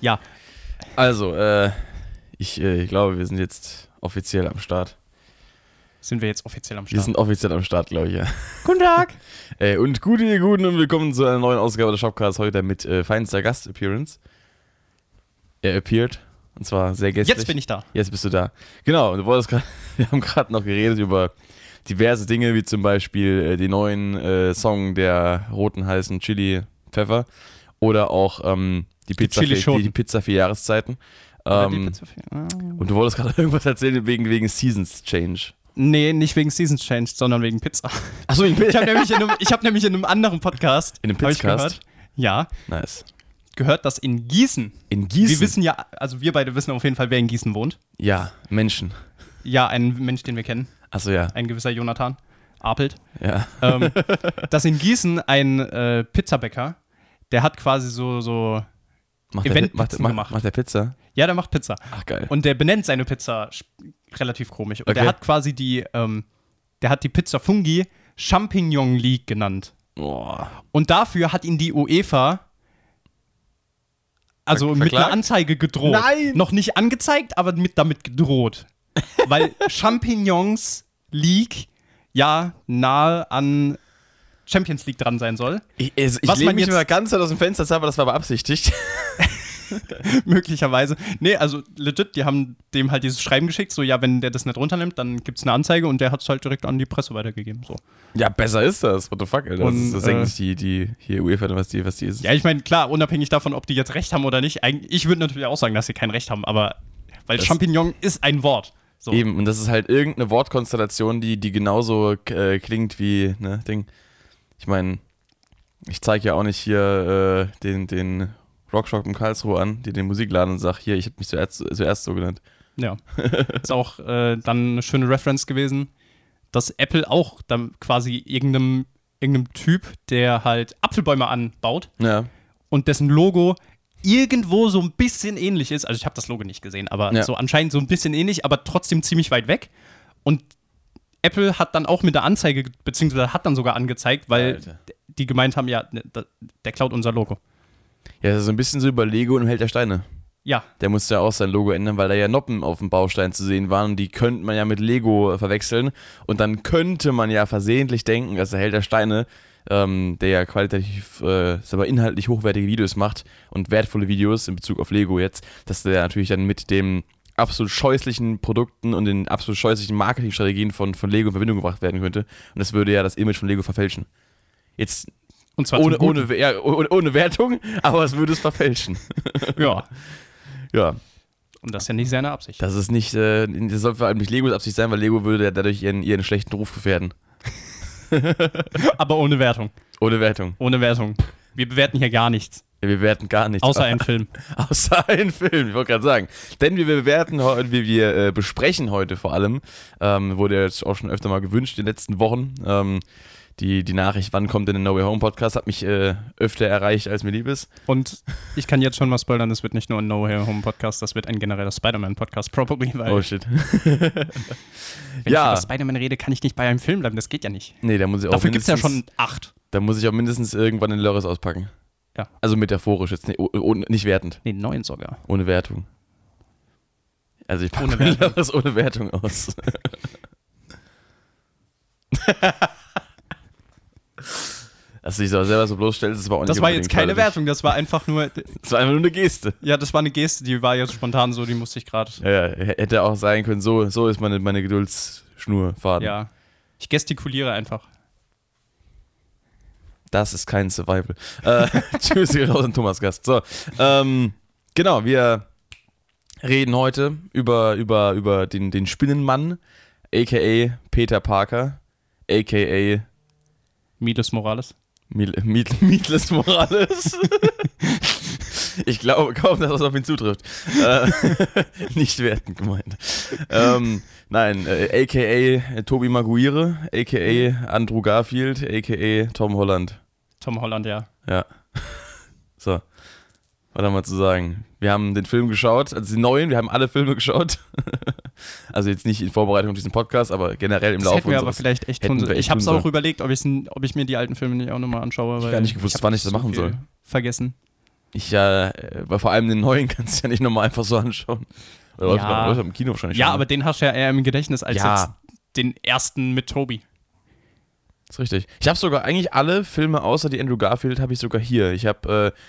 Ja. Also, äh, ich, äh, ich glaube, wir sind jetzt offiziell am Start. Sind wir jetzt offiziell am Wir Start? sind offiziell am Start, glaube ich, ja. Guten Tag. Äh, und gute, ihr Guten und willkommen zu einer neuen Ausgabe des Shopcasts heute mit äh, feinster Gast-Appearance. Er appeared. Und zwar sehr gästlich. Jetzt bin ich da. Jetzt bist du da. Genau, du wolltest gerade, wir haben gerade noch geredet über diverse Dinge, wie zum Beispiel äh, den neuen äh, Song der roten heißen Chili Pfeffer oder auch ähm, die, Pizza für, Chilischoten. die, die Pizza für Jahreszeiten. Die Ähm, Pizza für- ah. und du wolltest gerade irgendwas erzählen wegen, wegen Seasons Change. Nee, nicht wegen Seasons Change, sondern wegen Pizza. Achso, ich Ich habe nämlich, in einem- ich hab nämlich in einem anderen Podcast In einem Pizzcast? gehört, ja, Nice. gehört, dass in Gießen, In Gießen? wir wissen ja, also wir beide wissen auf jeden Fall, wer in Gießen wohnt. ja, Menschen. Ja, ein Mensch, den wir kennen, Achso, ja. ein gewisser Jonathan Apelt. Ja. ähm, dass in Gießen ein äh, Pizzabäcker, der hat quasi so, so, Macht der, Eventpizzen macht, macht, macht der Pizza? ja, der macht Pizza. Ach, geil. Und der benennt seine Pizza relativ komisch. Und der Okay. hat quasi die, ähm, der hat die Pizza Fungi Champignon League genannt. Boah. Und dafür hat ihn die UEFA also Ver- mit einer? Anzeige gedroht. Nein! Noch nicht angezeigt, aber mit, damit gedroht. Weil Champignons League ja nahe an Champions League dran sein soll. Ich, also, ich Was lehne man mich jetzt- immer ganz aus dem Fenster, aber das war beabsichtigt. Möglicherweise. Nee, also legit, die haben dem halt dieses Schreiben geschickt, so ja, wenn der das nicht runternimmt, dann gibt es eine Anzeige und der hat es halt direkt an die Presse weitergegeben. So. Ja, besser ist das. What the fuck, Alter. Das, Und, ist, das denken äh, sich die, die hier UEFA, was die, was die ist. Ja, ich meine, klar, unabhängig davon, ob die jetzt recht haben oder nicht, eigentlich, ich würde natürlich auch sagen, dass sie kein Recht haben, aber weil Das- Champignon ist ein Wort. So. Eben, und das ist halt irgendeine Wortkonstellation, die, die genauso äh, klingt wie, ne, Ding. Ich meine, ich zeige ja auch nicht hier äh, den, den Rockshop in Karlsruhe an, die den Musikladen und sag, hier, ich habe mich zuerst, zuerst so genannt. Ja. ist auch äh, dann eine schöne Reference gewesen, dass Apple auch dann quasi irgendeinem, irgendeinem Typ, der halt Apfelbäume anbaut Ja, und dessen Logo irgendwo so ein bisschen ähnlich ist. Also ich habe das Logo nicht gesehen, aber Ja. so anscheinend so ein bisschen ähnlich, aber trotzdem ziemlich weit weg. Und Apple hat dann auch mit der Anzeige, beziehungsweise hat dann sogar angezeigt, weil Alter. die gemeint haben, ja, ne, da- der klaut unser Logo. Ja, das ist so ein bisschen so über Lego und Held der Steine. Ja, Der musste ja auch sein Logo ändern, weil da ja Noppen auf dem Baustein zu sehen waren und die könnte man ja mit Lego äh, verwechseln. Und dann könnte man ja versehentlich denken, dass der Held der Steine, ähm, der ja qualitativ, äh, aber inhaltlich hochwertige Videos macht und wertvolle Videos in Bezug auf Lego jetzt, dass der natürlich dann mit dem absolut scheußlichen Produkten und den absolut scheußlichen Marketingstrategien von, von Lego in Verbindung gebracht werden könnte. Und das würde ja das Image von Lego verfälschen. Jetzt und zwar ohne, ohne, ja, ohne, ohne Wertung, aber es würde es verfälschen. Ja, Ja, und das ist ja nicht seine Absicht. Das ist nicht, äh, das soll vor allem nicht Legos Absicht sein, weil Lego würde ja dadurch ihren, ihren schlechten Ruf gefährden. Aber ohne Wertung. Ohne Wertung. Ohne Wertung. Wir bewerten hier gar nichts. Wir bewerten gar nichts. Außer einen Film. Außer einen Film, ich wollte gerade sagen. Denn wir bewerten heute, wir, wir äh, besprechen heute vor allem, ähm, wurde ja jetzt auch schon öfter mal gewünscht in den letzten Wochen, ähm, die, die Nachricht, wann kommt denn der No Way Home Podcast, hat mich äh, öfter erreicht, als mir lieb ist. Und ich kann jetzt schon mal spoilern, das wird nicht nur ein No Way Home Podcast, das wird ein genereller Spider-Man-Podcast, probably, weil Oh shit. wenn ich ja. über Spider-Man rede, kann ich nicht bei einem Film bleiben, das geht ja nicht. Nee, da muss ich auch Dafür gibt es ja schon acht. Da muss ich auch mindestens irgendwann den Lörres auspacken. Ja. Also metaphorisch, jetzt nicht, oh, oh, nicht wertend. Nee, neun sogar. Ohne Wertung. Also ich packe Ohne ohne Wertung. das ohne Wertung aus. Dass du dich selber so bloßstellst, ist aber auch nicht Das war jetzt keine. Wertung, das war einfach nur, Das war einfach nur eine Geste. ja, das war eine Geste, die war jetzt spontan so, die musste ich gerade, Ja, ja, hätte auch sein können, so, so ist meine, meine Geduldsschnurfaden. ja. Ich gestikuliere einfach. Das ist kein Survival. äh, tschüss, hier raus an Thomas Gast. So, ähm, genau, wir reden heute über, über, über den, den Spinnenmann, a.k.a. Peter Parker, a.k.a. Miles Morales. Mil Meatless Morales. ich glaube kaum, dass das auf ihn zutrifft. Äh, nicht wertend gemeint. Ähm, nein, äh, a.k.a. Toby Maguire, a.k.a. Andrew Garfield, a.k.a. Tom Holland. Tom Holland, ja. Ja. So. Was haben wir zu sagen? Wir haben den Film geschaut, also den neuen, wir haben alle Filme geschaut. also jetzt nicht in Vorbereitung auf diesen Podcast, aber generell im Das Laufe hätten wir aber unseres- vielleicht echt tun Ich habe es auch überlegt, ob, ob ich mir die alten Filme nicht auch nochmal anschaue. Ich weil gar nicht gewusst, wann ich das machen soll. Vergessen. Ich ja, äh, weil vor allem den neuen kannst du ja nicht nochmal einfach so anschauen. Oder läuft Ja. läuft im Kino wahrscheinlich Ja, schon, aber ne? den hast du ja eher im Gedächtnis als Ja. jetzt den ersten mit Toby. Das ist richtig. Ich habe sogar eigentlich alle Filme außer die Andrew Garfield habe ich sogar hier. Ich habe äh,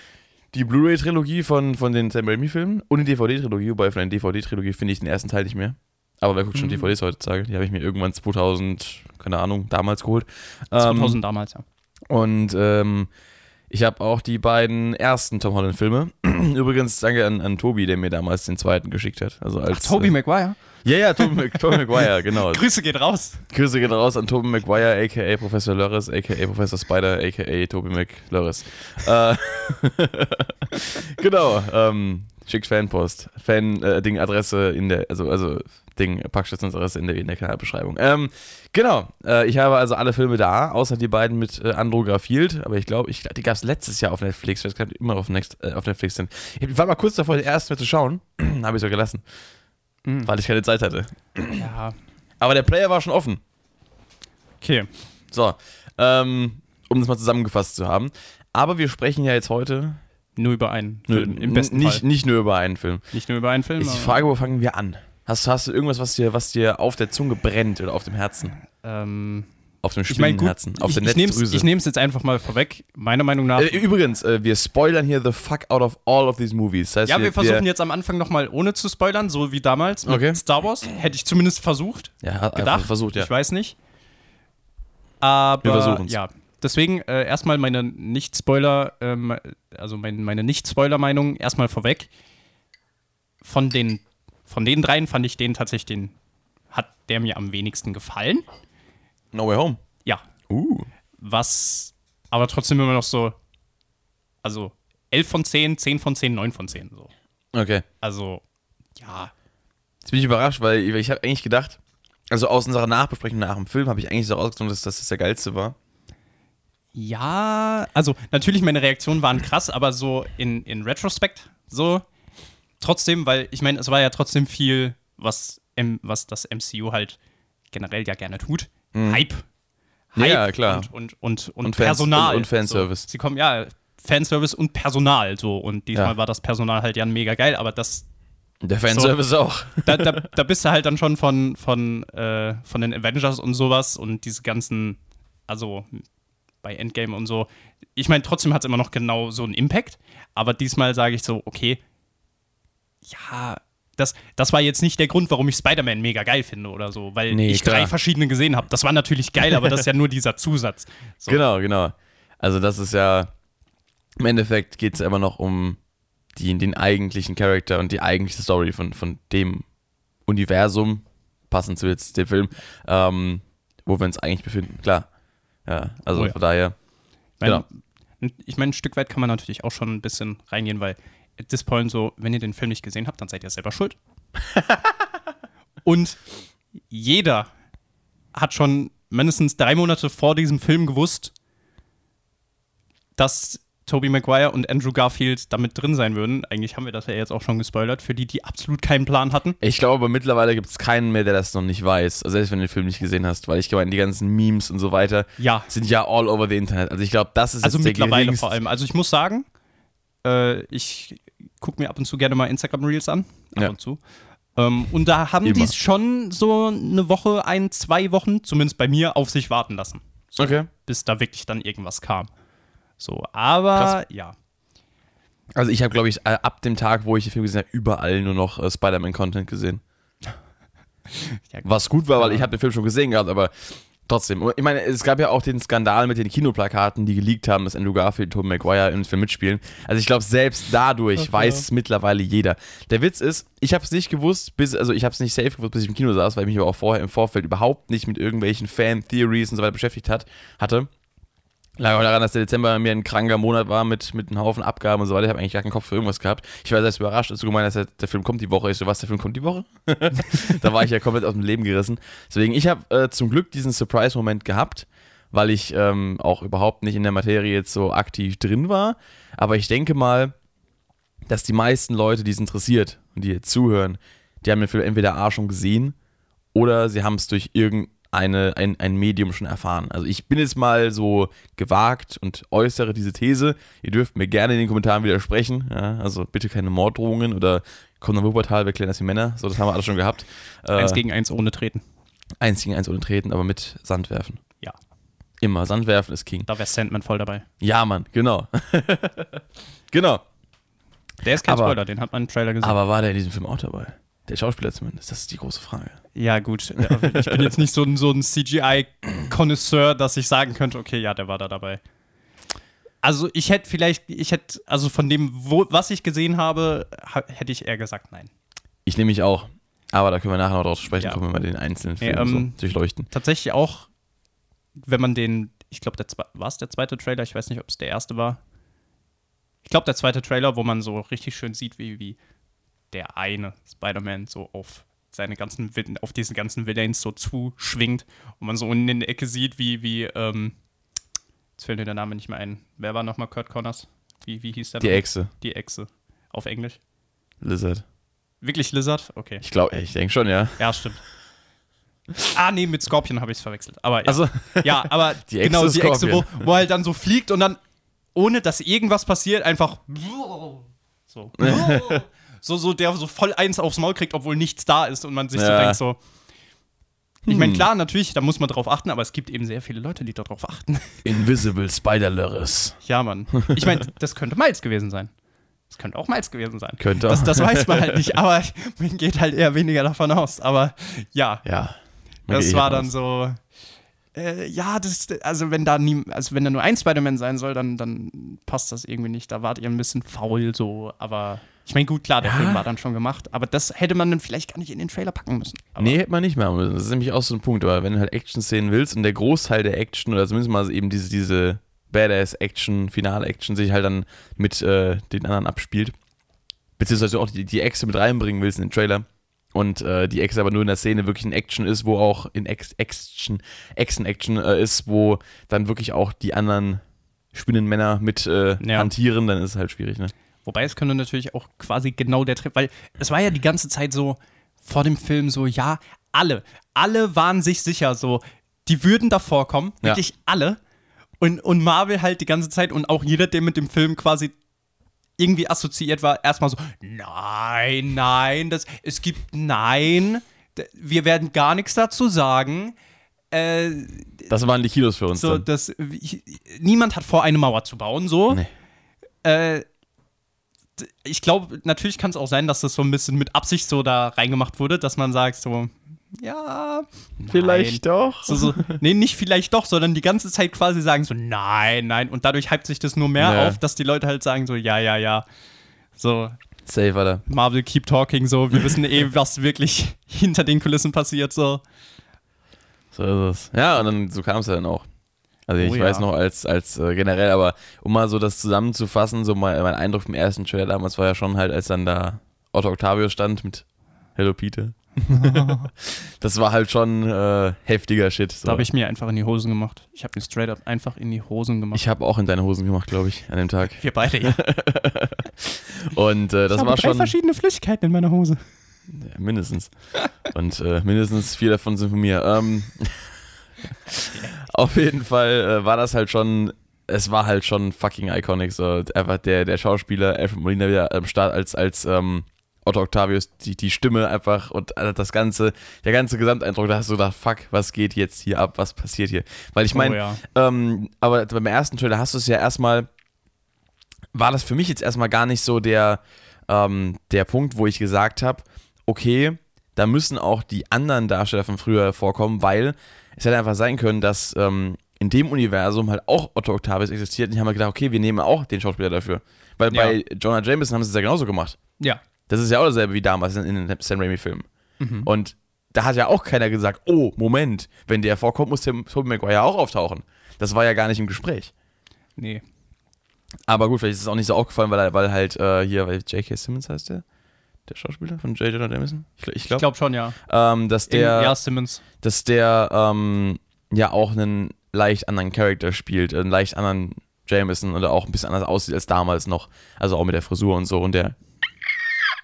die Blu-ray-Trilogie von, von den Sam Raimi-Filmen und die DVD-Trilogie, wobei von der DVD-Trilogie finde ich den ersten Teil nicht mehr. Aber wer guckt schon Mhm. DVDs heutzutage? Die habe ich mir irgendwann 2000, keine Ahnung, damals geholt. 2000 Ähm, damals, ja. und ähm, ich habe auch die beiden ersten Tom Holland-Filme. Übrigens danke an, an Tobi, der mir damals den zweiten geschickt hat. Also als, Toby äh, Maguire. Ja, ja, Toby, Mc- Toby Maguire, genau. Grüße geht raus. Grüße gehen raus an Toby Maguire, a.k.a. Professor Lörres, a.k.a. Professor Spider, a.k.a. Toby McLörres. Äh, genau, ähm, schickt Fanpost. Fan-Ding, Adresse in der, also, also Ding, Packstationsadresse in der, in der Kanalbeschreibung. Ähm, genau, äh, ich habe also alle Filme da, außer die beiden mit äh, Andrew Garfield, aber ich glaube, ich, die gab es letztes Jahr auf Netflix, weil es gerade immer auf, Next, äh, auf Netflix sind. Ich war mal kurz davor, den ersten zu schauen, habe ich so gelassen, Mhm. weil ich keine Zeit hatte. Ja, Aber der Player war schon offen. okay. So, ähm, um das mal zusammengefasst zu haben. Aber wir sprechen ja jetzt heute Nur über einen nö, Film. Im besten nicht, Fall. nicht nur über einen Film. Nicht nur über einen Film. Aber- Frage, wo fangen wir an? Hast, hast du irgendwas, was dir, was dir auf der Zunge brennt oder auf dem Herzen? Ähm, Auf dem ich meine, gut, Spinnenherzen? Auf ich, der ich nehme es Netzdrüse? ich jetzt einfach mal vorweg. Meiner Meinung nach. äh, übrigens, äh, wir spoilern hier the fuck out of all of these movies. Das heißt, ja, wir versuchen jetzt am Anfang nochmal ohne zu spoilern, so wie damals mit Okay. Star Wars. Hätte ich zumindest versucht. Ja, gedacht. versucht, ja. Ich weiß nicht. Aber Wir versuchen's. ja. Deswegen äh, erstmal meine Nicht-Spoiler, ähm, also mein, meine Nicht-Spoiler-Meinung erstmal vorweg. Von den, von den dreien fand ich den tatsächlich, den hat der mir am wenigsten gefallen. No Way Home. Ja. Uh. Was aber trotzdem immer noch so, also 11 von 10, 10 von 10, 9 von 10. So. Okay. Also, ja. Jetzt bin ich überrascht, weil ich, ich habe eigentlich gedacht, also aus unserer Nachbesprechung nach dem Film habe ich eigentlich so rausgezogen, dass das der geilste war. Ja, also natürlich meine Reaktionen waren krass, aber so in, in Retrospekt so trotzdem, weil ich meine, es war ja trotzdem viel, was, M, was das MCU halt generell ja gerne tut. Hype. Ja, Hype ja, klar. Und, und, und, und, Und Personal. und- und Fanservice. So. Sie kommen, ja, Fanservice und Personal so. Und diesmal Ja. war das Personal halt ja mega geil, aber das Der Fanservice auch. da, da, da bist du halt dann schon von, von, äh, von den Avengers und sowas und diese ganzen, also bei Endgame und so. Ich meine, trotzdem hat es immer noch genau so einen Impact, aber diesmal sage ich so, okay, ja, das, das war jetzt nicht der Grund, warum ich Spider-Man mega geil finde oder so, weil Nee, ich klar. drei verschiedene gesehen habe. Das war natürlich geil, aber das ist ja nur dieser Zusatz. So. Genau, genau. Also das ist ja, im Endeffekt geht es immer noch um die, den eigentlichen Charakter und die eigentliche Story von, von dem Universum, passend zu jetzt dem Film, ähm, wo wir uns eigentlich befinden. Klar. Ja, also Oh ja. von daher. Mein, Ich meine, ein Stück weit kann man natürlich auch schon ein bisschen reingehen, weil at this point so, wenn ihr den Film nicht gesehen habt, dann seid ihr selber schuld. Und jeder hat schon mindestens drei Monate vor diesem Film gewusst, dass Tobey Maguire und Andrew Garfield damit drin sein würden. Eigentlich haben wir das ja jetzt auch schon gespoilert, für die, die absolut keinen Plan hatten. Ich glaube, aber mittlerweile gibt es keinen mehr, der das noch nicht weiß. Also selbst wenn du den Film nicht gesehen hast, weil ich meine, die ganzen Memes und so weiter Ja, sind ja all over the Internet. Also ich glaube, das ist also jetzt mittlerweile vor allem. Also ich muss sagen, äh, ich gucke mir ab und zu gerne mal Instagram-Reels an. Ab Ja. und zu. Ähm, und da haben die es schon so eine Woche, ein, zwei Wochen, zumindest bei mir, auf sich warten lassen. So, Okay. Bis da wirklich dann irgendwas kam. So, aber Krass. ja. Also ich habe, glaube ich, ab dem Tag, wo ich den Film gesehen habe, überall nur noch äh, Spider-Man-Content gesehen. Ja, Was gut war, weil ich habe den Film schon gesehen gehabt, aber trotzdem. Ich meine, es gab ja auch den Skandal mit den Kinoplakaten, die geleakt haben, dass Andrew Garfield und Tobey Maguire im Film mitspielen. Also ich glaube, selbst dadurch Ach, weiß ja. es mittlerweile jeder. Der Witz ist, ich habe es nicht gewusst, bis, also ich habe es nicht safe gewusst, bis ich im Kino saß, weil ich mich aber auch vorher im Vorfeld überhaupt nicht mit irgendwelchen Fan-Theories und so weiter beschäftigt hat, hatte. Lag auch daran, dass der Dezember mir ein kranker Monat war mit, mit einem Haufen Abgaben und so weiter. Ich habe eigentlich gar keinen Kopf für irgendwas gehabt. Ich war selbst überrascht, als du gemeint hast, der, der Film kommt die Woche. Ich so, was, der Film kommt die Woche? da war ich ja komplett aus dem Leben gerissen. Deswegen, ich habe äh, zum Glück diesen Surprise-Moment gehabt, weil ich ähm, auch überhaupt nicht in der Materie jetzt so aktiv drin war. Aber ich denke mal, dass die meisten Leute, die es interessiert und die jetzt zuhören, die haben den Film entweder A schon gesehen oder sie haben es durch irgendeinen eine, ein, ein Medium schon erfahren. Also ich bin jetzt mal so gewagt und äußere diese These. Ihr dürft mir gerne in den Kommentaren widersprechen. Ja, also bitte keine Morddrohungen oder kommt nach Wuppertal, wir klären das wie Männer. So, das haben wir alles schon gehabt. Äh, Eins gegen eins ohne Treten. eins gegen eins ohne Treten, aber mit Sand werfen. Ja. Immer, Sand werfen ist King. Da wäre Sandman voll dabei. Ja, Mann, genau. genau. Der ist kein Aber- Spoiler, den hat man im Trailer gesehen. Aber war der in diesem Film auch dabei? Der Schauspieler zumindest, das ist die große Frage. ja, gut. Ja, Ich bin jetzt nicht so ein, so ein CGI-Konnoisseur, dass ich sagen könnte, okay, ja, der war da dabei. Also ich hätte vielleicht, ich hätte, also von dem, wo, was ich gesehen habe, ha, hätte ich eher gesagt, nein. Ich nehme mich auch. Aber da können wir nachher noch drauf sprechen, Ja. kommen wir mal den einzelnen Film ähm, so durchleuchten. Tatsächlich auch, wenn man den, ich glaube, war es der zweite Trailer, ich weiß nicht, ob es der erste war. Ich glaube, der zweite Trailer, wo man so richtig schön sieht, wie, wie der eine Spider-Man so auf seine ganzen, auf diesen ganzen Villains so zuschwingt und man so unten in der Ecke sieht, wie, wie, ähm, jetzt fällt mir der Name nicht mehr ein. Wer war nochmal Kurt Connors? Wie, wie hieß der? Die? Echse, Die Echse. Auf Englisch. Lizard. Wirklich Lizard? Okay. Ich glaube, ich denke schon, ja. Ja, stimmt. Ah, nee, mit Scorpion habe ich es verwechselt. Aber ja. Also, Ja, aber Die Echse genau, die Echse, wo, wo halt dann so fliegt und dann, ohne dass irgendwas passiert, einfach so. so, so, der so voll eins aufs Maul kriegt, obwohl nichts da ist und man sich so Ja. denkt so. Ich meine, Hm. klar, natürlich, da muss man drauf achten, aber es gibt eben sehr viele Leute, die darauf achten. Invisible Spider-Lurus. ja, Mann. Ich meine, das könnte Miles gewesen sein. Das könnte auch Miles gewesen sein. Könnte Das, auch. das weiß man halt nicht, aber man geht halt eher weniger davon aus. Aber ja, Ja. Das war dann aus. so. Äh, ja, das, also wenn da nie, also wenn da nur ein Spider-Man sein soll, dann, dann passt das irgendwie nicht. Da wart ihr ein bisschen faul so, aber ich meine, gut, klar, der Ja. Film war dann schon gemacht, aber das hätte man dann vielleicht gar nicht in den Trailer packen müssen. Aber Nee, hätte man nicht machen müssen. Das ist nämlich auch so ein Punkt. Aber wenn du halt Action-Szenen willst und der Großteil der Action oder zumindest mal eben diese, diese Badass-Action, Finale-Action sich halt dann mit äh, den anderen abspielt, beziehungsweise auch die, die Echse mit reinbringen willst in den Trailer und äh, die Echse aber nur in der Szene wirklich in Action ist, wo auch in Ex Action, Action-Action äh, ist, wo dann wirklich auch die anderen Spinnenmänner mit äh, Ja. hantieren, dann ist es halt schwierig, ne? Wobei es könnte natürlich auch quasi genau der Trip, weil es war ja die ganze Zeit so vor dem Film so, ja, alle, alle waren sich sicher, so, die würden davor kommen, Ja. wirklich alle. Und, und Marvel halt die ganze Zeit und auch jeder, der mit dem Film quasi irgendwie assoziiert war, erstmal so, nein, nein, das, es gibt, nein, wir werden gar nichts dazu sagen. Äh, Das waren die Kilos für uns. so, das, niemand hat vor, eine Mauer zu bauen, so. Nee. Äh, ich glaube, natürlich kann es auch sein, dass das so ein bisschen mit Absicht so da reingemacht wurde, dass man sagt so, ja, Vielleicht doch. so, so, nee, nicht vielleicht doch, sondern die ganze Zeit quasi sagen so, nein, nein. Und dadurch hypt sich das nur mehr Ja. auf, dass die Leute halt sagen so, ja, ja, ja. So, Safe, Alter. Marvel keep talking, so, wir wissen eh, was wirklich hinter den Kulissen passiert, so. So ist es. Ja, und dann so kam es ja dann auch. Also ich Oh ja. weiß noch als, als äh, generell, aber um mal so das zusammenzufassen, so mal mein Eindruck vom ersten Trailer damals war ja schon halt, als dann da Otto Octavius stand mit Hello Peter. das war halt schon äh, heftiger Shit. So. Da habe ich mir einfach in die Hosen gemacht. Ich habe mir straight up einfach in die Hosen gemacht. ich habe auch in deine Hosen gemacht, glaube ich, an dem Tag. wir beide, ja. Und äh, das ich war habe drei schon verschiedene Flüssigkeiten in meiner Hose. Ja, mindestens. Und äh, mindestens vier davon sind von mir. Ähm, auf jeden Fall äh, war das halt schon, es war halt schon fucking iconic. So. Einfach der, der Schauspieler Alfred Molina wieder am Start als, als ähm, Otto Octavius, die, die Stimme einfach und äh, das ganze, der ganze Gesamteindruck, da hast du gedacht, fuck, was geht jetzt hier ab, was passiert hier? Weil ich meine, oh, ja. ähm, aber beim ersten Trailer hast du es ja erstmal, war das für mich jetzt erstmal gar nicht so der, ähm, der Punkt, wo ich gesagt habe, okay, da müssen auch die anderen Darsteller von früher vorkommen, weil es hätte einfach sein können, dass ähm, in dem Universum halt auch Otto Octavius existiert und ich habe mir gedacht, okay, wir nehmen auch den Schauspieler dafür. Weil Ja. bei Jonah Jameson haben sie es ja genauso gemacht. Ja. Das ist ja auch dasselbe wie damals in, in den Sam Raimi-Filmen. Mhm. Und da hat ja auch keiner gesagt, oh, Moment, wenn der vorkommt, muss der Tobey Maguire auch auftauchen. Das war ja gar nicht im Gespräch. Nee. Aber gut, vielleicht ist es auch nicht so aufgefallen, weil, weil halt äh, hier, weil J.K. Simmons heißt der, der Schauspieler von J. Jonah Jameson. Ich, ich glaube, glaube schon, ja. ähm, dass In, der, ja, Simmons. dass der ähm, ja auch einen leicht anderen Charakter spielt, einen leicht anderen Jameson oder auch ein bisschen anders aussieht als damals noch. Also auch mit der Frisur und so und der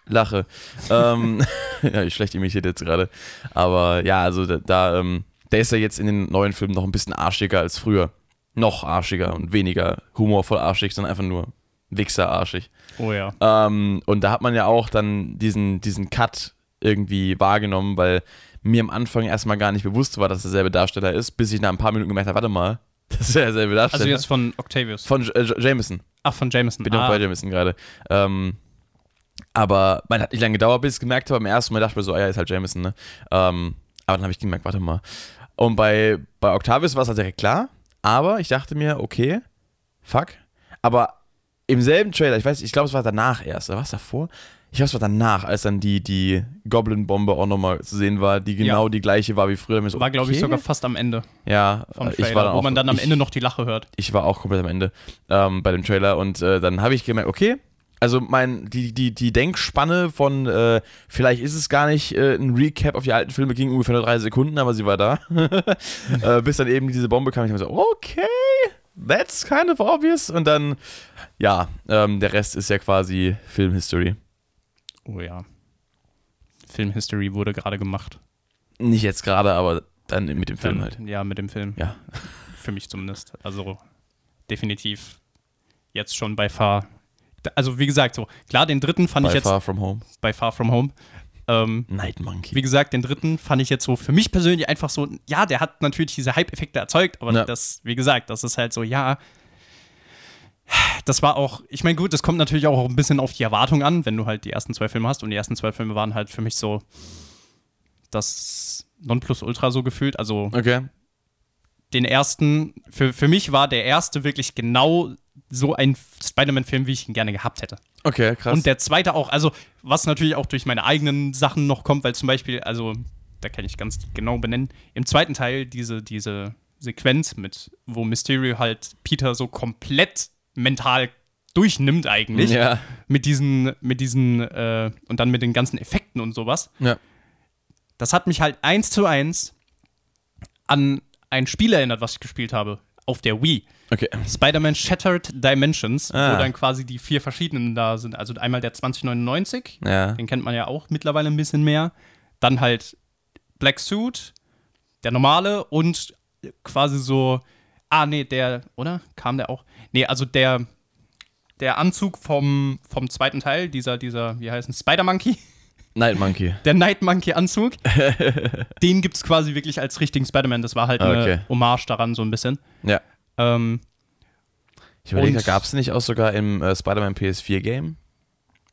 Lache. ähm, ja, ich schlecht imitiert jetzt gerade. Aber ja, also da, da ähm, der ist ja jetzt in den neuen Filmen noch ein bisschen arschiger als früher. Noch arschiger und weniger humorvoll arschig, sondern einfach nur wichser-arschig. Oh ja. Ähm, und da hat man ja auch dann diesen, diesen Cut irgendwie wahrgenommen, weil mir am Anfang erstmal gar nicht bewusst war, dass derselbe Darsteller ist, bis ich nach ein paar Minuten gemerkt habe, warte mal, das ist ja derselbe Darsteller. Also jetzt von Octavius. von J Jameson. Ach, von Jameson. Bin auch ah, bei Jameson gerade. Ähm, aber man hat nicht lange gedauert, bis ich es gemerkt habe. Am ersten Mal dachte ich mir so, ah ja, ist halt Jameson, ne? Ähm, aber dann habe ich gemerkt, warte mal. Und bei, bei Octavius war es halt direkt klar. Aber ich dachte mir, okay, fuck. Aber im selben Trailer, ich weiß, ich glaube, es war danach erst, oder was davor? Ich glaube, es war danach, als dann die, die Goblin-Bombe auch nochmal zu sehen war, die genau Ja. die gleiche war wie früher. So, war, glaube ich, okay. sogar fast am Ende Ja, vom Trailer, ich war dann wo auch, man dann am ich, Ende noch die Lache hört. ich war auch komplett am Ende ähm, bei dem Trailer und äh, dann habe ich gemerkt, okay, also mein, die, die, die Denkspanne von äh, vielleicht ist es gar nicht äh, ein Recap auf die alten Filme ging ungefähr nur drei Sekunden, aber sie war da. äh, bis dann eben diese Bombe kam, ich mir so, okay, that's kind of obvious. Und dann, ja, ähm, der Rest ist ja quasi Filmhistory. Oh ja. Filmhistory wurde gerade gemacht. Nicht jetzt gerade, aber dann mit dem Film Dann- halt. Ja, mit dem Film. Ja. Für mich zumindest. Also definitiv jetzt schon bei Far. Also wie gesagt, so klar, den dritten fand By ich jetzt Far From Home. bei Far From Home. Ähm, Night Monkey. wie gesagt, den dritten fand ich jetzt so für mich persönlich einfach so, ja, der hat natürlich diese Hype-Effekte erzeugt, aber Ja. das, wie gesagt, das ist halt so, ja. Das war auch, ich meine, gut, das kommt natürlich auch ein bisschen auf die Erwartung an, wenn du halt die ersten zwei Filme hast. Und die ersten zwei Filme waren halt für mich so das Nonplusultra so gefühlt. Also Okay. den ersten, für, für mich war der erste wirklich genau so ein Spider-Man-Film, wie ich ihn gerne gehabt hätte. Okay, krass. Und der zweite auch, also was natürlich auch durch meine eigenen Sachen noch kommt, weil zum Beispiel, also da kann ich ganz genau benennen, im zweiten Teil diese, diese Sequenz mit, wo Mysterio halt Peter so komplett mental durchnimmt eigentlich, ja. mit diesen, mit diesen, äh, und dann mit den ganzen Effekten und sowas. Ja. Das hat mich halt eins zu eins an ein Spiel erinnert, was ich gespielt habe, auf der Wii. Okay. Spider-Man Shattered Dimensions, Ah. wo dann quasi die vier verschiedenen da sind. Also einmal der 2099, Ja. den kennt man ja auch mittlerweile ein bisschen mehr. Dann halt Black Suit, der normale und quasi so, ah nee, der, oder? Kam der auch? Nee, also der, der Anzug vom, vom zweiten Teil, dieser, dieser, wie heißt es, Spider-Monkey, Night Monkey. der Night Monkey-Anzug, den gibt es quasi wirklich als richtigen Spider-Man. Das war halt eine Okay. Hommage daran so ein bisschen. Ja. Ähm, Ich überlege, gab es nicht auch sogar im äh, Spider-Man PS4-Game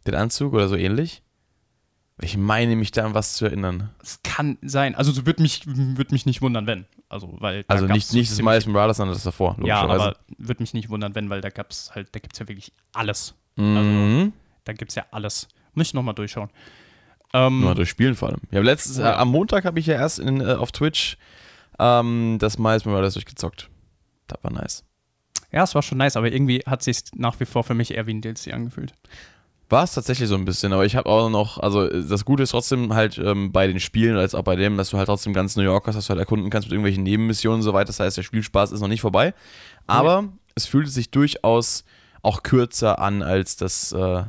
den Anzug oder so ähnlich? Ich meine mich da an was zu erinnern. Es kann sein. Also so würde mich, würd mich nicht wundern, wenn. Also, weil da Also nicht, so nicht das Miles Morales, sondern das davor, Ja, aber würde mich nicht wundern, wenn, weil da gab es halt, da gibt es ja wirklich alles. mhm. Da gibt es ja alles. Muss ich nochmal durchschauen. Ähm, Nur durch Spielen vor allem. Ja, letztes, äh, am Montag habe ich ja erst in, äh, auf Twitch ähm, das Miles Morales durchgezockt. Das war nice. ja, es war schon nice, aber irgendwie hat sich nach wie vor für mich eher wie ein DLC angefühlt. War es tatsächlich so ein bisschen, aber ich habe auch noch, also äh, das Gute ist trotzdem halt ähm, bei den Spielen als auch bei dem, dass du halt trotzdem ganz New York hast, dass du halt erkunden kannst mit irgendwelchen Nebenmissionen und so weiter. Das heißt, der Spielspaß ist noch nicht vorbei. Aber es fühlte sich durchaus auch kürzer an als das äh,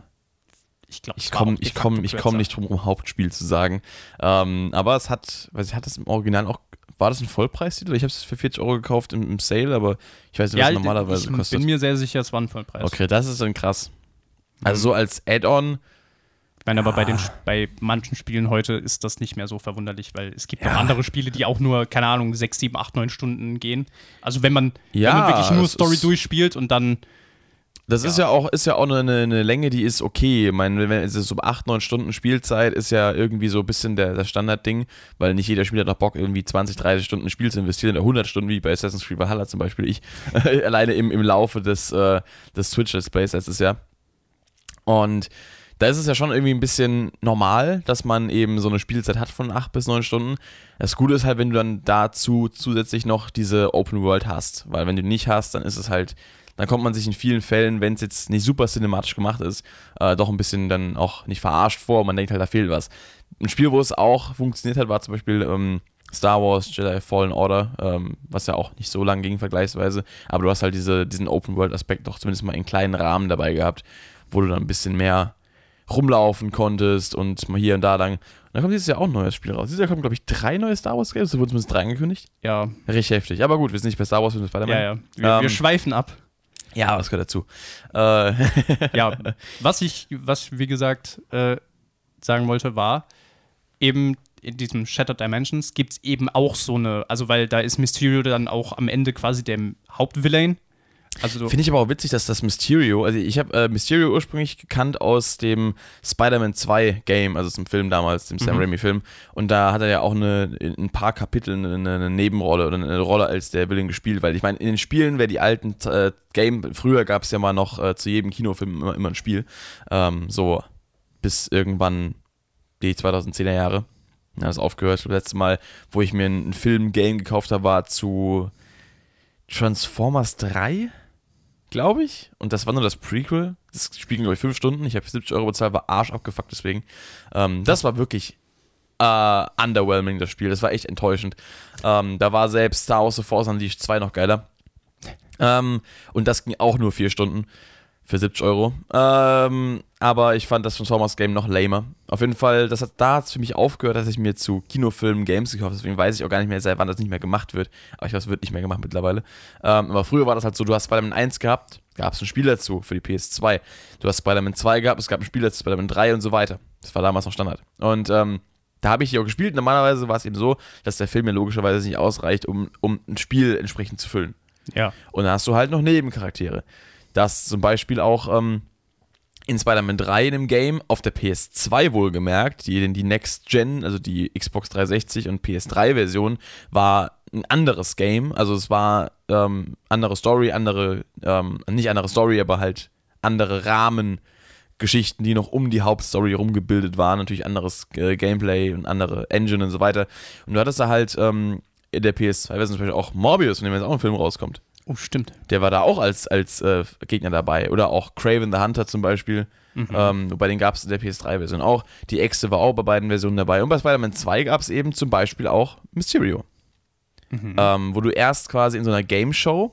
Ich glaube, Ich komme ich komm, ich komm nicht drum rum, Hauptspiel zu sagen. Ähm, aber es hat, weiß ich, hat das im Original auch, war das ein Vollpreistitel? Ich habe es für 40 Euro gekauft im, im Sale, aber ich weiß nicht, was Ja, es normalerweise ich kostet. bin mir sehr sicher, es war ein Vollpreis. Okay, das ist dann krass. Also so als Add-on, Ich meine, aber bei, den, Ah. bei manchen Spielen heute ist das nicht mehr so verwunderlich, weil es gibt Ja. noch andere Spiele, die auch nur, keine Ahnung, sechs, sieben, acht, neun Stunden gehen. Also wenn man, Ja, wenn man wirklich nur Story durchspielt und dann das ist ja auch, ist ja auch eine, eine Länge, die ist okay. Ich meine, wenn es so 8, 9 Stunden Spielzeit ist ja irgendwie so ein bisschen der, das Standardding, weil nicht jeder Spieler hat noch Bock, irgendwie 20, 30 Stunden Spiel zu investieren, oder 100 Stunden, wie bei Assassin's Creed Valhalla zum Beispiel ich, alleine im, im Laufe des, äh, des Twitch-Let's Plays letztes Jahr. Und da ist es ja schon irgendwie ein bisschen normal, dass man eben so eine Spielzeit hat von 8 bis 9 Stunden. Das Gute ist halt, wenn du dann dazu zusätzlich noch diese Open World hast, weil wenn du nicht hast, dann ist es halt, dann kommt man sich in vielen Fällen, wenn es jetzt nicht super cinematisch gemacht ist, äh, doch ein bisschen dann auch nicht verarscht vor. Man denkt halt, da fehlt was. Ein Spiel, wo es auch funktioniert hat, war zum Beispiel ähm, Star Wars Jedi Fallen Order, ähm, was ja auch nicht so lang ging vergleichsweise, aber du hast halt diese, diesen Open World Aspekt doch zumindest mal in kleinen Rahmen dabei gehabt, wo du dann ein bisschen mehr rumlaufen konntest und mal hier und da lang. Und dann kommt dieses Jahr auch ein neues Spiel raus. Dieses Jahr kommen, glaube ich, drei neue Star Wars Games. Da wurden zumindest drei angekündigt. Ja, Richtig heftig. Aber gut, wir sind nicht bei Star Wars, wir sind bei Spider-Man. ja, ja. Wir, wir Ähm, schweifen ab. Ja, was gehört dazu? Äh, ja, was ich, was wie gesagt äh, sagen wollte, war eben in diesem Shattered Dimensions gibt es eben auch so eine, also weil da ist Mysterio dann auch am Ende quasi der Hauptvillain. Also so, Finde ich aber auch witzig, dass das Mysterio, also ich habe äh, Mysterio ursprünglich gekannt aus dem Spider-Man 2 Game, also zum Film damals, dem Sam Mhm. Raimi-Film. Und da hat er ja auch eine, in ein paar Kapiteln eine, eine Nebenrolle oder eine Rolle als der Villain gespielt, weil ich meine, in den Spielen, wer die alten äh, Game, früher gab es ja mal noch äh, zu jedem Kinofilm immer, immer ein Spiel, ähm, so bis irgendwann die 2010er Jahre. Ja, das aufgehört. Das letzte Mal, wo ich mir ein Film-Game gekauft habe, war zu Transformers 3 glaube ich. Und das war nur das Prequel. Das Spiel ging, glaube ich, fünf Stunden. Ich habe 70 Euro bezahlt, war Arsch abgefuckt deswegen. Ähm, das war wirklich äh, underwhelming, das Spiel. Das war echt enttäuschend. Ähm, da war selbst Star Wars The Force Unleashed 2 noch geiler. Ähm, und das ging auch nur vier Stunden für 70 Euro. Ähm, aber ich fand das Transformers Game noch lamer. Auf jeden Fall, das hat, da hat es für mich aufgehört, dass ich mir zu Kinofilmen Games gekauft habe. Deswegen weiß ich auch gar nicht mehr, seit wann das nicht mehr gemacht wird. Aber ich weiß, es wird nicht mehr gemacht mittlerweile. Ähm, aber früher war das halt so, du hast Spider-Man 1 gehabt, gab es ein Spiel dazu für die PS2. Du hast Spider-Man 2 gehabt, es gab ein Spiel dazu, Spider-Man 3 und so weiter. Das war damals noch Standard. Und ähm, da habe ich die auch gespielt. Normalerweise war es eben so, dass der Film ja logischerweise nicht ausreicht, um, um ein Spiel entsprechend zu füllen. ja. Und dann hast du halt noch Nebencharaktere. Das zum Beispiel auch ähm, in Spider-Man 3 in dem Game, auf der PS2 wohlgemerkt, die, die Next Gen, also die Xbox 360 und PS3-Version, war ein anderes Game. Also es war ähm, andere Story, andere, ähm, nicht andere Story, aber halt andere Rahmengeschichten, die noch um die Hauptstory rumgebildet waren. Natürlich anderes äh, Gameplay und andere Engine und so weiter. Und du hattest da halt ähm, in der PS2-Version zum Beispiel auch Morbius, von dem jetzt auch ein Film rauskommt. Oh, stimmt. Der war da auch als, als äh, Gegner dabei. Oder auch Craven the Hunter zum Beispiel. Ähm, bei denen gab es in der PS3-Version auch. Die Echse war auch bei beiden Versionen dabei. Und bei Spider-Man 2 gab es eben zum Beispiel auch Mysterio. Ähm, wo du erst quasi in so einer Game-Show,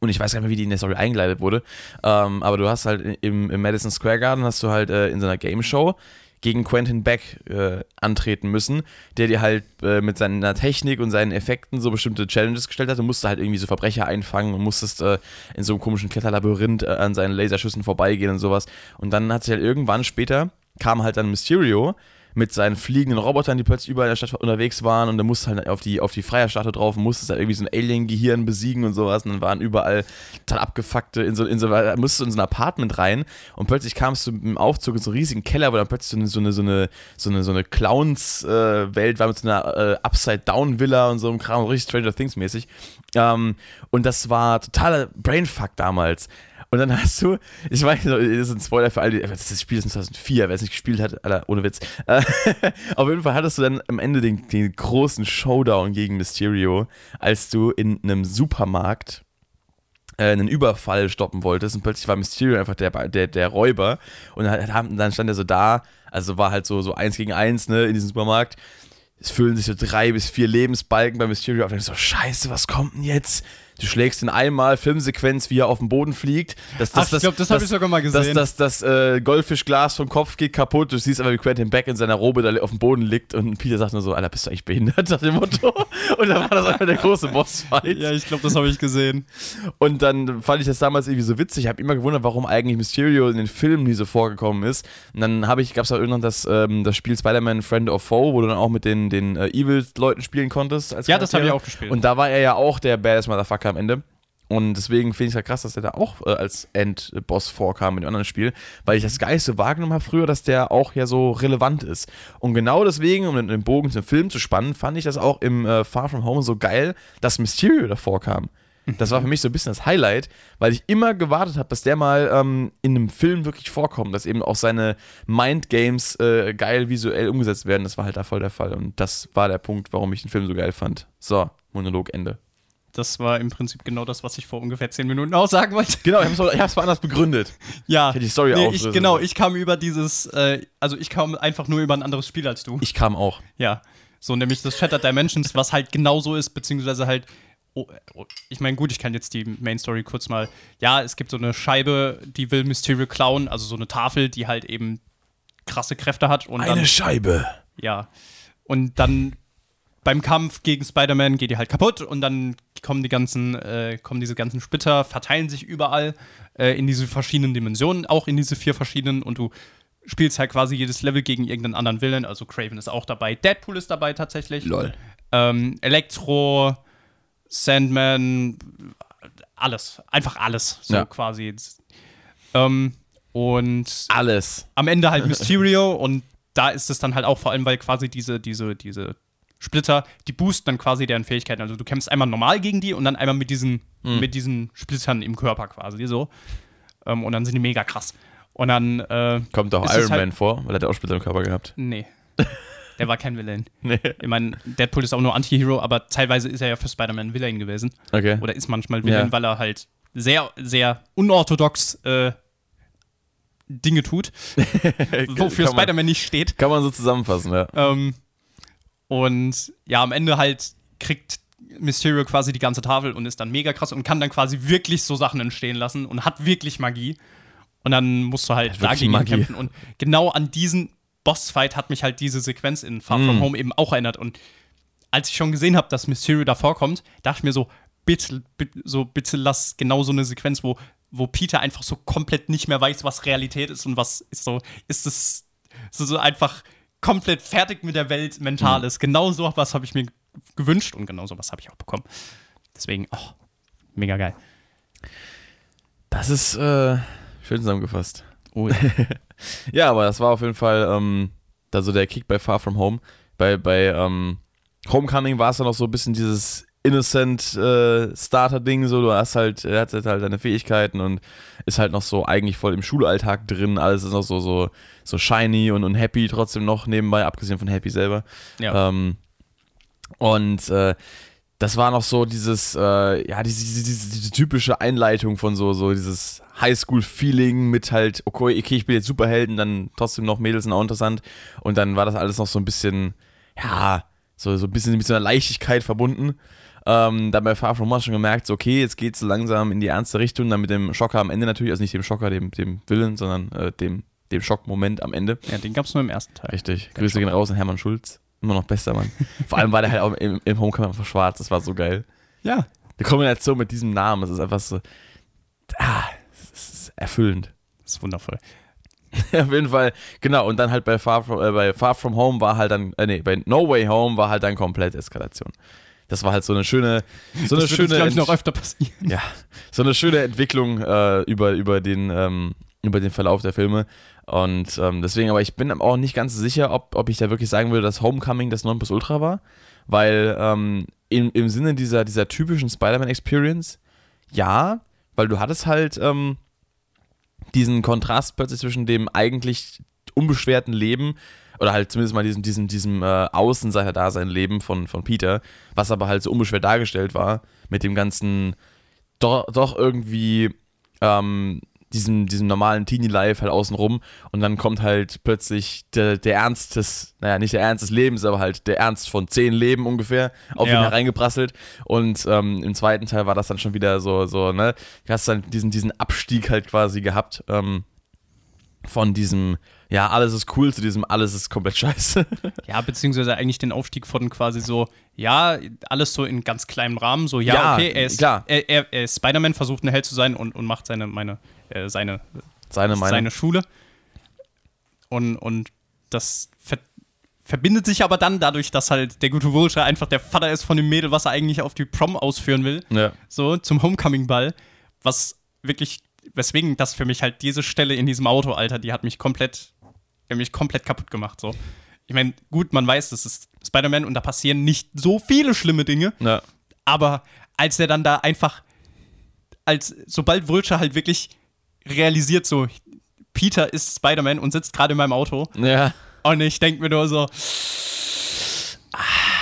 und ich weiß gar nicht mehr, wie die in der Story eingeleitet wurde, ähm, aber du hast halt im, im Madison Square Garden, hast du halt äh, in so einer Game-Show gegen Quentin Beck äh, antreten müssen, der dir halt äh, mit seiner Technik und seinen Effekten so bestimmte Challenges gestellt hat. Du musst halt irgendwie so Verbrecher einfangen und musstest äh, in so einem komischen Kletterlabyrinth äh, an seinen Laserschüssen vorbeigehen und sowas. Und dann hat sich halt irgendwann später, kam halt dann Mysterio mit seinen fliegenden Robotern, die plötzlich überall in der Stadt unterwegs waren und dann musst du halt auf die, auf die Freierstatue drauf und musstest halt irgendwie so ein Alien-Gehirn besiegen und sowas und dann waren überall total abgefuckte, in so, in so, du in so ein Apartment rein und plötzlich kamst du im Aufzug in so einen riesigen Keller, wo dann plötzlich so eine, so eine, so eine, so eine, Clowns-Welt war mit so einer äh, Upside-Down-Villa und so einem Kram, richtig Stranger Things-mäßig. Ähm, und das war totaler Brainfuck damals. Und dann hast du, ich weiß, das ist ein Spoiler für alle, das Spiel ist 2004, wer es nicht gespielt hat, Alter, ohne Witz. Äh, auf jeden Fall hattest du dann am Ende den, den großen Showdown gegen Mysterio, als du in einem Supermarkt äh, einen Überfall stoppen wolltest und plötzlich war Mysterio einfach der, der, der Räuber und dann stand er so da, also war halt so, so eins gegen eins ne, in diesem Supermarkt. Es füllen sich so drei bis vier Lebensbalken bei Mysterio auf. Dann so, scheiße, was kommt denn jetzt? Du schlägst ihn einmal, Filmsequenz, wie er auf den Boden fliegt. Das, Ach, ich glaube, das habe ich sogar mal das, gesehen. das, das äh, Goldfischglas vom Kopf geht kaputt. Du siehst aber, wie Quentin Beck in seiner Robe da auf dem Boden liegt und Peter sagt nur so, Alter, bist du eigentlich behindert, nach dem Motto. Und dann war das einfach der große Bossfight. ja, ich glaube, das habe ich gesehen. Und dann fand ich das damals irgendwie so witzig. Ich habe immer gewundert, warum eigentlich Mysterio in den Filmen nie so vorgekommen ist. Und dann habe ich, gab es auch irgendwann das, ähm, das Spiel Spider-Man Friend of Foe, wo du dann auch mit den, den äh, Evil-Leuten spielen konntest. Ja, das habe ich auch gespielt. Und da war er ja auch der Badass Motherfucker am Ende. Und deswegen finde ich es ja krass, dass er da auch äh, als Endboss vorkam in dem anderen Spiel, weil ich das Geist so wahrgenommen habe früher, dass der auch ja so relevant ist. Und genau deswegen, um den, den Bogen zum Film zu spannen, fand ich das auch im äh, Far From Home so geil, dass Mysterio davor kam. Das war für mich so ein bisschen das Highlight, weil ich immer gewartet habe, dass der mal ähm, in einem Film wirklich vorkommt, dass eben auch seine Mindgames äh, geil visuell umgesetzt werden. Das war halt da voll der Fall. Und das war der Punkt, warum ich den Film so geil fand. So, Monolog Ende. Das war im Prinzip genau das, was ich vor ungefähr zehn Minuten auch sagen wollte. Genau, ich habe es mal anders begründet. Ja, Ich hätte die Story nee, ich, genau, ich kam über dieses, äh, also ich kam einfach nur über ein anderes Spiel als du. Ich kam auch. Ja, so nämlich das Shattered Dimensions, was halt genauso ist, beziehungsweise halt, oh, oh, ich meine, gut, ich kann jetzt die Main Story kurz mal, ja, es gibt so eine Scheibe, die will Mysterio klauen, also so eine Tafel, die halt eben krasse Kräfte hat und Eine dann, Scheibe. ja. Und dann beim Kampf gegen Spider-Man geht die halt kaputt und dann kommen die ganzen, äh, kommen diese ganzen Splitter, verteilen sich überall äh, in diese verschiedenen Dimensionen, auch in diese vier verschiedenen und du spielst halt quasi jedes Level gegen irgendeinen anderen Villain. Also Craven ist auch dabei, Deadpool ist dabei tatsächlich. Lol. Ähm, Elektro, Sandman, alles. Einfach alles. So Ja. quasi. Ähm, und Alles. am Ende halt Mysterio und da ist es dann halt auch vor allem, weil quasi diese, diese, diese Splitter, die boosten dann quasi deren Fähigkeiten. Also du kämpfst einmal normal gegen die und dann einmal mit diesen, Hm. mit diesen Splittern im Körper quasi so. Ähm, und dann sind die mega krass. Und dann, äh, Kommt auch Iron halt- Man vor, weil er hat auch Splitter im Körper gehabt. nee. Der war kein Villain. Nee. Ich meine, Deadpool ist auch nur Anti-Hero, aber teilweise ist er ja für Spider-Man Villain gewesen. Okay. Oder ist manchmal Villain, Ja. weil er halt sehr, sehr unorthodox äh, Dinge tut, wofür Spider-Man nicht steht. kann man so zusammenfassen, ja. Ähm, und ja, am Ende halt kriegt Mysterio quasi die ganze Tafel und ist dann mega krass und kann dann quasi wirklich so Sachen entstehen lassen und hat wirklich Magie. Und dann musst du halt dagegen Magie. kämpfen. Und genau an diesen Bossfight hat mich halt diese Sequenz in Far From Mm. Home eben auch erinnert. Und als ich schon gesehen habe, dass Mysterio da vorkommt, dachte ich mir so, bitte, bitte, so, bitte lass genau so eine Sequenz, wo, wo Peter einfach so komplett nicht mehr weiß, was Realität ist und was ist so, ist es so einfach komplett fertig mit der Welt mental Mhm. ist. Genau so was habe ich mir gewünscht und genau so was habe ich auch bekommen. Deswegen, oh, mega geil. Das ist äh, schön zusammengefasst. Oh, ja. Ja, aber das war auf jeden Fall ähm, da so der Kick bei Far From Home. Bei, bei ähm, Homecoming war es dann noch so ein bisschen dieses innocent äh, Starter-Ding, so du hast halt, er hat halt deine Fähigkeiten und ist halt noch so eigentlich voll im Schulalltag drin, alles ist noch so, so, so shiny und, und happy trotzdem noch nebenbei, abgesehen von happy selber. ja. Ähm, und äh, das war noch so dieses, äh, ja, diese, diese, diese, typische Einleitung von so, so dieses Highschool-Feeling mit halt, okay, okay, ich bin jetzt Superhelden, dann trotzdem noch Mädels sind auch interessant. Und dann war das alles noch so ein bisschen, ja, so, so ein bisschen mit so einer Leichtigkeit verbunden. Ähm, dann bei Far From Home hast du schon gemerkt, so, okay, jetzt geht es so langsam in die ernste Richtung, dann mit dem Schocker am Ende natürlich, also nicht dem Schocker, dem, dem Willen, sondern äh, dem, dem Schockmoment am Ende. ja, den gab es nur im ersten Teil. Richtig. Grüße gehen raus an Hermann Schulz. Immer noch bester Mann. Vor allem war der halt auch im, im Homecoming einfach schwarz. Das war so geil. Ja. Die Kombination mit diesem Namen, das ist einfach so. Ah, es ist erfüllend. Das ist wundervoll. Auf jeden Fall, genau. Und dann halt bei Far From, äh, bei Far From Home war halt dann, äh, nee, bei No Way Home war halt dann komplett Eskalation. Das war halt so eine schöne, so eine das schöne, uns, glaub ich, noch öfter passieren. ja, so eine schöne Entwicklung äh, über, über, den, ähm, über den Verlauf der Filme. Und ähm, deswegen, aber ich bin auch nicht ganz sicher, ob, ob ich da wirklich sagen würde, dass Homecoming das Nonplusultra war. Weil ähm, im, im Sinne dieser, dieser typischen Spider-Man-Experience, ja, weil du hattest halt ähm, diesen Kontrast plötzlich zwischen dem eigentlich unbeschwerten Leben oder halt zumindest mal diesem, diesem, diesem äh, Außenseiter-Dasein-Leben von, von Peter, was aber halt so unbeschwert dargestellt war, mit dem ganzen doch, doch irgendwie ähm, diesem, diesem normalen Teenie-Life halt außenrum und dann kommt halt plötzlich der, der Ernst des, naja, nicht der Ernst des Lebens, aber halt der Ernst von zehn Leben ungefähr auf ihn Ja. hereingeprasselt und ähm, im zweiten Teil war das dann schon wieder so, so, ne, du hast dann diesen, diesen Abstieg halt quasi gehabt, ähm, von diesem, ja, alles ist cool zu diesem, alles ist komplett scheiße. Ja, beziehungsweise eigentlich den Aufstieg von quasi so, ja, alles so in ganz kleinem Rahmen, so, ja, Ja, okay, er ist, klar. Er, er, er Spider-Man, versucht ein Held zu sein und, und macht seine, meine, äh, seine, Seine Meinung. seine Schule. Und, und das ver verbindet sich aber dann dadurch, dass halt der gute Vulture einfach der Vater ist von dem Mädel, was er eigentlich auf die Prom ausführen will. ja. so zum Homecoming-Ball, was wirklich, weswegen das für mich halt diese Stelle in diesem Auto, Alter, die hat mich komplett, die hat mich komplett kaputt gemacht, so. Ich meine, gut, man weiß, das ist Spider-Man und da passieren nicht so viele schlimme Dinge, Ja. aber als er dann da einfach, als, sobald Vulture halt wirklich realisiert, so, Peter ist Spider-Man und sitzt gerade in meinem Auto Ja. und ich denke mir nur so,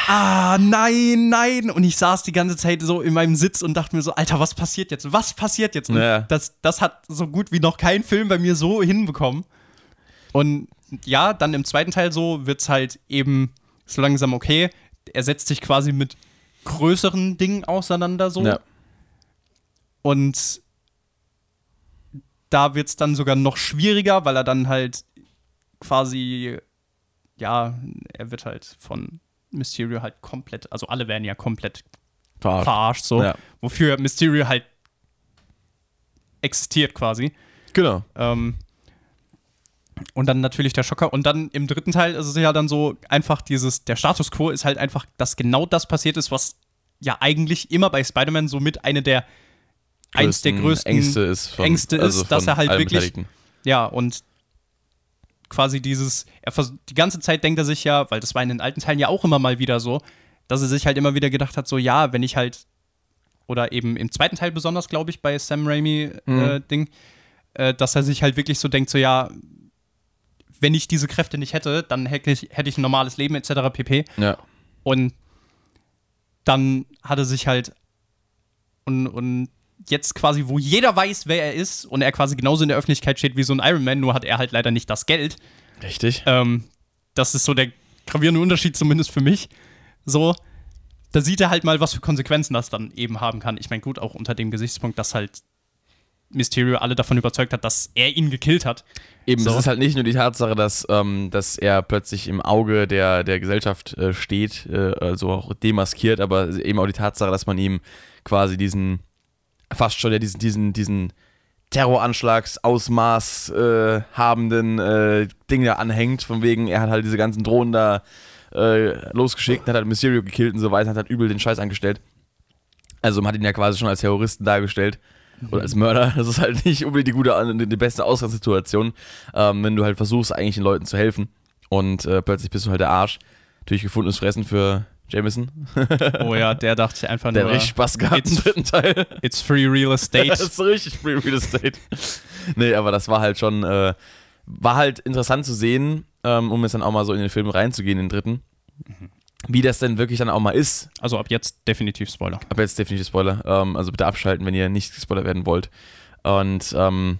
ah, nein, nein. Und ich saß die ganze Zeit so in meinem Sitz und dachte mir so, Alter, was passiert jetzt? Was passiert jetzt? Ja. das, das hat so gut wie noch kein Film bei mir so hinbekommen. Und ja, dann im zweiten Teil so wird's halt eben so langsam okay. Er setzt sich quasi mit größeren Dingen auseinander so. Ja. Und da wird es dann sogar noch schwieriger, weil er dann halt quasi, ja, er wird halt von Mysterio halt komplett, also alle werden ja komplett Verarscht. verarscht, so. Ja. Wofür Mysterio halt existiert quasi. Genau. Ähm, und dann natürlich der Schocker. Und dann im dritten Teil ist es ja dann so einfach dieses, der Status quo ist halt einfach, dass genau das passiert ist, was ja eigentlich immer bei Spider-Man so mit eine der, eins der größten Ängste ist, von, Ängste ist, also dass er halt wirklich-. Ja, und quasi dieses, er die ganze Zeit denkt er sich ja, weil das war in den alten Teilen ja auch immer mal wieder so, dass er sich halt immer wieder gedacht hat, so ja, wenn ich halt, oder eben im zweiten Teil besonders, glaube ich, bei Sam Raimi äh, Mhm. Ding, äh, dass er sich halt wirklich so denkt, so ja, wenn ich diese Kräfte nicht hätte, dann hätte ich, hätte ich ein normales Leben etc. pp. Ja. Und dann hat er sich halt und, und jetzt quasi, wo jeder weiß, wer er ist und er quasi genauso in der Öffentlichkeit steht wie so ein Iron Man, nur hat er halt leider nicht das Geld. Richtig. Ähm, das ist so der gravierende Unterschied, zumindest für mich. So, da sieht er halt mal, was für Konsequenzen das dann eben haben kann. Ich meine, gut, auch unter dem Gesichtspunkt, dass halt Mysterio alle davon überzeugt hat, dass er ihn gekillt hat. Eben, So. es ist halt nicht nur die Tatsache, dass, ähm, dass er plötzlich im Auge der, der Gesellschaft äh, steht, äh, also auch demaskiert, aber eben auch die Tatsache, dass man ihm quasi diesen, fast schon ja diesen, diesen, diesen Terroranschlagsausmaß äh, habenden äh, Ding da anhängt, von wegen, er hat halt diese ganzen Drohnen da äh, losgeschickt, hat halt Mysterio gekillt und so weiter, hat halt übel den Scheiß angestellt. Also man hat ihn ja quasi schon als Terroristen dargestellt oder als Mörder. Das ist halt nicht unbedingt die gute, die beste Ausgangssituation, ähm, wenn du halt versuchst, eigentlich den Leuten zu helfen und äh, plötzlich bist du halt der Arsch. Natürlich gefundenes Fressen für Jameson. Oh ja, der dachte einfach Der nur, hat richtig Spaß gehabt im It's- dritten Teil. it's free real estate. Das ist richtig Free Real Estate. nee, aber das war halt schon, äh, war halt interessant zu sehen, ähm, um jetzt dann auch mal so in den Film reinzugehen, den dritten. Wie das denn wirklich dann auch mal ist. Also ab jetzt definitiv Spoiler. Aber jetzt definitiv Spoiler. Ähm, also bitte abschalten, wenn ihr nicht gespoilert werden wollt. Und ähm,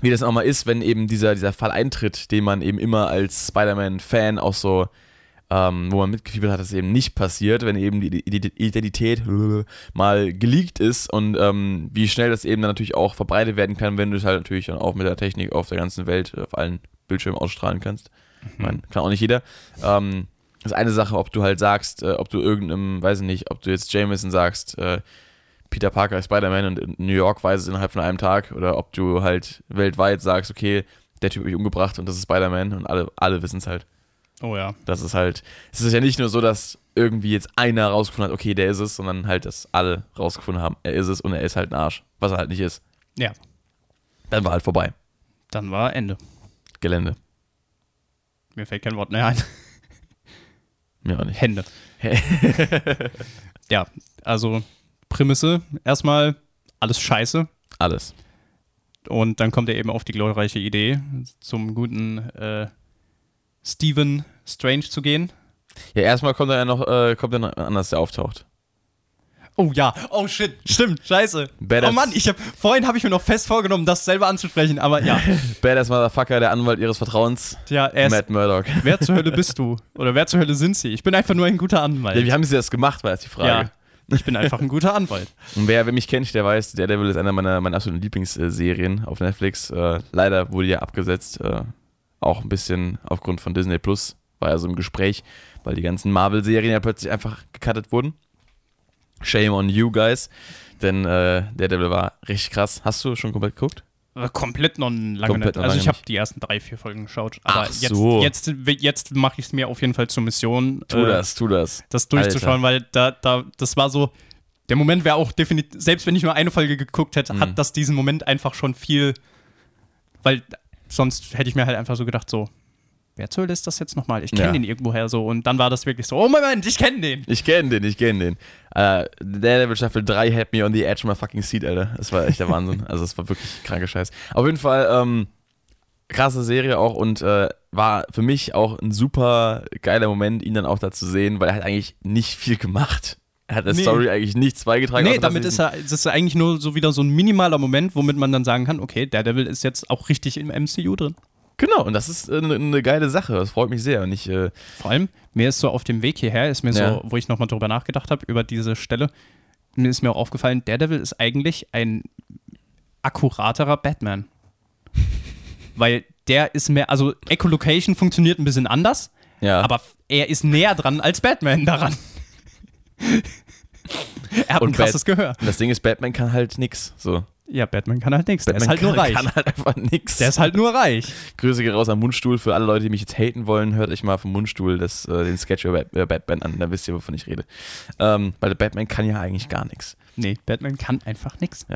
wie das auch mal ist, wenn eben dieser, dieser Fall eintritt, den man eben immer als Spider-Man-Fan auch so, ähm, wo man mitgefiebert hat, dass es eben nicht passiert, wenn eben die Ide- Identität mal geleakt ist und ähm, wie schnell das eben dann natürlich auch verbreitet werden kann, wenn du es halt natürlich dann auch mit der Technik auf der ganzen Welt, auf allen Bildschirmen ausstrahlen kannst. Ich meine, kann auch nicht jeder. Ähm, ist eine Sache, ob du halt sagst, äh, ob du irgendeinem, weiß ich nicht, ob du jetzt Jameson sagst, äh, Peter Parker ist Spider-Man und in New York weiß es innerhalb von einem Tag oder ob du halt weltweit sagst, okay, der Typ hat mich umgebracht und das ist Spider-Man und alle, alle wissen es halt. Oh ja. Das ist halt, es ist ja nicht nur so, dass irgendwie jetzt einer rausgefunden hat, okay, der ist es, sondern halt, dass alle rausgefunden haben, er ist es und er ist halt ein Arsch, was er halt nicht ist. Ja, Dann war halt vorbei. dann war Ende. Gelände. Mir fällt kein Wort mehr ein. Auch nicht. Hände. ja, also Prämisse erstmal alles scheiße. Alles. Und dann kommt er eben auf die glorreiche Idee, zum guten äh, Stephen Strange zu gehen. Ja, erstmal kommt er ja noch, äh, kommt er noch anders, der auftaucht. Oh ja, oh shit, stimmt, scheiße. Badass. Oh Mann, ich hab, vorhin habe ich mir noch fest vorgenommen, das selber anzusprechen, aber ja, Badass Motherfucker, der Anwalt ihres Vertrauens, ja er ist, Matt Murdock. wer zur Hölle bist du? Oder wer zur Hölle sind sie? Ich bin einfach nur ein guter Ja, Anwalt. wie haben sie das gemacht, war jetzt die Frage. Ja, ich bin einfach ein guter Anwalt. Und wer, wer mich kennt, der weiß, Daredevil ist einer meiner, meiner absoluten Lieblingsserien auf Netflix. Äh, leider wurde ja abgesetzt, äh, auch ein bisschen aufgrund von Disney Plus, war ja so im Gespräch, weil die ganzen Marvel-Serien ja plötzlich einfach gecuttet wurden. Shame on you guys, denn äh, Daredevil war richtig krass. Hast du schon komplett geguckt? Aber Komplett noch lange Komplett nicht. Also ich habe die ersten drei, vier Folgen geschaut. Aber Ach jetzt, so. jetzt, jetzt mache ich es mir auf jeden Fall zur Mission, Tu äh, das, tu das. das durchzuschauen, weil da, da, das war so, der Moment wäre auch definitiv, selbst wenn ich nur eine Folge geguckt hätte, Mhm. hat das diesen Moment einfach schon viel, weil sonst hätte ich mir halt einfach so gedacht, so, wer zur Hölle ist das jetzt nochmal? Ich kenne Ja. den irgendwoher so und dann war das wirklich so, oh Moment, ich kenne den. Ich kenne den, ich kenne den. Äh, Daredevil Staffel 3 had me on the edge of my fucking seat, Alter. Das war echt der Wahnsinn. Also, es war wirklich kranker Scheiß. Auf jeden Fall, ähm, krasse Serie auch und äh, war für mich auch ein super geiler Moment, ihn dann auch da zu sehen, weil er hat eigentlich nicht viel gemacht. Er hat der Nee. Story eigentlich nichts beigetragen. Nee, damit ist er, das ist eigentlich nur so wieder so ein minimaler Moment, womit man dann sagen kann, okay, Daredevil ist jetzt auch richtig im MCU drin. Genau, und das ist eine, eine geile Sache. Das freut mich sehr. Und ich, äh, Vor allem, mir ist so auf dem Weg hierher, ist mir Ja. so, wo ich nochmal drüber nachgedacht habe, über diese Stelle, mir ist mir auch aufgefallen, Daredevil ist eigentlich ein akkuraterer Batman. Weil der ist mehr, also Echolocation funktioniert ein bisschen anders, Ja. aber er ist näher dran als Batman daran. er hat Und ein krasses Gehör. Und das Ding ist, Batman kann halt nix. So. Ja, Batman kann halt nichts. Der ist halt nur kann, reich. kann halt einfach nix. Der ist halt nur reich. Grüße gehen raus am Mundstuhl. Für alle Leute, die mich jetzt haten wollen, hört euch mal vom Mundstuhl das, äh, den Sketch über Bat- über Batman an. Da wisst ihr, wovon ich rede. Ähm, weil der Batman kann ja eigentlich gar nichts. Nee, Batman kann einfach nichts.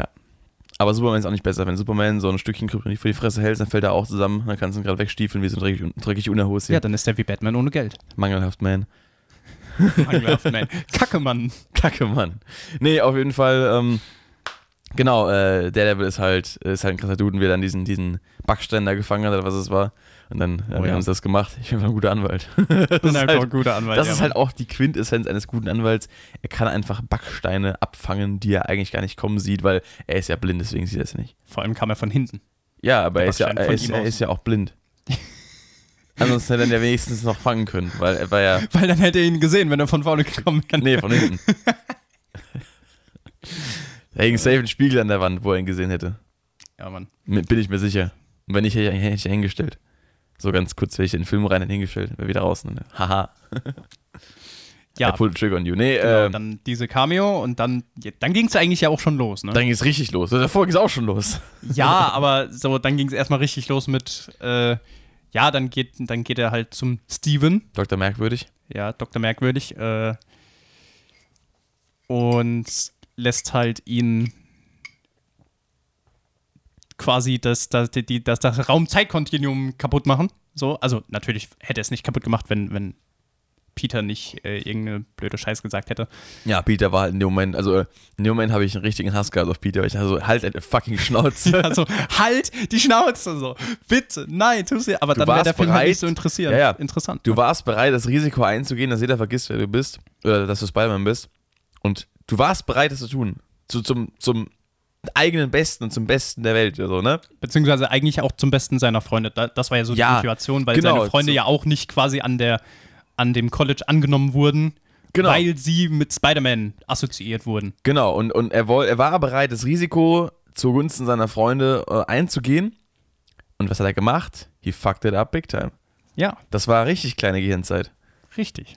Aber Superman ist auch nicht besser. Wenn Superman so ein Stückchen Kryptonit vor die Fresse hält, dann fällt er auch zusammen. Dann kannst du ihn gerade wegstiefeln wie so ein dreckig, dreckig Unterhose. Ja, dann ist der wie Batman ohne Geld. Mangelhaft, man. Mangelhaft, man. Kacke, Mann. Kacke, Mann. Nee, auf jeden Fall, ähm, genau, äh, Daredevil ist halt, ist halt ein krasser Dude und wir dann diesen, diesen Backstein da gefangen hat oder was es war. Und dann Oh wir ja. haben uns das gemacht. Ich bin einfach ein guter Anwalt. Ich bin ist einfach halt- ein guter Anwalt. Das ja, ist halt auch die Quintessenz eines guten Anwalts. Er kann einfach Backsteine abfangen, die er eigentlich gar nicht kommen sieht, weil er ist ja blind, deswegen sieht er es nicht. Vor allem kam er von hinten. Ja, aber Der er ist ja, er ist, er ist ja auch blind. Ansonsten hätte er ihn ja wenigstens noch fangen können, weil er war ja. Weil dann hätte er ihn gesehen, wenn er von vorne gekommen wäre. Nee, von hinten. da hing safe ein Spiegel an der Wand, wo er ihn gesehen hätte. Ja, Mann. Bin ich mir sicher. Und wenn nicht, hätte ich ihn hingestellt. So ganz kurz wäre ich in den Film rein dann hingestellt, wäre wieder raus. Und dann, haha, Ja, I pulled trigger on you. Nee, genau, äh, dann, dann diese Cameo und dann, dann ging es eigentlich ja auch schon los, ne? ging es richtig los. Davor ging es auch schon los. Ja, aber so, dann ging es erstmal richtig los mit, äh, ja, dann geht, dann geht er halt zum Steven, Dr. Merkwürdig. ja, Dr. Merkwürdig, äh, und lässt halt ihn quasi das, das, die, das, das Raum-Zeit-Kontinuum kaputt machen. So, also natürlich hätte es nicht kaputt gemacht, wenn, wenn Peter nicht äh, irgendeine blöde Scheiß gesagt hätte. Ja, Peter war halt in dem Moment, also äh, in dem Moment habe ich einen richtigen Hass gehabt auf Peter, weil ich dachte so, halt deine fucking Schnauze. Also, halt die Schnauze so. Bitte, nein, tu's dir. Aber Du dann wäre der Film halt bereit. nicht so interessiert. Ja, ja. interessant. Du warst bereit, das Risiko einzugehen, dass jeder vergisst, wer du bist, oder dass du Spider-Man bist. Und du warst bereit, das zu tun. Zu, zum, zum eigenen Besten und zum Besten der Welt, also, ne? Beziehungsweise eigentlich auch zum Besten seiner Freunde. Da- Das war ja so Ja, die Motivation, weil genau, seine Freunde so- ja auch nicht quasi an, der, an dem College angenommen wurden, Genau. weil sie mit Spider-Man assoziiert wurden. Genau, und, und er, woll, er war bereit, das Risiko zugunsten seiner Freunde äh, einzugehen. Und was hat er gemacht? He fucked it up big time. Ja, Das war richtig kleine Gehirnzeit. richtig.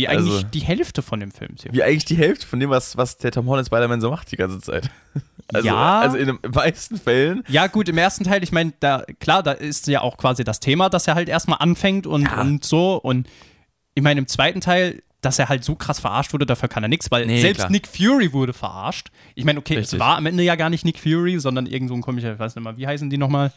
Wie Also- eigentlich die Hälfte von dem Film. Wie eigentlich die Hälfte von dem, was, was der Tom Holland Spider-Man so macht die ganze Zeit. Also, Ja. also in den meisten Fällen. Ja, gut, im ersten Teil, ich meine, da, klar, da ist ja auch quasi das Thema, dass er halt erstmal anfängt und, Ja. und so. Und ich meine, im zweiten Teil, dass er halt so krass verarscht wurde, dafür kann er nichts, weil Nee, selbst klar. Nick Fury wurde verarscht. Ich meine, okay, Richtig. es war am Ende ja gar nicht Nick Fury, sondern irgend so ein komischer, ich weiß nicht mal, wie heißen die nochmal?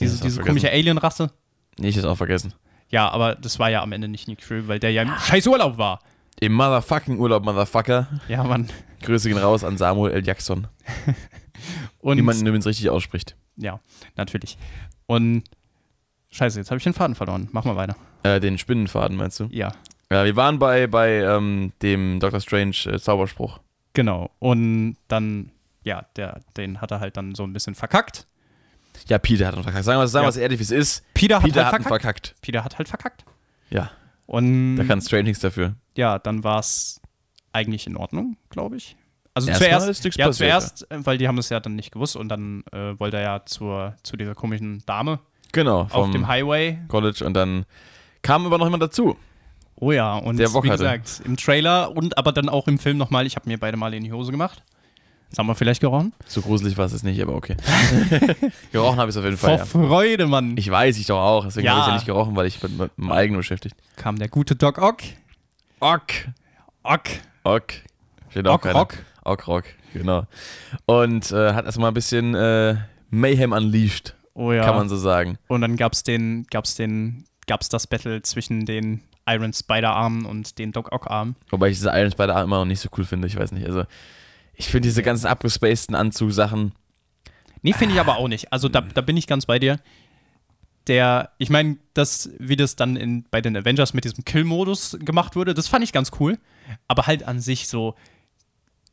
Diese, diese komische. Alien-Rasse. Nee, ich hab's auch vergessen. Ja, aber das war ja am Ende nicht Nick Fury, weil der ja im scheiß Urlaub war. Im Motherfucking Urlaub, Motherfucker. Ja, Mann. Grüße gehen raus an Samuel L. Jackson. Und, Wie man übrigens richtig ausspricht. ja, natürlich. Und, scheiße, jetzt habe ich den Faden verloren. Mach mal weiter. Äh, den Spinnenfaden, meinst du? Ja, Ja, wir waren bei, bei ähm, dem Doctor Strange äh, Zauberspruch. Genau. Und dann, ja, der, den hat er halt dann so ein bisschen verkackt. Ja, Peter hat verkackt. Sagen wir sagen Ja. wir's ehrlich, wie es ist. Peter hat Peter halt hat verkackt. verkackt. Peter hat halt verkackt. Ja, Und da kann Strange nichts dafür. ja, dann war es eigentlich in Ordnung, glaube ich. Also zuerst, ja, passiert, zuerst, weil die haben es ja dann nicht gewusst und dann äh, wollte er ja zur, zu dieser komischen Dame Genau, auf dem Highway. College und dann kam aber noch jemand dazu. Oh ja, und wie hatte. gesagt, im Trailer und aber dann auch im Film nochmal, ich habe mir beide Mal in die Hose gemacht. Das haben wir vielleicht gerochen? So gruselig war es nicht, aber okay. gerochen habe ich es auf jeden Fall, Vor ja. Freude, Mann. Ich weiß, ich doch auch. Deswegen Ja. habe ich ja nicht gerochen, weil ich mit, mit meinem eigenen beschäftigt. Kam der gute Doc Ock. Ock. Ock. Ock. Steht auch Ock keiner. Rock. Ock Rock, genau. Und äh, hat erstmal ein bisschen äh, Mayhem unleashed, Oh ja. kann man so sagen. Und dann gab's den, gab's den, gab's das Battle zwischen den Iron Spider Armen und den Doc Ock Armen. Wobei ich diese Iron Spider immer noch nicht so cool finde, ich weiß nicht. Also, ich finde diese ganzen abgespaceden Anzugsachen. Nee, finde ich aber auch nicht. Also da, da bin ich ganz bei dir. Der, ich meine, das, wie das dann in, bei den Avengers mit diesem Kill-Modus gemacht wurde, das fand ich ganz cool. Aber halt an sich so,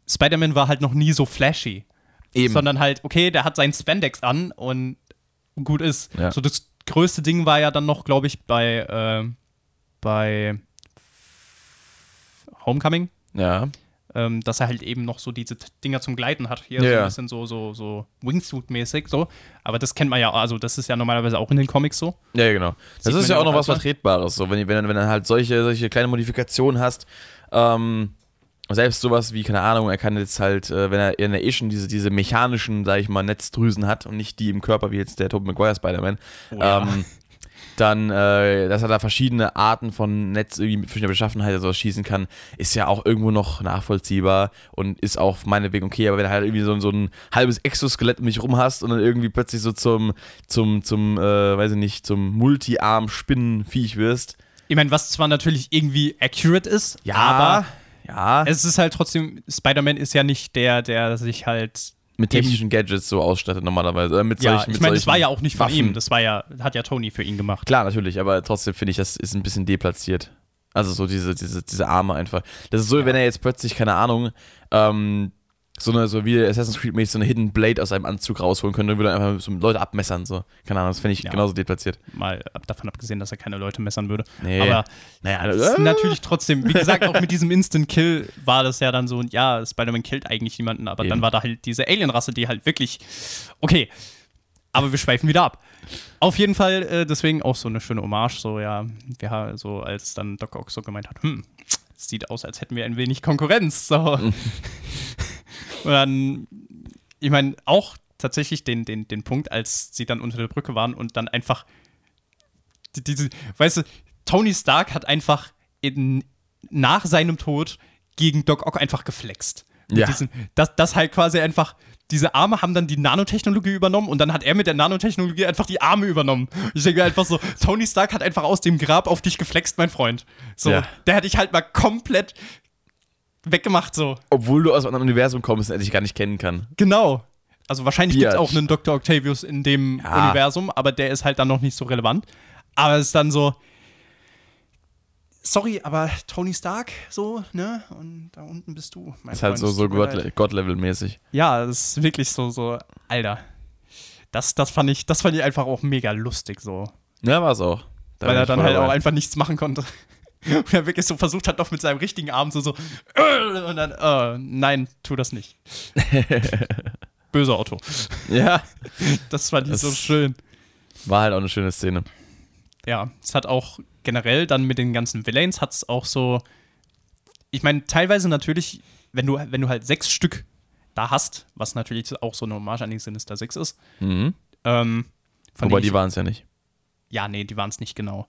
Spider-Man war halt noch nie so flashy. Eben. Sondern halt, okay, der hat seinen Spandex an und gut ist. Ja. So das größte Ding war ja dann noch, glaube ich, bei, äh, bei Homecoming. ja. Ähm, dass er halt eben noch so diese Dinger zum Gleiten hat. Hier Ja, so ein bisschen so, so, so Wingsuit-mäßig so. Aber das kennt man ja, also das ist ja normalerweise auch in den Comics so. Ja, genau. Das Sieht ist ja auch noch was. Vertretbares, so, wenn, wenn, wenn du halt solche, solche kleine Modifikationen hast. Ähm, selbst sowas wie, keine Ahnung, er kann jetzt halt, äh, wenn er, wenn er eh schon diese, diese mechanischen, sag ich mal, Netzdrüsen hat und nicht die im Körper, wie jetzt der Tobey Maguire Spider-Man, Oh ja. ähm, dann, äh, dass er da verschiedene Arten von Netz irgendwie mit verschiedener Beschaffenheit sowas schießen kann, ist ja auch irgendwo noch nachvollziehbar und ist auch meinetwegen okay, aber wenn du halt irgendwie so, so ein halbes Exoskelett um dich rum hast und dann irgendwie plötzlich so zum, zum, zum, äh, weiß ich nicht, zum Multi-Arm-Spinnenviech wirst, Ich meine, was zwar natürlich irgendwie accurate ist, aber ja, es ist halt trotzdem, Spider-Man ist ja nicht der, der sich halt. Mit technischen Gadgets so ausstattet normalerweise. Äh, mit Ja, solchen, ich meine, das war ja auch nicht von Waffen. ihm, das war ja, hat ja Tony für ihn gemacht. Klar, natürlich, aber trotzdem finde ich, das ist ein bisschen deplatziert. Also so diese, diese, diese Arme einfach. Das ist so, wenn er jetzt plötzlich, keine Ahnung, ähm, so eine, so wie Assassin's Creed mäßig so eine Hidden Blade aus seinem Anzug rausholen könnte und würde einfach so Leute abmessern, so. Keine Ahnung, das finde ich Ja. genauso deplatziert. Mal davon abgesehen, dass er keine Leute messern würde. Nee. Aber Naja, es ist natürlich trotzdem, wie gesagt, auch mit diesem Instant Kill war das ja dann so, ja, Spider-Man killt eigentlich niemanden, aber dann Eben. war da halt diese Alien-Rasse, die halt wirklich, okay, aber wir schweifen wieder ab. Auf jeden Fall, äh, deswegen auch so eine schöne Hommage, so, ja, haben so, als dann Doc Ock so gemeint hat, hm, es sieht aus, als hätten wir ein wenig Konkurrenz, so. Und dann, ich meine, auch tatsächlich den, den, den Punkt, als sie dann unter der Brücke waren und dann einfach die- diese, weißt du, Tony Stark hat einfach in, nach seinem Tod gegen Doc Ock einfach geflext. Ja. Diesen, das, das halt quasi einfach, diese Arme haben dann die Nanotechnologie übernommen und dann hat er mit der Nanotechnologie einfach die Arme übernommen. Ich denke mir einfach so, Tony Stark hat einfach aus dem Grab auf dich geflext, mein Freund. So, Ja. der hat dich halt mal komplett weggemacht, so. Obwohl du aus einem anderen Universum kommst, den ich gar nicht kennen kann. Genau. Also wahrscheinlich gibt es auch einen Dr. Octavius in dem Ja. Universum, aber der ist halt dann noch nicht so relevant. Aber es ist dann so, sorry, aber Tony Stark, so, ne? Und da unten bist du. Mein Ist halt so, Freund, so tut mir leid. God- God-Level-mäßig. Ja, das ist wirklich so, so, Alter. Das, das, fand ich, das fand ich einfach auch mega lustig, so. Ja, war es auch. Da weil er dann halt auch einfach nichts machen konnte. Und er wirklich so versucht hat, noch mit seinem richtigen Arm so, so, äh, und dann, äh, nein, tu das nicht. Böser Otto. Ja, Das fand ich Das- so schön. war halt auch eine schöne Szene. Ja, es hat auch generell dann mit den ganzen Villains hat es auch so. Ich meine, teilweise natürlich, wenn du, wenn du halt sechs Stück da hast, was natürlich auch so eine Hommage an die Sinister Six ist. Mhm. Ähm, Wobei die waren es ja nicht. Ja, nee, die waren es nicht genau.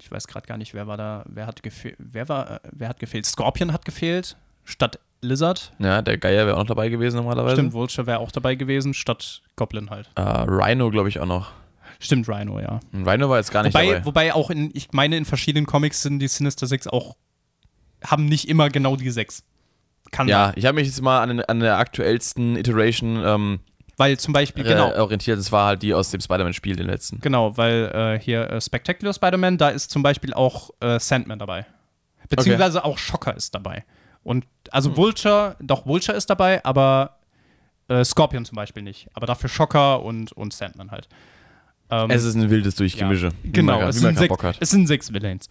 Ich weiß gerade gar nicht, wer war da, wer hat gefehlt, wer war, äh, wer hat gefehlt? Scorpion hat gefehlt, statt Lizard. Ja, der Geier wäre auch noch dabei gewesen normalerweise. Stimmt, Vulture wäre auch dabei gewesen, statt Goblin halt. Äh, Rhino, glaube ich, auch noch. Stimmt, Rhino, ja. Und Rhino war jetzt gar nicht Wobei, dabei. wobei auch in, ich meine, in verschiedenen Comics sind die Sinister Six auch, haben nicht immer genau die sechs. Kann Ja, sein. ich habe mich jetzt mal an, an der aktuellsten Iteration ähm, Weil zum Beispiel, äh, genau, orientiert. Das war halt die aus dem Spider-Man-Spiel, den letzten. genau, weil äh, hier äh, Spectacular Spider-Man, da ist zum Beispiel auch äh, Sandman dabei. Beziehungsweise auch Shocker ist dabei. Und also Hm. Vulture, doch Vulture ist dabei, aber äh, Scorpion zum Beispiel nicht. Aber dafür Schocker und, und Sandman halt. Ähm, Es ist ein wildes Durchgemische. Ja, genau, man, es, sind sechs, es sind sechs Villains.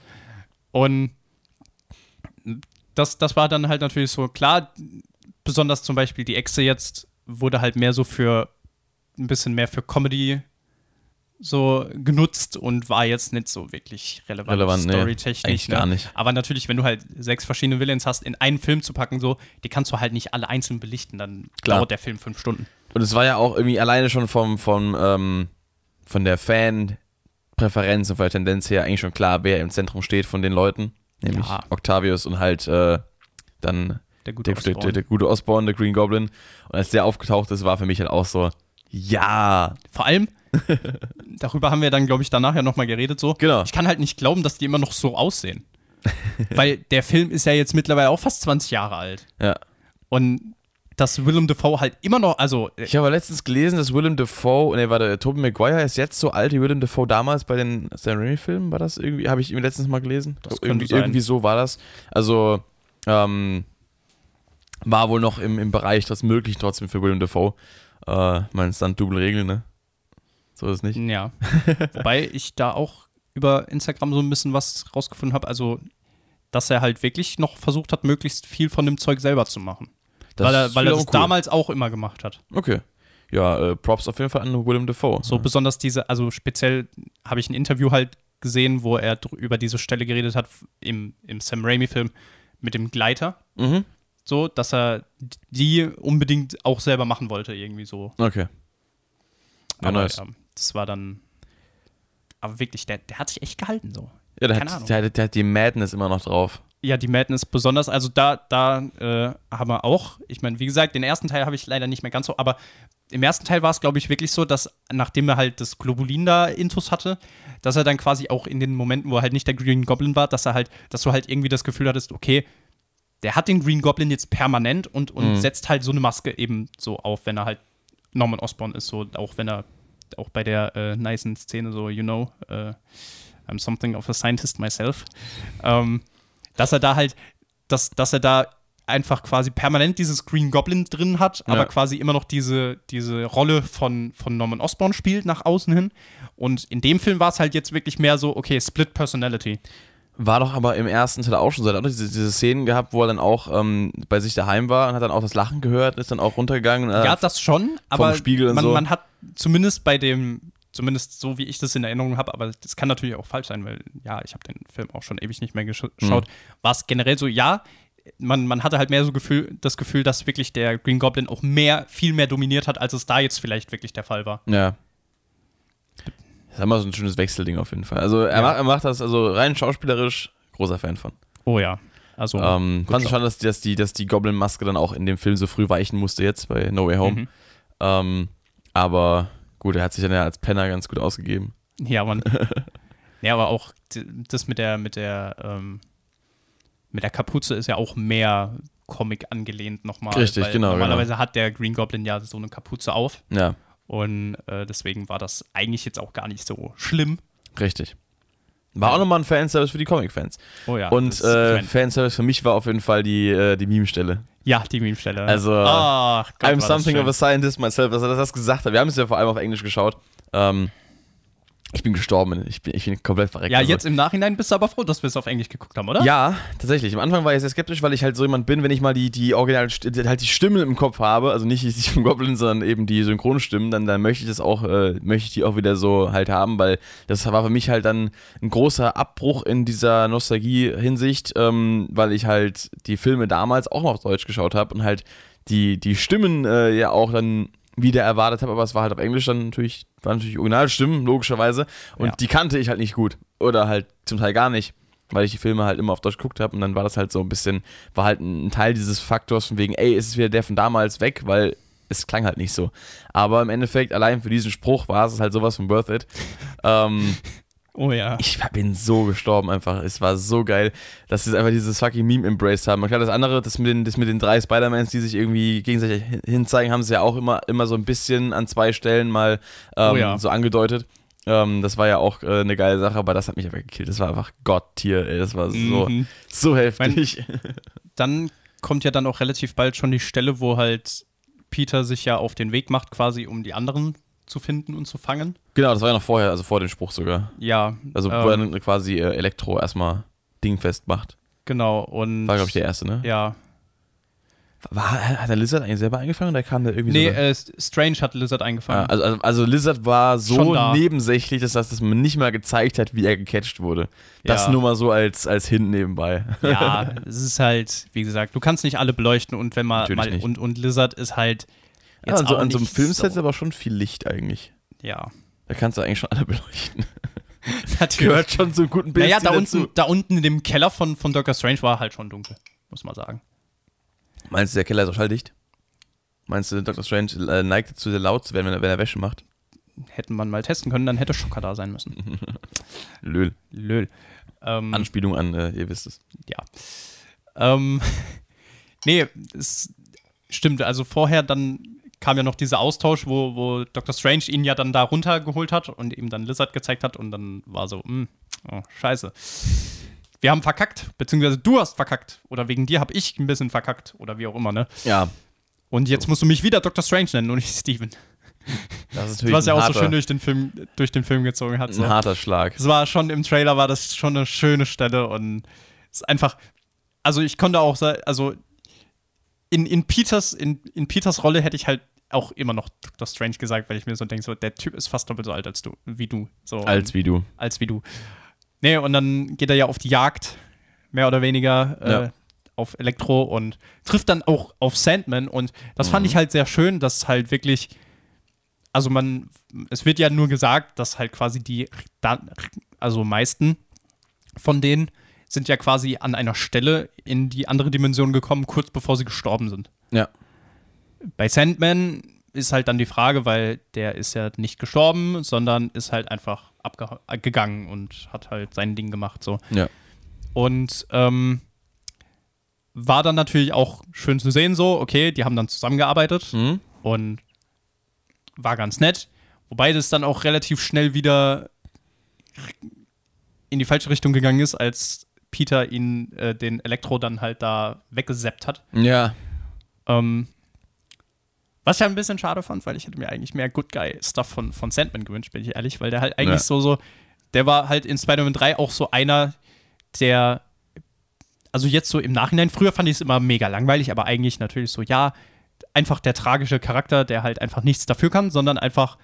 Und das, das war dann halt natürlich so klar, besonders zum Beispiel die Echse jetzt wurde halt mehr so für ein bisschen mehr für Comedy so genutzt und war jetzt nicht so wirklich relevant, Relevant, nee, storytechnisch. eigentlich ne? gar nicht. Aber natürlich, wenn du halt sechs verschiedene Villains hast, in einen Film zu packen, so, die kannst du halt nicht alle einzeln belichten, dann Klar. dauert der Film fünf Stunden. Und es war ja auch irgendwie alleine schon vom, vom, ähm, von der Fan-Präferenz und von der Tendenz her eigentlich schon klar, wer im Zentrum steht von den Leuten. Nämlich Ja. Octavius und halt äh, dann Der gute der, der, Osborn. der, der gute Osborn, der Green Goblin. Und als der aufgetaucht ist, war für mich halt auch so, ja, Vor allem, darüber haben wir dann, glaube ich, danach ja nochmal geredet, so. Genau. Ich kann halt nicht glauben, dass die immer noch so aussehen. Weil der Film ist ja jetzt mittlerweile auch fast 20 Jahre alt. ja. Und dass Willem Dafoe halt immer noch, also, äh, Ich habe letztens gelesen, dass Willem Dafoe, ne, warte, Tobey Maguire ist jetzt so alt wie Willem Dafoe damals bei den Sam Raimi-Filmen, war das irgendwie? Habe ich irgendwie letztens mal gelesen? Das irgendwie, irgendwie so war das. Also, ähm, war wohl noch im, im Bereich das möglich trotzdem für Willem Dafoe. Äh, mein Stunt-Double-Regel, ne? So ist es nicht. ja. Wobei ich da auch über Instagram so ein bisschen was rausgefunden habe. Also, dass er halt wirklich noch versucht hat, möglichst viel von dem Zeug selber zu machen. Das weil er, weil er das damals auch immer gemacht hat. Okay. Ja, äh, Props auf jeden Fall an Willem Dafoe. So besonders diese, also speziell habe ich ein Interview halt gesehen, wo er über diese Stelle geredet hat im, im Sam Raimi-Film mit dem Gleiter. Mhm. So, dass er die unbedingt auch selber machen wollte, irgendwie so. Okay. Ja, Aber nice. ja, das war dann. Aber wirklich, der, der hat sich echt gehalten so. Ja, der Keine hat, Ahnung. der, der hat die Madness immer noch drauf. Ja, die Madness besonders. Also da, da äh, haben wir auch, ich meine, wie gesagt, den ersten Teil habe ich leider nicht mehr ganz so, aber im ersten Teil war es, glaube ich, wirklich so, dass nachdem er halt das Globulin da intus hatte, dass er dann quasi auch in den Momenten, wo er halt nicht der Green Goblin war, dass er halt, dass du halt irgendwie das Gefühl hattest, okay, der hat den Green Goblin jetzt permanent und, und Mhm. setzt halt so eine Maske eben so auf, wenn er halt Norman Osborn ist, so auch wenn er auch bei der äh, nicen Szene so, you know, äh, I'm something of a scientist myself. Ähm, dass er da halt, dass, dass er da einfach quasi permanent dieses Green Goblin drin hat, aber Ja. quasi immer noch diese, diese Rolle von, von Norman Osborn spielt nach außen hin. Und in dem Film war es halt jetzt wirklich mehr so, okay, Split Personality. War doch aber im ersten Teil auch schon so. Er hat auch diese, diese Szenen gehabt, wo er dann auch ähm, bei sich daheim war und hat dann auch das Lachen gehört, ist dann auch runtergegangen. Äh, ja, das schon, aber und man, so. man hat zumindest bei dem, zumindest so wie ich das in Erinnerung habe, aber das kann natürlich auch falsch sein, weil ja, ich habe den Film auch schon ewig nicht mehr Mhm. geschaut, war es generell so, ja, man, man hatte halt mehr so Gefühl, das Gefühl, dass wirklich der Green Goblin auch mehr, viel mehr dominiert hat, als es da jetzt vielleicht wirklich der Fall war. Ja. Das ist immer so ein schönes Wechselding auf jeden Fall. Also er, Ja. macht, er macht das also rein schauspielerisch, großer Fan von. Oh ja. Also, ähm, fand Job. schon, dass, dass die, dass die Goblin-Maske dann auch in dem Film so früh weichen musste jetzt bei No Way Home. Mhm. Ähm, aber gut, er hat sich dann ja als Penner ganz gut ausgegeben. Ja, man. ja, aber auch das mit der, mit der, ähm, mit der Kapuze ist ja auch mehr Comic angelehnt nochmal. Richtig, weil genau, Normalerweise hat der Green Goblin ja so eine Kapuze auf. Ja, Und äh, deswegen war das eigentlich jetzt auch gar nicht so schlimm. richtig. War auch nochmal ein Fanservice für die Comic-Fans. Oh ja. Und äh, Fanservice für mich war auf jeden Fall die, äh, die Meme-Stelle. ja, die Meme-Stelle. Also, Ach, Gott, I'm something of a scientist myself, dass er das gesagt hat. Wir haben es ja vor allem auf Englisch geschaut. Ähm, ich bin gestorben. Ich bin, ich bin komplett verreckt. Ja, Also- jetzt im Nachhinein bist du aber froh, dass wir es auf Englisch geguckt haben, oder? Ja, tatsächlich. Am Anfang war ich sehr skeptisch, weil ich halt so jemand bin, wenn ich mal die, die original halt die Stimmen im Kopf habe, also nicht die vom Goblin, sondern eben die Synchronstimmen, dann, dann möchte ich das auch, äh, möchte ich die auch wieder so halt haben, weil das war für mich halt dann ein großer Abbruch in dieser Nostalgie-Hinsicht, ähm, weil ich halt die Filme damals auch noch auf Deutsch geschaut habe und halt die, die Stimmen äh, ja auch dann wieder erwartet habe, aber es war halt auf Englisch dann natürlich, waren natürlich Originalstimmen, logischerweise. Und Ja. die kannte ich halt nicht gut. Oder halt zum Teil gar nicht. Weil ich die Filme halt immer auf Deutsch geguckt habe und dann war das halt so ein bisschen, war halt ein Teil dieses Faktors von wegen, ey, ist es wieder der von damals weg, weil es klang halt nicht so. Aber im Endeffekt, allein für diesen Spruch war es halt sowas von worth it. ähm, Oh ja. ich bin so gestorben einfach. Es war so geil, dass sie einfach dieses fucking Meme embraced haben. Und klar, das andere, das mit den, das mit den drei Spider-Mans, die sich irgendwie gegenseitig hin- hinzeigen, haben sie ja auch immer, immer so ein bisschen an zwei Stellen mal ähm, Oh ja. so angedeutet. Ähm, das war ja auch äh, eine geile Sache, aber das hat mich einfach gekillt. Das war einfach Gott-Tier, ey. Das war so, Mhm. so heftig. dann kommt ja dann auch relativ bald schon die Stelle, wo halt Peter sich ja auf den Weg macht, quasi um die anderen zu finden und zu fangen. genau, das war ja noch vorher, also vor dem Spruch sogar. Ja. Also, ähm, wo er dann quasi äh, Elektro erstmal dingfest macht. Genau. Und War, glaube ich, der erste, ne? ja. War, hat der Lizard eigentlich selber angefangen oder kam der irgendwie Nee, so? äh, Strange hat Lizard Ja, eingefangen. also, also, also Lizard war so da. nebensächlich, dass, das, dass man nicht mal gezeigt hat, wie er gecatcht wurde. Das Ja. nur mal so als, als Hint nebenbei. ja, es ist halt, wie gesagt, du kannst nicht alle beleuchten und wenn man Natürlich mal nicht. und, und Lizard ist halt jetzt an so, auch an so einem Filmset ist so, aber schon viel Licht eigentlich. ja. Da kannst du eigentlich schon alle beleuchten. Natürlich. Gehört schon zum guten Bild Naja, da dazu. unten, da unten in dem Keller von, von Doctor Strange war halt schon dunkel, muss man sagen. Meinst du, der Keller ist auch schalldicht? Meinst du, Dr. Strange äh, neigt dazu, sehr laut zu werden, wenn er, wenn er Wäsche macht? Hätten man mal testen können, dann hätte Schocker da sein müssen. Löl. Löl. Ähm, Anspielung an, äh, ihr wisst es. ja. Ähm, nee, es stimmt. Also vorher dann kam ja noch dieser Austausch, wo, wo Dr. Strange ihn ja dann da runtergeholt hat und ihm dann Lizard gezeigt hat und dann war so, hm, oh, scheiße. Wir haben verkackt, beziehungsweise du hast verkackt. Oder wegen dir habe ich ein bisschen verkackt. Oder wie auch immer, ne? Ja, Und jetzt musst du mich wieder Dr. Strange nennen und nicht Steven. das ist natürlich Was ja auch harter, so schön durch den Film, durch den Film gezogen hat. So. ein harter Schlag. Es war schon im Trailer war das schon eine schöne Stelle und ist einfach, also ich konnte auch also in, in, Peters, in, in Peters Rolle hätte ich halt auch immer noch Dr. Strange gesagt, weil ich mir so denke, so, der Typ ist fast doppelt so alt als du, wie du. So, Als wie du. als wie du. Nee, und dann geht er ja auf die Jagd, mehr oder weniger, äh, Ja. auf Elektro und trifft dann auch auf Sandman. Und das fand ich halt sehr schön, dass halt wirklich, also man, es wird ja nur gesagt, dass halt quasi die, also meisten von denen sind ja quasi an einer Stelle in die andere Dimension gekommen, kurz bevor sie gestorben sind. Ja. Bei Sandman ist halt dann die Frage, weil der ist ja nicht gestorben, sondern ist halt einfach abgegangen und hat halt sein Ding gemacht. So. Ja. Und ähm, war dann natürlich auch schön zu sehen, so, okay, die haben dann zusammengearbeitet Mhm. und war ganz nett. Wobei das dann auch relativ schnell wieder in die falsche Richtung gegangen ist, als Peter ihn, äh, den Elektro dann halt da weggeseppt hat. Ja. Ähm, was ich halt ein bisschen schade fand, weil ich hätte mir eigentlich mehr Good Guy-Stuff von, von Sandman gewünscht, bin ich ehrlich, weil der halt eigentlich Ja. so, so, der war halt in Spider-Man 3 auch so einer, der, also jetzt so im Nachhinein, früher fand ich es immer mega langweilig, aber eigentlich natürlich so, ja, einfach der tragische Charakter, der halt einfach nichts dafür kann, sondern einfach,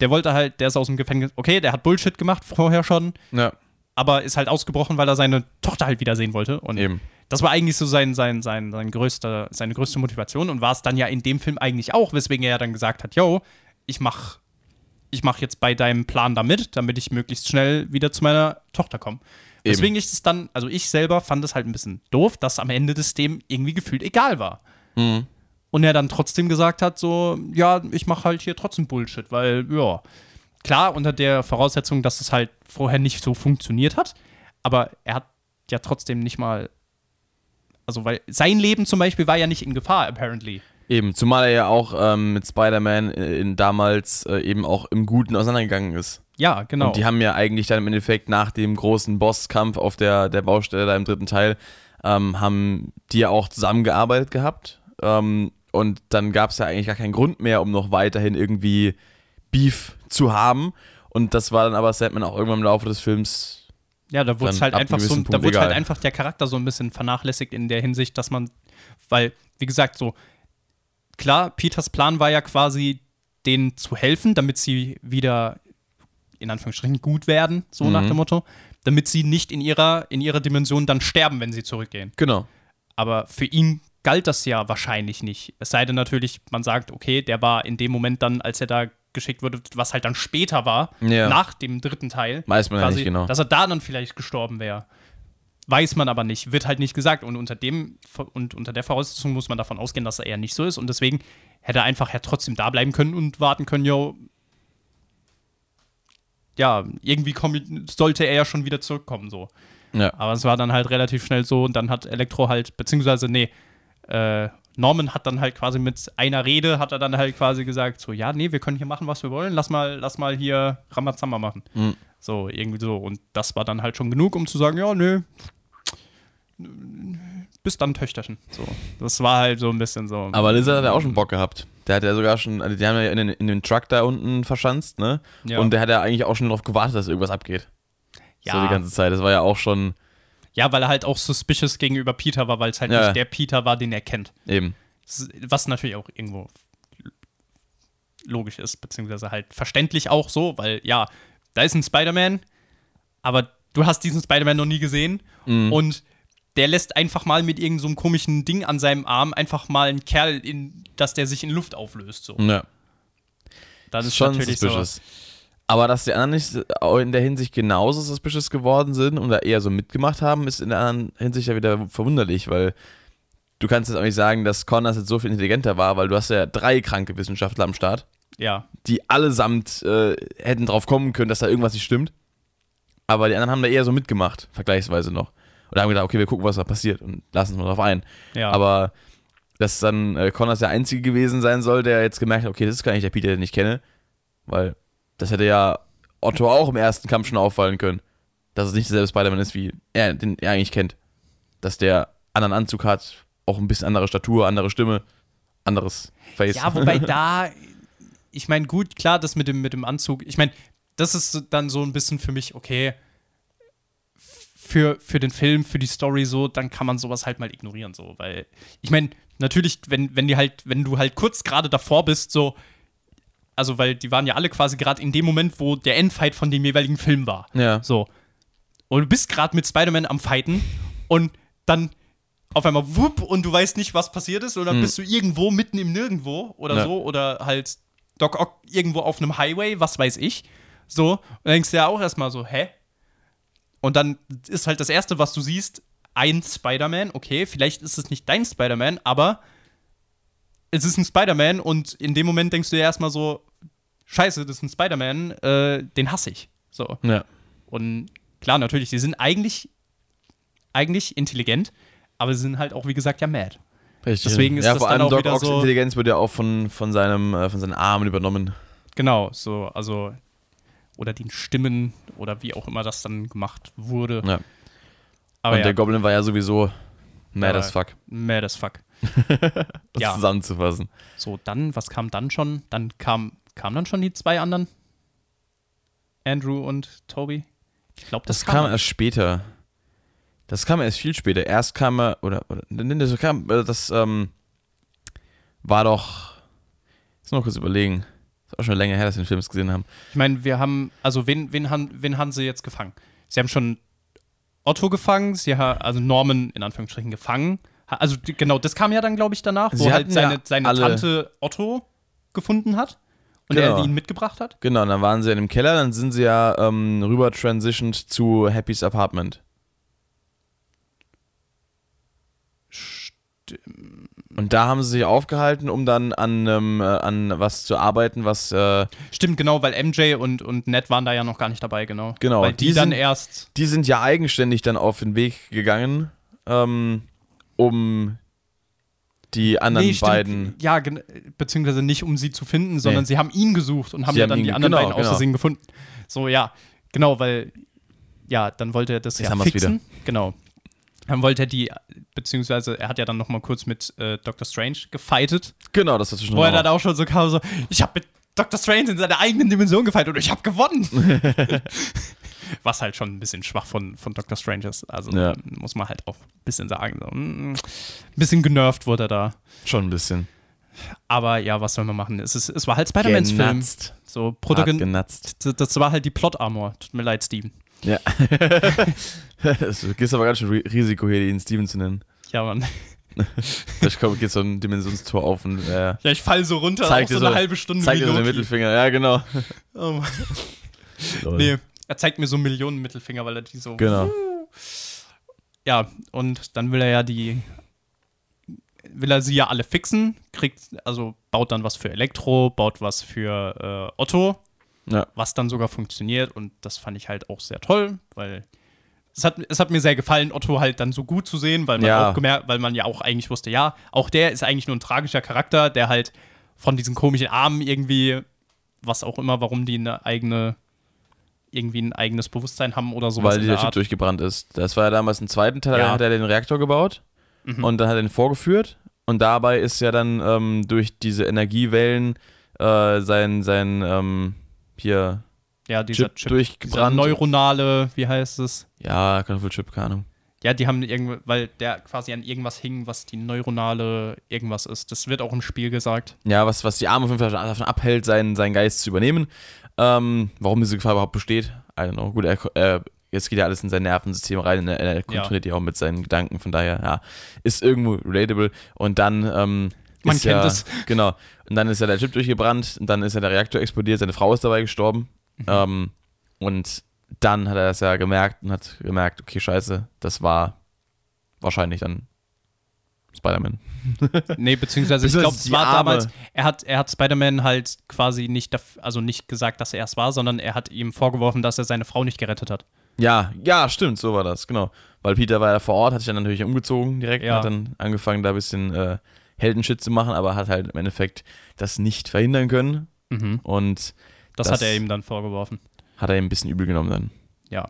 der wollte halt, der ist aus dem Gefängnis, okay, der hat Bullshit gemacht vorher schon, Ja. aber ist halt ausgebrochen, weil er seine Tochter halt wiedersehen wollte. Und Eben. Das war eigentlich so sein, sein, sein, sein größter, seine größte Motivation und war es dann ja in dem Film eigentlich auch, weswegen er ja dann gesagt hat, yo, ich mach, ich mach jetzt bei deinem Plan da mit, damit ich möglichst schnell wieder zu meiner Tochter komme. Eben. Deswegen ist es dann, also ich selber fand es halt ein bisschen doof, dass am Ende des dem irgendwie gefühlt egal war. Mhm. Und er dann trotzdem gesagt hat, so, ja, ich mache halt hier trotzdem Bullshit, weil, ja, klar, unter der Voraussetzung, dass es halt vorher nicht so funktioniert hat, aber er hat ja trotzdem nicht mal, also, weil sein Leben zum Beispiel war ja nicht in Gefahr, apparently. Eben, zumal er ja auch ähm, mit Spider-Man äh, in damals äh, eben auch im Guten auseinandergegangen ist. Ja, genau. Und die haben ja eigentlich dann im Endeffekt nach dem großen Bosskampf auf der, der Baustelle da im dritten Teil, ähm, haben die ja auch zusammengearbeitet gehabt. Ähm, und dann gab es ja eigentlich gar keinen Grund mehr, um noch weiterhin irgendwie Beef zu haben. Und das war dann aber Sandman auch irgendwann im Laufe des Films. Ja, da wurde halt einfach so, da wurde halt einfach der Charakter so ein bisschen vernachlässigt in der Hinsicht, dass man, weil, wie gesagt, so, klar, Peters Plan war ja quasi, denen zu helfen, damit sie wieder, in Anführungsstrichen, gut werden, so nach Mhm. dem Motto, damit sie nicht in ihrer, in ihrer Dimension dann sterben, wenn sie zurückgehen. Genau. Aber für ihn galt das ja wahrscheinlich nicht. Es sei denn natürlich, man sagt, okay, der war in dem Moment dann, als er da geschickt wurde, was halt dann später war, Ja. nach dem dritten Teil, Weiß man ja quasi, nicht genau. dass er da dann vielleicht gestorben wäre. Weiß man aber nicht, wird halt nicht gesagt. Und unter dem und unter der Voraussetzung muss man davon ausgehen, dass er eher nicht so ist. Und deswegen hätte er einfach ja trotzdem da bleiben können und warten können, jo, ja, irgendwie sollte er ja schon wieder zurückkommen, so. Ja. Aber es war dann halt relativ schnell so und dann hat Elektro halt, beziehungsweise, nee, äh, Norman hat dann halt quasi mit einer Rede, hat er dann halt quasi gesagt, so, ja, nee, wir können hier machen, was wir wollen, lass mal, lass mal hier Ramazamba machen. Mhm. So, irgendwie so. Und das war dann halt schon genug, um zu sagen, ja, nö, bis dann, Töchterchen. So, das war halt so ein bisschen so. Aber Lizard hat ja auch schon Bock gehabt. Der hat ja sogar schon, also die haben ja in den, in den Truck da unten verschanzt, ne? Ja. Und der hat ja eigentlich auch schon darauf gewartet, dass irgendwas abgeht. ja, So die ganze Zeit. Das war ja auch schon ja, weil er halt auch suspicious gegenüber Peter war, weil es halt Ja. nicht der Peter war, den er kennt. eben. Ist- Was natürlich auch irgendwo logisch ist, beziehungsweise halt verständlich auch so, weil ja, da ist ein Spider-Man, aber du hast diesen Spider-Man noch nie gesehen Mhm. und der lässt einfach mal mit irgendeinem so einem komischen Ding an seinem Arm einfach mal einen Kerl, in, dass der sich in Luft auflöst. So. Ja. Das ist schon natürlich suspicious. so. Aber dass die anderen nicht in der Hinsicht genauso suspicious geworden sind und da eher so mitgemacht haben, ist in der anderen Hinsicht ja wieder verwunderlich, weil du kannst jetzt auch nicht sagen, dass Connors jetzt so viel intelligenter war, weil du hast ja drei kranke Wissenschaftler am Start, Ja, die allesamt äh, hätten drauf kommen können, dass da irgendwas nicht stimmt. Aber die anderen haben da eher so mitgemacht, vergleichsweise noch. Oder haben gedacht, okay, wir gucken, was da passiert und lassen uns mal drauf ein. ja. Aber dass dann äh, Connors der Einzige gewesen sein soll, der jetzt gemerkt hat, okay, das ist gar nicht der Peter, den ich kenne. Weil das hätte ja Otto auch im ersten Kampf schon auffallen können. Dass es nicht derselbe Spider-Man ist, wie er, den er eigentlich kennt. Dass der anderen Anzug hat, auch ein bisschen andere Statur, andere Stimme, anderes Face. Ja, wobei da, ich meine, gut, klar, das mit dem, mit dem Anzug, ich meine, das ist dann so ein bisschen für mich, okay, für, für den Film, für die Story so, dann kann man sowas halt mal ignorieren, so, weil ich meine, natürlich, wenn, wenn die halt, wenn du halt kurz gerade davor bist, so, also weil die waren ja alle quasi gerade in dem Moment, wo der Endfight von dem jeweiligen Film war. Ja. So. Und du bist gerade mit Spider-Man am Fighten und dann auf einmal wupp und du weißt nicht, was passiert ist und dann Hm. bist du irgendwo mitten im Nirgendwo oder Ja. so oder halt Doc Ock irgendwo auf einem Highway, was weiß ich. So. Und dann denkst du ja auch erstmal so, hä? Und dann ist halt das Erste, was du siehst, ein Spider-Man. Okay, vielleicht ist es nicht dein Spider-Man, aber es ist ein Spider-Man und in dem Moment denkst du ja erstmal so, scheiße, das ist ein Spider-Man, äh, den hasse ich. So. Ja. Und klar, natürlich, die sind eigentlich, eigentlich intelligent, aber sie sind halt auch, wie gesagt, ja mad. Richtig. Deswegen ist ja, das vor dann allem auch Doc Ocks so- Intelligenz wird ja auch von, von, seinem, äh, von seinen Armen übernommen. Genau, so, also, oder den Stimmen oder wie auch immer das dann gemacht wurde. Ja. Aber Und ja, der Goblin war ja sowieso mad as fuck. mad as fuck. Das Ja. zusammenzufassen. So, dann, was kam dann schon? Dann kam, kamen dann schon die zwei anderen? Andrew und Toby? Ich glaube, das, Das kam erst später. Das kam erst viel später. Erst kam er, oder, oder das kam, äh, das ähm, war doch, jetzt noch kurz überlegen. Ist auch schon länger her, dass wir den Film gesehen haben. Ich meine, wir haben, also wen, wen, haben, wen haben sie jetzt gefangen? Sie haben schon Otto gefangen, sie haben, also Norman in Anführungsstrichen gefangen. Also genau, das kam ja dann, glaube ich, danach, wo Sie halt hatten seine, ja seine Tante Otto gefunden hat und Genau. er ihn mitgebracht hat. Genau, dann waren sie in dem Keller, dann sind sie ja ähm, rüber transitioned zu Happys Apartment. Und da haben sie sich aufgehalten, um dann an, ähm, äh, an was zu arbeiten, was äh, Stimmt, genau, weil MJ und, und Ned waren da ja noch gar nicht dabei, genau. Genau, Weil die, die dann sind- erst, die sind ja eigenständig dann auf den Weg gegangen, ähm, um die anderen Nee, beiden. Ja, beziehungsweise nicht, um sie zu finden, sondern Nee. sie haben ihn gesucht und haben ja dann die anderen genau, beiden genau. Versehen gefunden. So, ja, genau, weil, ja, dann wollte er das Jetzt ja fixen. Genau. Dann wollte er die, beziehungsweise er hat ja dann noch mal kurz mit äh, Doctor Strange gefightet, Genau, das war zwischen wo er dann auch schon so kam, so, ich habe mit Doctor Strange in seiner eigenen Dimension gefightet und ich habe gewonnen. Was halt schon ein bisschen schwach von, von Doctor Strange ist. Also Ja. muss man halt auch ein bisschen sagen. So, mm, ein bisschen genervt wurde er da. schon ein bisschen. Aber ja, was soll man machen? Es, ist, es war halt Spider-Mans Film. So, genatzt. das, war halt die Plot-Armor. Tut mir leid, Steven. Ja. das gehst aber ganz schön Ri- Risiko hier, ihn Steven zu nennen. Ja, Mann. Vielleicht geht so ein Dimensionstor auf und äh, Ja, ich fall so runter, Zeig dir so so- eine halbe Stunde zeigt wie dir so den. Mittelfinger. Ja, genau. Oh Mann. Lol. Nee, er zeigt mir so Millionen Mittelfinger, weil er die so. Genau. Ja, und dann will er ja die. Will er sie ja alle fixen, kriegt, also baut dann was für Elektro, baut was für äh, Otto, Ja. was dann sogar funktioniert und das fand ich halt auch sehr toll, weil es hat, es hat mir sehr gefallen, Otto halt dann so gut zu sehen, weil man Ja. auch gemerkt, weil man ja auch eigentlich wusste, ja, auch der ist eigentlich nur ein tragischer Charakter, der halt von diesen komischen Armen irgendwie, was auch immer, warum die eine eigene, irgendwie ein eigenes Bewusstsein haben oder sowas. Weil dieser Chip durchgebrannt ist. Das war ja damals im zweiten Teil, da Ja. hat er den Reaktor gebaut Mhm. und dann hat er ihn vorgeführt und dabei ist ja dann ähm, durch diese Energiewellen äh, sein, sein ähm, hier ja, dieser Chip, Chip, dieser durchgebrannt. neuronale, wie heißt es? ja, Kartoffelchip, keine Ahnung. Ja, die haben irgendwie, weil der quasi an irgendwas hing, was die neuronale irgendwas ist. Das wird auch im Spiel gesagt. Ja, was, was die Arme auf jeden Fall davon abhält, seinen, seinen Geist zu übernehmen. Ähm, warum diese Gefahr überhaupt besteht, I don't know. Gut, er, äh, jetzt geht ja alles in sein Nervensystem rein, er, er kontrolliert ja auch mit seinen Gedanken, von daher, ja, ist irgendwo relatable. Und dann, ähm, Man ist kennt ja, es. Genau. Und dann ist ja der Chip durchgebrannt und dann ist ja der Reaktor explodiert, seine Frau ist dabei gestorben. Mhm. Ähm, und dann hat er das ja gemerkt und hat gemerkt, okay, scheiße, das war wahrscheinlich dann Spider-Man. Nee, beziehungsweise ich glaube, es war Arme. damals, er hat, er hat Spider-Man halt quasi nicht, also nicht gesagt, dass er es war, sondern er hat ihm vorgeworfen, dass er seine Frau nicht gerettet hat. Ja, ja, stimmt, so war das, genau. Weil Peter war ja vor Ort, hat sich dann natürlich umgezogen direkt, Ja. hat dann angefangen, da ein bisschen äh, Heldenshit zu machen, aber hat halt im Endeffekt das nicht verhindern können und Das, Das- hat er ihm dann vorgeworfen. hat er ihm ein bisschen übel genommen dann. Ja.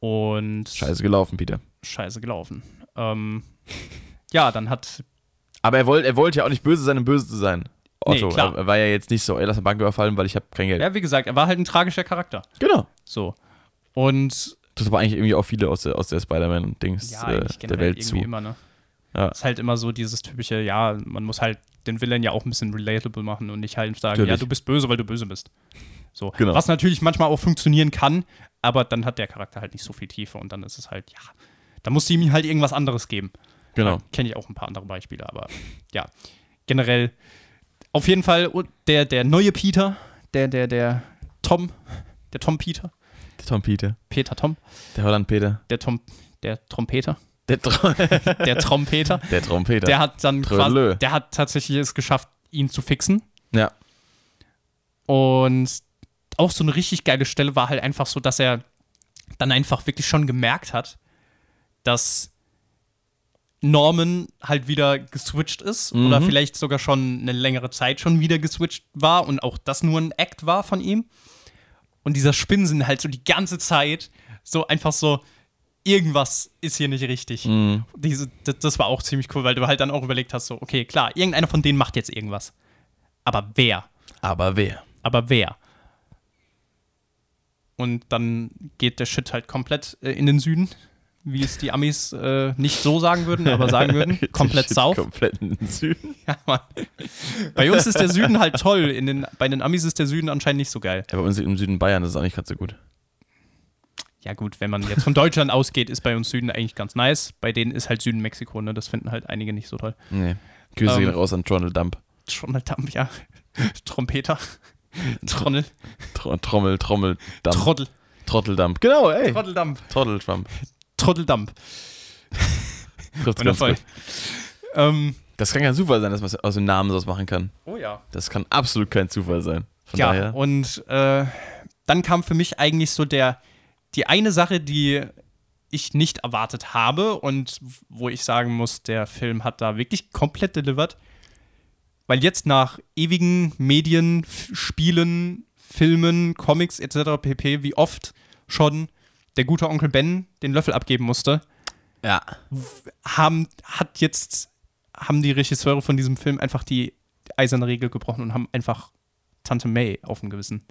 Und Scheiße gelaufen, Peter. scheiße gelaufen. Ähm, ja, dann hat Aber er wollte er wollte ja auch nicht böse sein, um böse zu sein. Nee, Otto, klar. er, war ja jetzt nicht so, ey, lass eine Bank überfallen, weil ich habe kein Geld. Ja, wie gesagt, er war halt ein tragischer Charakter. Genau. So. Und Das war eigentlich irgendwie auch viele aus der, aus der Spider-Man-Dings Ja, äh, der generell Welt zu. irgendwie immer, ne? Ja. Ist halt immer so dieses typische, ja, man muss halt den Villain ja auch ein bisschen relatable machen und nicht halt sagen, Natürlich. ja, du bist böse, weil du böse bist. So. Genau. Was natürlich manchmal auch funktionieren kann, aber dann hat der Charakter halt nicht so viel Tiefe und dann ist es halt, ja, da musst du ihm halt irgendwas anderes geben. Genau. Kenne ich auch ein paar andere Beispiele, aber ja, generell auf jeden Fall der, der neue Peter, der, der, der Tom, der Tom Peter, Der Tom Peter. Peter Tom, Der Holland Peter. der Tom, der Trompeter, Der, Tro der Trompeter, der Trompeter. der hat dann quasi, der hat tatsächlich es geschafft, ihn zu fixen. ja. Und auch so eine richtig geile Stelle war halt einfach so, dass er dann einfach wirklich schon gemerkt hat, dass Norman halt wieder geswitcht ist Mhm. oder vielleicht sogar schon eine längere Zeit schon wieder geswitcht war und auch das nur ein Act war von ihm. Und dieser Spinsen halt so die ganze Zeit so einfach so, irgendwas ist hier nicht richtig. Mhm. Diese, das, das war auch ziemlich cool, weil du halt dann auch überlegt hast, so, okay, klar, irgendeiner von denen macht jetzt irgendwas. Aber wer? Aber wer? aber wer? Und dann geht der Shit halt komplett äh, in den Süden, wie es die Amis äh, nicht so sagen würden, aber sagen würden. komplett Shit, sauf. Komplett in den Süden. Ja, Mann. Bei uns ist der Süden halt toll. In den, bei den Amis ist der Süden anscheinend nicht so geil. Ja, bei uns im Süden Bayern ist es auch nicht ganz so gut. Ja, gut, wenn man jetzt von Deutschland ausgeht, ist bei uns Süden eigentlich ganz nice. Bei denen ist halt Süden Mexiko, ne? Das finden halt einige nicht so toll. Nee. Grüße Ähm, gehen raus an Trondel Dump. Trommeldampf, ja. Trompeter. Trommel. Tro Trommel, Trommel, Dump. Trottel. Trotteldump. Genau, ey. Trotteldampf. Trotteltrump. Trotteldampf. Trifft's ganz gut. Ähm, Das kann kein Zufall sein, dass man aus dem Namen sowas machen kann. oh ja. Das kann absolut kein Zufall sein. Von ja, daher. und äh, dann kam für mich eigentlich so der, die eine Sache, die ich nicht erwartet habe und wo ich sagen muss, der Film hat da wirklich komplett delivered. Weil jetzt nach ewigen Medien, Spielen, Filmen, Comics etc. pp., wie oft schon der gute Onkel Ben den Löffel abgeben musste, Ja. haben, hat jetzt, haben die Regisseure von diesem Film einfach die eiserne Regel gebrochen und haben einfach Tante May auf dem Gewissen.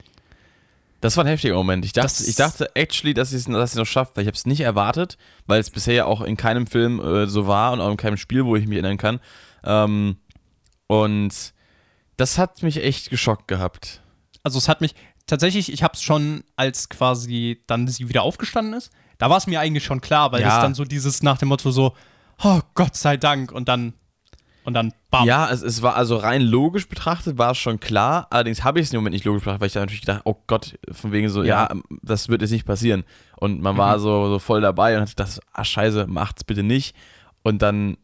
Das war ein heftiger Moment. Ich dachte, Das- ich dachte actually, dass sie es dass sie es noch schafft, weil ich habe es nicht erwartet, weil es bisher ja auch in keinem Film äh, so war und auch in keinem Spiel, wo ich mich erinnern kann. Ähm, und das hat mich echt geschockt gehabt. Also es hat mich tatsächlich, ich habe es schon, als quasi dann sie wieder aufgestanden ist, da war es mir eigentlich schon klar, weil Ja. es dann so dieses nach dem Motto so, oh Gott sei Dank und dann und dann bam. Ja, es, es war also rein logisch betrachtet, war es schon klar. Allerdings habe ich es im Moment nicht logisch betrachtet, weil ich da natürlich gedacht, oh Gott, von wegen so, ja, Ja. das wird jetzt nicht passieren. Und man war so, so voll dabei und hat gedacht, ach scheiße, macht's bitte nicht. Und dann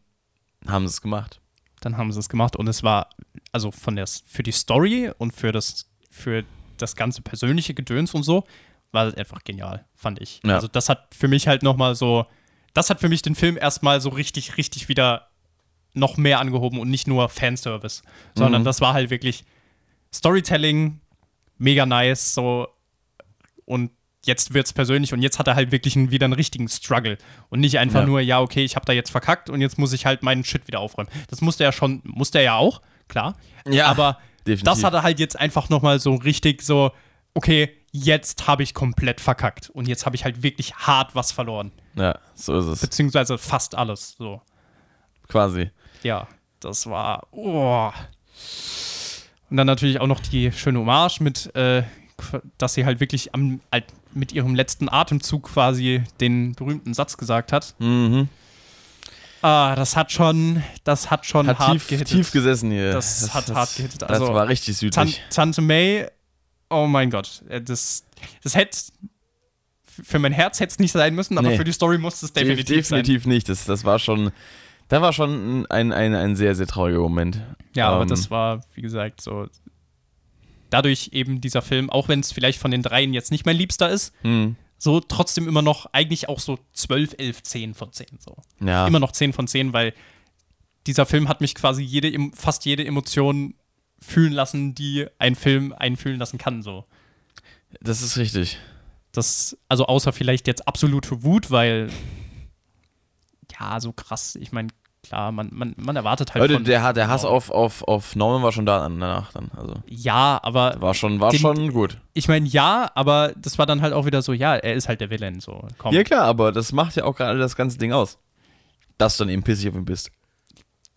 haben sie es gemacht. Dann haben sie es gemacht und es war also von der für die Story und für das für das ganze persönliche Gedöns und so war das einfach genial, fand ich. Ja. Also das hat für mich halt noch mal so das hat für mich den Film erstmal so richtig richtig wieder noch mehr angehoben und nicht nur Fanservice, sondern Mhm. das war halt wirklich Storytelling, mega nice, so und jetzt wird's persönlich und jetzt hat er halt wirklich einen, wieder einen richtigen Struggle und nicht einfach Ja. nur, ja, okay, ich habe da jetzt verkackt und jetzt muss ich halt meinen Shit wieder aufräumen. Das musste er schon, musste er ja auch, klar. Ja, aber definitiv. das hat er halt jetzt einfach noch mal so richtig so, okay, jetzt habe ich komplett verkackt und jetzt habe ich halt wirklich hart was verloren, Ja, so ist es. beziehungsweise fast alles, so. Quasi. Ja, das war. Oh. Und dann natürlich auch noch die schöne Hommage mit, äh, dass sie halt wirklich am, halt mit ihrem letzten Atemzug quasi den berühmten Satz gesagt hat. Mhm. Ah, das hat schon, das hat schon Hat hart tief, gehittet. tief gesessen hier. Das hat hart gehittet. Das Also, war richtig Tan südlich. Tante May, oh mein Gott, äh, das, das hätte für mein Herz hätte es nicht sein müssen, aber Nee. für die Story musste es definitiv, definitiv definitiv nicht. Das, das war schon, da war schon ein, ein, ein sehr, sehr trauriger Moment. sein. Ja, aber Ähm, das war, wie gesagt, so dadurch eben dieser Film, auch wenn es vielleicht von den dreien jetzt nicht mein Liebster ist, hm, so trotzdem immer noch eigentlich auch so 12, 11, 10 von 10 so. ja. Immer noch 10 von 10, weil dieser Film hat mich quasi jede, fast jede Emotion fühlen lassen, die ein Film einfühlen lassen kann, so. Das ist richtig. Das, also außer vielleicht jetzt absolute Wut, weil ja, so krass, ich meine, klar, man, man, man erwartet halt Leute, von, der, der Hass genau. auf, auf, auf Norman war schon da danach dann. Also Ja, aber war schon, war Den- schon gut. ich meine, ja, aber das war dann halt auch wieder so, ja, er ist halt der Villain, so, komm. Ja klar, aber das macht ja auch gerade das ganze Ding aus. Dass du dann eben pissig auf ihn bist.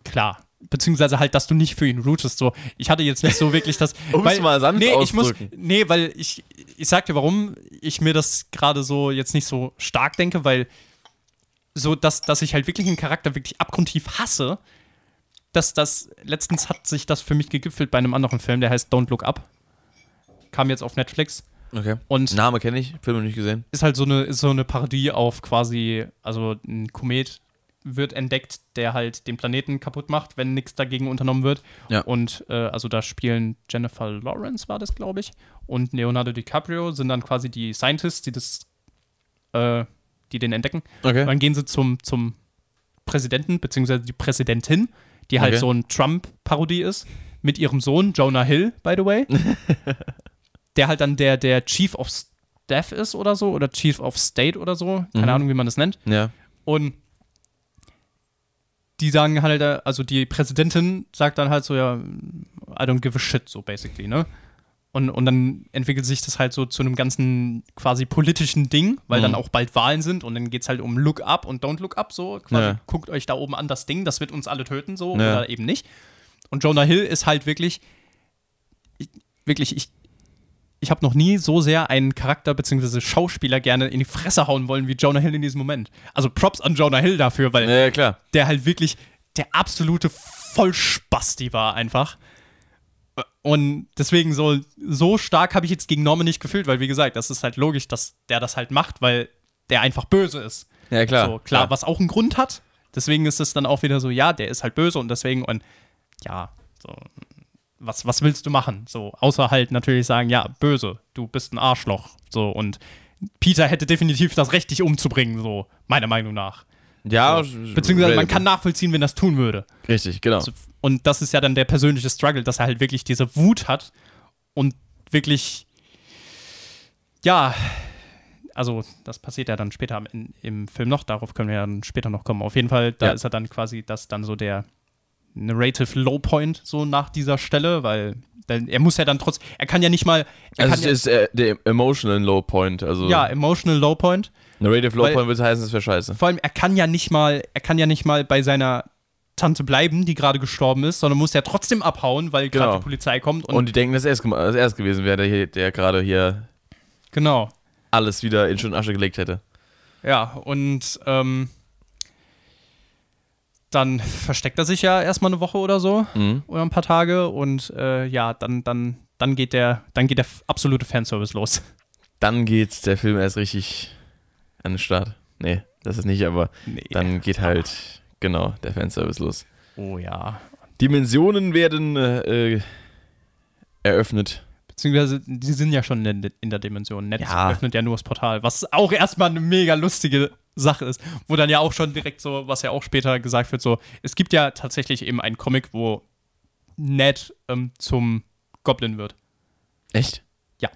Klar. Beziehungsweise halt, dass du nicht für ihn rootest. So, ich hatte jetzt nicht so wirklich das. Um's weil, mal sanft nee, ich muss, nee, weil ich, ich sag dir, warum ich mir das gerade so jetzt nicht so stark denke, weil so, dass, dass ich halt wirklich einen Charakter wirklich abgrundtief hasse, dass das, letztens hat sich das für mich gegipfelt bei einem anderen Film, der heißt Don't Look Up. Kam jetzt auf Netflix. Okay. Und Name kenne ich, Film noch nicht gesehen. ist halt so eine, ist so eine Parodie auf quasi, also ein Komet wird entdeckt, der halt den Planeten kaputt macht, wenn nichts dagegen unternommen wird. Ja. Und äh, also da spielen Jennifer Lawrence, war das, glaube ich, und Leonardo DiCaprio sind dann quasi die Scientists, die das, äh, die den entdecken. Okay. Dann gehen sie zum, zum Präsidenten, beziehungsweise die Präsidentin, die halt Okay. so ein Trump-Parodie ist, mit ihrem Sohn, Jonah Hill, by the way. der halt dann der, der Chief of Staff ist oder so, oder Chief of State oder so. Keine Mhm. Ahnung, wie man das nennt. Ja. Und die sagen halt, also die Präsidentin sagt dann halt so, ja, I don't give a shit, so basically, ne? Und, und dann entwickelt sich das halt so zu einem ganzen quasi politischen Ding, weil Mhm. dann auch bald Wahlen sind und dann geht es halt um Look Up und Don't Look Up, so quasi Ja. guckt euch da oben an das Ding, das wird uns alle töten, so Ja. oder eben nicht. Und Jonah Hill ist halt wirklich, ich, wirklich, ich, ich habe noch nie so sehr einen Charakter bzw. Schauspieler gerne in die Fresse hauen wollen wie Jonah Hill in diesem Moment. Also Props an Jonah Hill dafür, weil Ja, der halt wirklich der absolute Vollspasti war einfach. Und deswegen so, so stark habe ich jetzt gegen Norman nicht gefühlt, weil wie gesagt, das ist halt logisch, dass der das halt macht, weil der einfach böse ist. Ja, klar. So, klar, was auch einen Grund hat. Deswegen ist es dann auch wieder so, ja, der ist halt böse und deswegen, und ja, so, was, was willst du machen? So, außer halt natürlich sagen, ja, böse, du bist ein Arschloch. So, und Peter hätte definitiv das Recht, dich umzubringen, so, meiner Meinung nach. Ja, Beziehungsweise man kann nachvollziehen, wenn das tun würde. Richtig, genau. So, Und das ist ja dann der persönliche Struggle, dass er halt wirklich diese Wut hat und wirklich, ja, also das passiert ja dann später im, im Film noch, darauf können wir ja dann später noch kommen. Auf jeden Fall, da Ja. ist er dann quasi das dann so der Narrative Low Point so nach dieser Stelle, weil denn er muss ja dann trotz, er kann ja nicht mal, er Also es ja, ist äh, der emotional low point. Also ja, emotional Low Point. Narrative low point würde heißen, das wäre scheiße. Vor allem, er kann ja nicht mal, er kann ja nicht mal bei seiner Tante bleiben, die gerade gestorben ist, sondern muss ja trotzdem abhauen, weil gerade Genau. die Polizei kommt und, Und die denken, dass er es dass er es gewesen wäre, der, der gerade hier genau. alles wieder in Schutt und Asche gelegt hätte. Ja, und ähm, dann versteckt er sich ja erstmal eine Woche oder so Mhm. oder ein paar Tage und äh, ja, dann, dann, dann geht der, dann geht der absolute Fanservice los. Dann geht der Film erst richtig an den Start. Nee, das ist nicht, aber Nee. dann geht halt, genau, der Fanservice los. oh ja. Dimensionen werden äh, äh, eröffnet. Beziehungsweise, die sind ja schon in, in der Dimension. Netz Ja. öffnet ja nur das Portal, was auch erstmal eine mega lustige Sache ist. Wo dann ja auch schon direkt so, was ja auch später gesagt wird, so, es gibt ja tatsächlich eben einen Comic, wo Ned ähm, zum Goblin wird. Echt? Ja.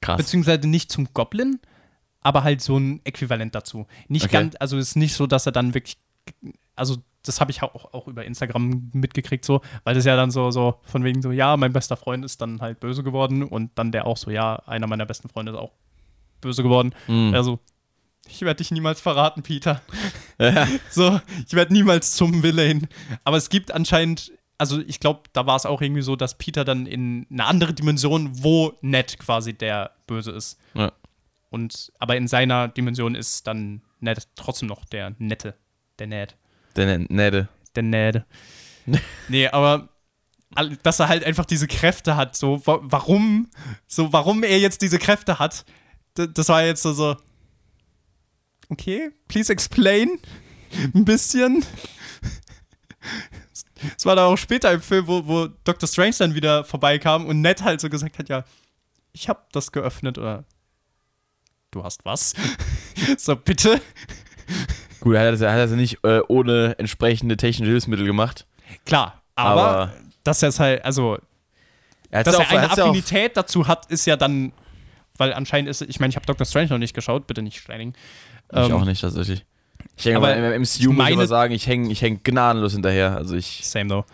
Krass. Beziehungsweise nicht zum Goblin, aber halt so ein Äquivalent dazu. Nicht Okay. ganz, also es ist nicht so, dass er dann wirklich, also das habe ich auch, auch über Instagram mitgekriegt, so, weil das ja dann so, so von wegen so, ja, mein bester Freund ist dann halt böse geworden und dann der auch so, ja, einer meiner besten Freunde ist auch böse geworden. Mhm. Also, ich werde dich niemals verraten, Peter. so, ich werde niemals zum Villain. Aber es gibt anscheinend, also ich glaube, da war es auch irgendwie so, dass Peter dann in eine andere Dimension, wo Ned quasi der Böse ist. Ja. Und, aber in seiner Dimension ist dann Ned trotzdem noch der Nette. Der Ned. Der Nede. Der Ned. nee, aber dass er halt einfach diese Kräfte hat, so, wa warum, so, warum er jetzt diese Kräfte hat, das war jetzt so, so, okay, please explain, ein bisschen. Es war dann auch später im Film, wo, wo Dr. Strange dann wieder vorbeikam und Ned halt so gesagt hat, ja, ich hab das geöffnet oder du hast was? so, bitte? Gut, er hat das, er hat das ja nicht äh, ohne entsprechende technische Hilfsmittel gemacht. Klar, aber, Aber- dass er es halt, also Er dass ja er eine ja Affinität dazu hat, ist ja dann, weil anscheinend ist, ich meine, ich habe Dr. Strange noch nicht geschaut, bitte nicht Schleining. Ich Ähm, auch nicht, tatsächlich. Ich hänge Aber im MCU ich muss ich meine- aber sagen, ich hänge ich häng gnadenlos hinterher. Also ich. Same though.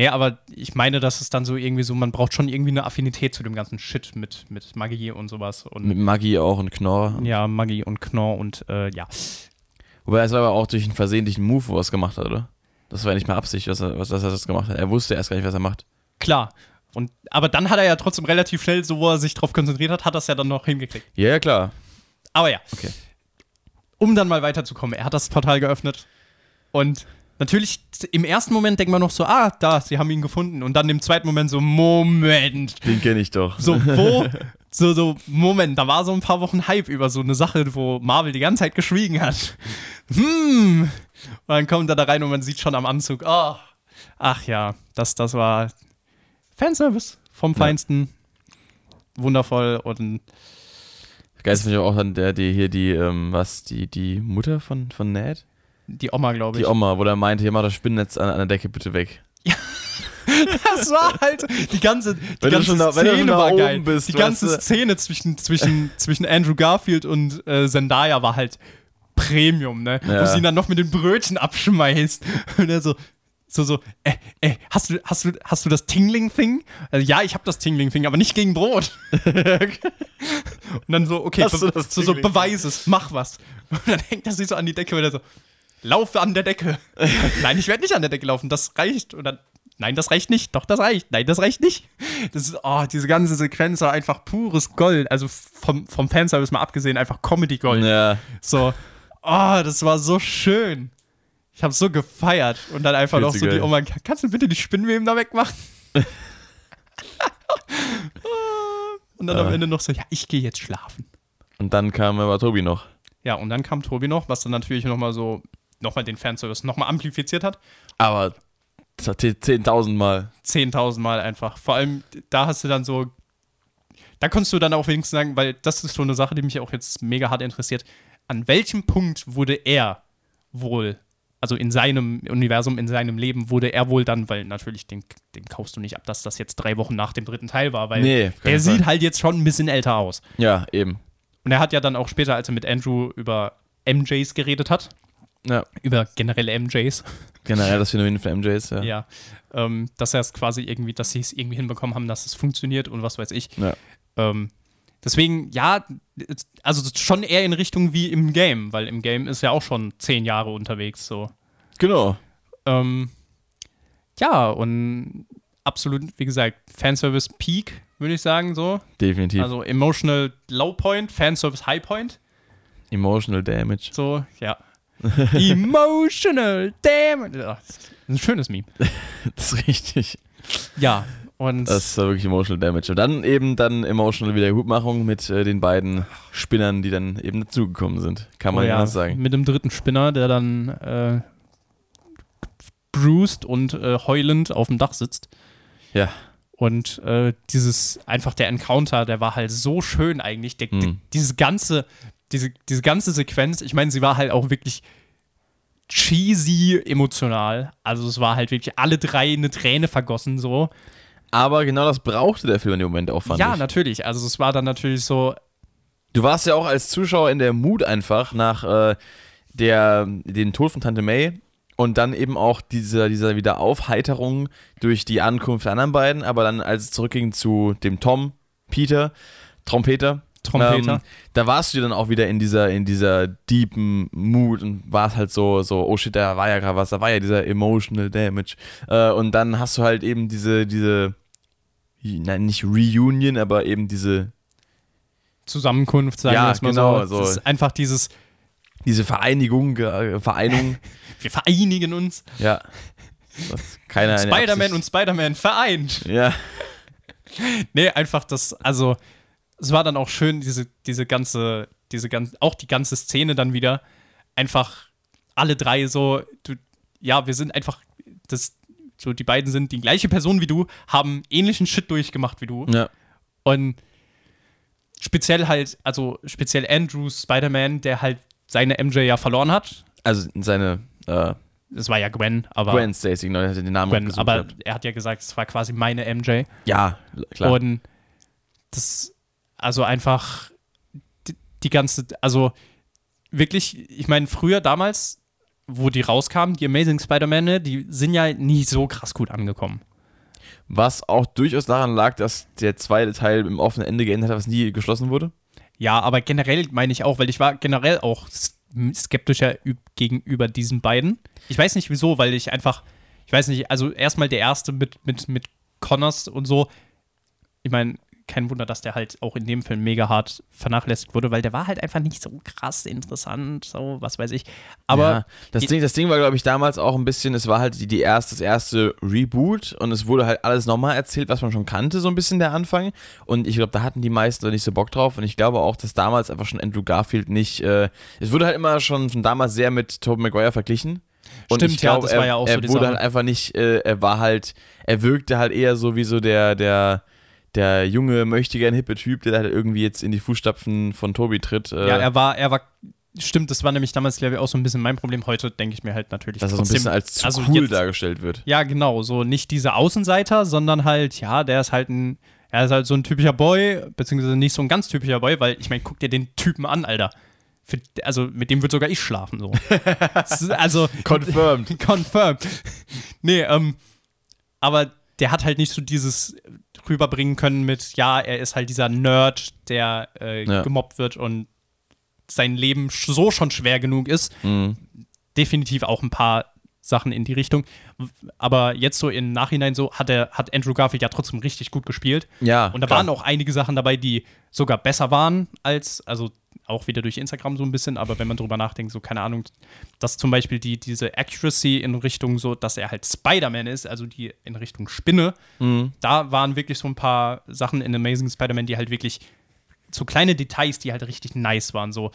Ja, aber ich meine, dass es dann so irgendwie so, man braucht schon irgendwie eine Affinität zu dem ganzen Shit mit, mit Magie und sowas. Und Mit Maggie auch und Knorr. ja, Magie und Knorr und äh, ja. Wobei es aber auch durch einen versehentlichen Move, wo er es gemacht hat, oder? Das war ja nicht mal Absicht, was er, was, dass er das gemacht hat. Er wusste erst gar nicht, was er macht. Klar. Und, aber dann hat er ja trotzdem relativ schnell, so wo er sich drauf konzentriert hat, hat er es ja dann noch hingekriegt. Ja, ja, klar. Aber ja. Okay. Um dann mal weiterzukommen, er hat das Portal geöffnet. Und natürlich, im ersten Moment denkt man noch so, ah, da, sie haben ihn gefunden. Und dann im zweiten Moment so, Moment. Den kenne ich doch. So, wo? so, so, Moment, da war so ein paar Wochen Hype über so eine Sache, wo Marvel die ganze Zeit geschwiegen hat. Hm. Und dann kommt er da rein und man sieht schon am Anzug, oh, ach ja, das, das war Fanservice vom Ja. Feinsten. Wundervoll und Geil finde ich auch dann der, die hier, die, ähm, was, die, die Mutter von, von Ned? Die Oma, glaube Die ich. Oma, wo der meinte, hier mach das Spinnennetz an, an der Decke bitte weg. Das war halt die ganze, die Wenn ganze da- Szene war geil. bist, die weißt ganze du. Szene zwischen, zwischen, zwischen Andrew Garfield und äh, Zendaya war halt Premium, ne? Ja. Wo sie ihn dann noch mit den Brötchen abschmeißt. Und er so, so, so, äh, äh, hast du, hast du, hast du das Tingling-Thing? Also, ja, ich habe das Tingling-Thing, aber nicht gegen Brot. und dann so, okay, so, so beweis es, mach was. Und dann hängt er sich so an die Decke und er so, laufe an der Decke. Nein, ich werde nicht an der Decke laufen, das reicht. Und dann, nein, das reicht nicht. Doch, das reicht. Nein, das reicht nicht. Das ist, oh, diese ganze Sequenz war einfach pures Gold. Also vom, vom Fanservice mal abgesehen, einfach Comedy-Gold. Ja. So, oh, das war so schön. Ich habe so gefeiert. Und dann einfach noch so die geil. Oma, kannst du bitte die Spinnweben da wegmachen? und dann am Ah. Ende noch so, ja, ich gehe jetzt schlafen. Und dann kam aber Tobi noch. Ja, und dann kam Tobi noch, was dann natürlich nochmal so, nochmal den Fanservice nochmal amplifiziert hat. Aber 10.000 Mal. 10.000 Mal einfach. Vor allem, da hast du dann so, da konntest du dann auch wenigstens sagen, weil das ist so eine Sache, die mich auch jetzt mega hart interessiert. An welchem Punkt wurde er wohl, also in seinem Universum, in seinem Leben, wurde er wohl dann, weil natürlich den, den kaufst du nicht ab, dass das jetzt drei Wochen nach dem dritten Teil war, weil Nee, Fall. sieht halt jetzt schon ein bisschen älter aus. Ja, eben. Und er hat ja dann auch später, als er mit Andrew über MJs geredet hat, Ja. über generelle MJs, Generell das Phänomen von MJs, ja. ja, ähm, dass er es quasi irgendwie, dass sie es irgendwie hinbekommen haben, dass es funktioniert und was weiß ich. Ja. Ähm, deswegen, ja, also schon eher in Richtung wie im Game, weil im Game ist ja auch schon zehn Jahre unterwegs, so. Genau. Ähm, ja, und absolut, wie gesagt, Fanservice Peak, würde ich sagen, so. Definitiv. Also emotional Low Point, Fanservice High Point, Emotional Damage. so, ja. Emotional Damn. Ja, das ist ein schönes Meme. Das ist richtig. Ja, und Das war wirklich Emotional Damage. Und dann eben dann Emotional Wiedergutmachung mit äh, den beiden Spinnern, die dann eben dazugekommen sind. Kann man oh ja sagen. mit dem dritten Spinner, der dann äh, bruised und äh, heulend auf dem Dach sitzt. Ja. Und äh, dieses, einfach der Encounter, der war halt so schön eigentlich. Der, der, Mhm. diese ganze, diese, diese ganze Sequenz, ich meine, sie war halt auch wirklich cheesy emotional. Also es war halt wirklich alle drei eine Träne vergossen so. Aber genau das brauchte der Film in dem Moment auch, fand ja, ich. natürlich. Also es war dann natürlich so, Du warst ja auch als Zuschauer in der Mut einfach nach äh, der, dem Tod von Tante May und dann eben auch dieser, dieser Wiederaufheiterung durch die Ankunft der anderen beiden, aber dann als es zurückging zu dem Tom, Peter, Trompeter, Trompeter. Ähm, da warst du dann auch wieder in dieser, in dieser deepen Mut und warst halt so, so, oh shit, da war ja gerade was, da war ja dieser emotional damage. Äh, und dann hast du halt eben diese, diese, nein, nicht Reunion, aber eben diese, Zusammenkunft, sagen Ja, wir es mal genau, so. Es ist einfach dieses, diese Vereinigung, äh, Vereinigung, wir vereinigen uns. ja. Spider-Man und Spider-Man vereint. Ja, Nee, einfach das, also es war dann auch schön, diese, diese ganze, diese ganze, auch die ganze Szene dann wieder, einfach alle drei so, du, ja, wir sind einfach, das, so die beiden sind die gleiche Person wie du, haben ähnlichen Shit durchgemacht wie du ja, und speziell halt, also speziell Andrews Spider-Man, der halt seine MJ ja verloren hat. also seine äh, Es war ja Gwen, aber Gwen Stacy, genau, der hat den Namen Gwen, aber gehabt. er hat ja gesagt, es war quasi meine MJ. Ja, klar. Und das, also einfach die, die ganze, also wirklich, ich meine, früher damals, wo die rauskamen, die Amazing Spider-Man, die sind ja nie so krass gut angekommen. Was auch durchaus daran lag, dass der zweite Teil im offenen Ende geendet hat, was nie geschlossen wurde. Ja, aber generell meine ich auch, weil ich war generell auch skeptischer gegenüber diesen beiden. Ich weiß nicht wieso, weil ich einfach, ich weiß nicht, also erstmal der erste mit, mit, mit Connors und so. Ich meine, kein Wunder, dass der halt auch in dem Film mega hart vernachlässigt wurde, weil der war halt einfach nicht so krass interessant, so, was weiß ich. Aber ja, das, Ding, das Ding war, glaube ich, damals auch ein bisschen, es war halt die, die erste, das erste Reboot und es wurde halt alles nochmal erzählt, was man schon kannte, so ein bisschen der Anfang. Und ich glaube, da hatten die meisten nicht so Bock drauf. Und ich glaube auch, dass damals einfach schon Andrew Garfield nicht, äh, es wurde halt immer schon, schon damals sehr mit Tobey Maguire verglichen. Und Stimmt, ich glaub, ja, das war ja auch er, so Er wurde Sache. halt einfach nicht, äh, er war halt, er wirkte halt eher so wie so der, der, der junge, möchtegern hippe Typ, der halt irgendwie jetzt in die Fußstapfen von Tobi tritt. Äh, ja, er war, er war, stimmt, das war nämlich damals, glaube ich, auch so ein bisschen mein Problem. Heute denke ich mir halt natürlich dass er so ein bisschen als zu also cool jetzt- dargestellt wird. Ja, genau, so nicht dieser Außenseiter, sondern halt, ja, der ist halt ein, er ist halt so ein typischer Boy, beziehungsweise nicht so ein ganz typischer Boy, weil ich meine, guck dir den Typen an, Alter. Für, also mit dem wird sogar ich schlafen, so. Also, Confirmed. confirmed. nee, ähm, aber der hat halt nicht so dieses rüberbringen können mit, ja, er ist halt dieser Nerd, der äh, Ja. gemobbt wird und sein Leben so schon schwer genug ist. Mhm. Definitiv auch ein paar Sachen in die Richtung. Aber jetzt so im Nachhinein so hat er, hat Andrew Garfield ja trotzdem richtig gut gespielt. Ja. Und da klar. waren auch einige Sachen dabei, die sogar besser waren als, also auch wieder durch Instagram so ein bisschen, aber wenn man drüber nachdenkt, so keine Ahnung, dass zum Beispiel die, diese Accuracy in Richtung so, dass er halt Spider-Man ist, also die in Richtung Spinne, Mhm. da waren wirklich so ein paar Sachen in Amazing Spider-Man, die halt wirklich so kleine Details, die halt richtig nice waren. So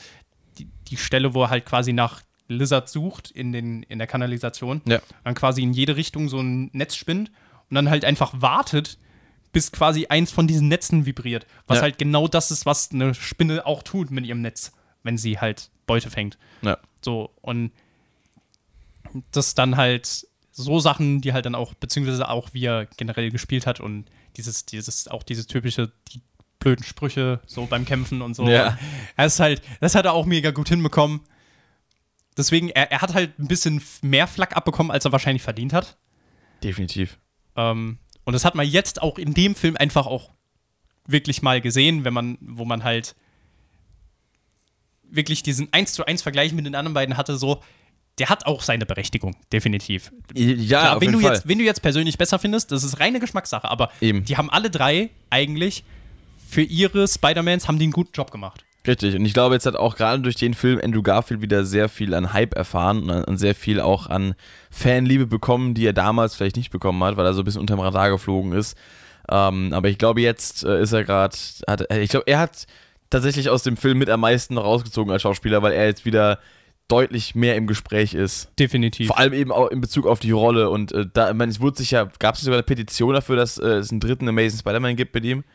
die, die Stelle, wo er halt quasi nach Lizard sucht in, den, in der Kanalisation, Ja. dann quasi in jede Richtung so ein Netz spinnt und dann halt einfach wartet, bis quasi eins von diesen Netzen vibriert. Was Ja. halt genau das ist, was eine Spinne auch tut mit ihrem Netz, wenn sie halt Beute fängt. Ja. So, und das dann halt so Sachen, die halt dann auch, beziehungsweise auch wie er generell gespielt hat und dieses, dieses, auch dieses typische, die blöden Sprüche so beim Kämpfen und so. Ja. Er ist halt, das hat er auch mega gut hinbekommen. Deswegen, er, er hat halt ein bisschen mehr Flack abbekommen, als er wahrscheinlich verdient hat. Definitiv. Ähm, und das hat man jetzt auch in dem Film einfach auch wirklich mal gesehen, wenn man, wo man halt wirklich diesen 1 zu 1 Vergleich mit den anderen beiden hatte, so, der hat auch seine Berechtigung, definitiv. Ja, Klar, auf wenn, jeden du Fall. jetzt, wenn du jetzt persönlich besser findest, das ist reine Geschmackssache, aber Eben. die haben alle drei eigentlich für ihre Spider-Mans haben die einen guten Job gemacht. Richtig. Und ich glaube, jetzt hat auch gerade durch den Film Andrew Garfield wieder sehr viel an Hype erfahren und, sehr viel auch an Fanliebe bekommen, die er damals vielleicht nicht bekommen hat, weil er so ein bisschen unterm Radar geflogen ist. Ähm, aber ich glaube, jetzt äh, ist er gerade, äh, ich glaube, er hat tatsächlich aus dem Film mit am meisten rausgezogen als Schauspieler, weil er jetzt wieder deutlich mehr im Gespräch ist. Definitiv. Vor allem eben auch in Bezug auf die Rolle. Und äh, da, ich meine, es wurde sich ja, gab es sogar eine Petition dafür, dass äh, es einen dritten Amazing Spider-Man gibt mit ihm?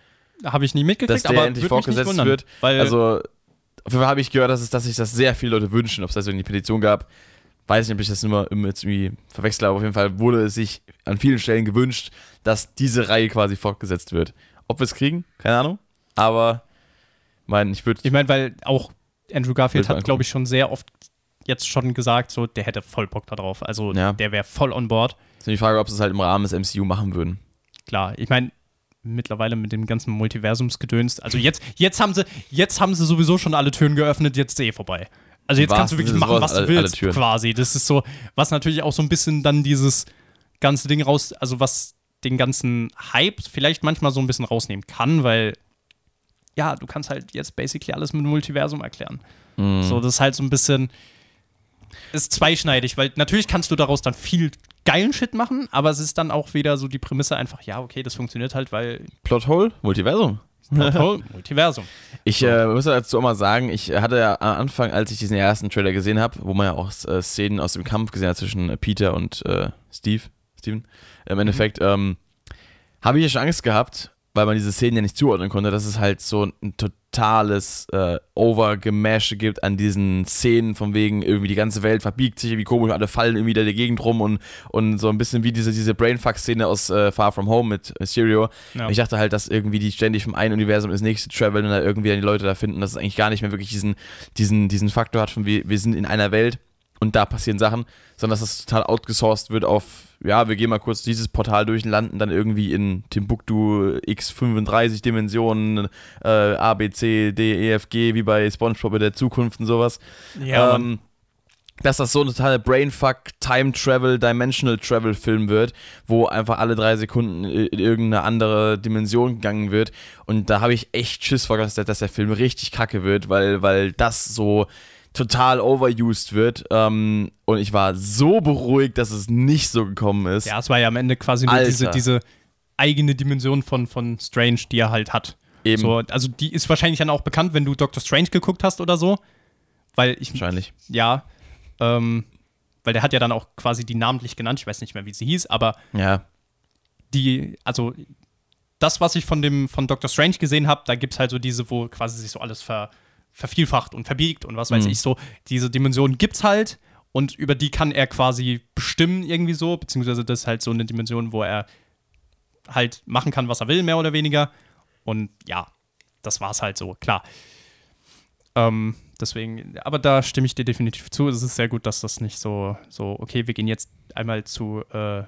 Habe ich nie mitgekriegt, dass der aber endlich fortgesetzt wundern, wird. Weil, Also, auf jeden Fall habe ich gehört, dass, es, dass sich das sehr viele Leute wünschen. Ob es da so eine Petition gab, weiß nicht, ob ich das immer, immer jetzt irgendwie verwechsle, aber auf jeden Fall wurde es sich an vielen Stellen gewünscht, dass diese Reihe quasi fortgesetzt wird. Ob wir es kriegen, keine Ahnung. Aber, mein, ich würde. ich meine, weil auch Andrew Garfield hat, glaube ich, schon sehr oft jetzt schon gesagt, so, der hätte voll Bock da drauf. Also, Ja. der wäre voll on board. Ist nur die Frage, ob sie es halt im Rahmen des MCU machen würden. Klar, ich meine, mittlerweile mit dem ganzen Multiversumsgedöns. Also jetzt, jetzt haben sie, jetzt haben sie sowieso schon alle Türen geöffnet, jetzt ist eh vorbei. Also jetzt Im kannst du wirklich machen, was du willst, quasi. Das ist so, was natürlich auch so ein bisschen dann dieses ganze Ding raus, also was den ganzen Hype vielleicht manchmal so ein bisschen rausnehmen kann, weil ja, du kannst halt jetzt basically alles mit Multiversum erklären. Mhm. So, das ist halt so ein bisschen ist zweischneidig, weil natürlich kannst du daraus dann viel geilen Shit machen, aber es ist dann auch wieder so die Prämisse einfach, ja, okay, das funktioniert halt, weil Plothole? Multiversum. Toll, Multiversum. Ich äh, muss dazu auch mal sagen, ich hatte ja am Anfang, als ich diesen ersten Trailer gesehen habe, wo man ja auch äh, Szenen aus dem Kampf gesehen hat zwischen äh, Peter und äh, Steve, Steven, im Endeffekt, ähm, habe ich ja schon Angst gehabt, weil man diese Szenen ja nicht zuordnen konnte, dass es halt so ein totales äh, Overgemashe gibt an diesen Szenen, von wegen irgendwie die ganze Welt verbiegt sich irgendwie komisch, alle fallen irgendwie da in der Gegend rum und, und so ein bisschen wie diese, diese Brainfuck-Szene aus äh, Far From Home mit Mysterio. Ja. Ich dachte halt, dass irgendwie die ständig vom einen Universum ins nächste traveln und da irgendwie dann die Leute da finden, dass es eigentlich gar nicht mehr wirklich diesen, diesen, diesen Faktor hat von wir, wir sind in einer Welt und da passieren Sachen, sondern dass das total outgesourced wird auf, ja, wir gehen mal kurz dieses Portal durch und landen dann irgendwie in Timbuktu X35 Dimensionen, äh, A, B, C, D, E, F, G, wie bei Spongebob in der Zukunft und sowas. Ja, ähm, dass das so ein totaler Brainfuck, Time Travel, Dimensional Travel Film wird, wo einfach alle drei Sekunden in irgendeine andere Dimension gegangen wird. Und da habe ich echt Schiss vor, dass der, dass der Film richtig kacke wird, weil, weil das so total overused wird. Ähm, und ich war so beruhigt, dass es nicht so gekommen ist. ja, es war ja am Ende quasi nur Alter. diese, diese eigene Dimension von, von Strange, die er halt hat. Eben. So, also die ist wahrscheinlich dann auch bekannt, wenn du Doctor Strange geguckt hast oder so. Weil ich, Wahrscheinlich. ja, ähm, weil der hat ja dann auch quasi die namentlich genannt, ich weiß nicht mehr, wie sie hieß, aber Ja. die, also das, was ich von dem von Doctor Strange gesehen habe, da gibt es halt so diese, wo quasi sich so alles ver, vervielfacht und verbiegt und was weiß Mhm. ich so. Diese Dimension gibt's halt und über die kann er quasi bestimmen irgendwie so, beziehungsweise das ist halt so eine Dimension, wo er halt machen kann, was er will, mehr oder weniger. Und ja, das war's halt so, klar. Ähm, deswegen, aber da stimme ich dir definitiv zu. Es ist sehr gut, dass das nicht so, so okay, wir gehen jetzt einmal zu äh,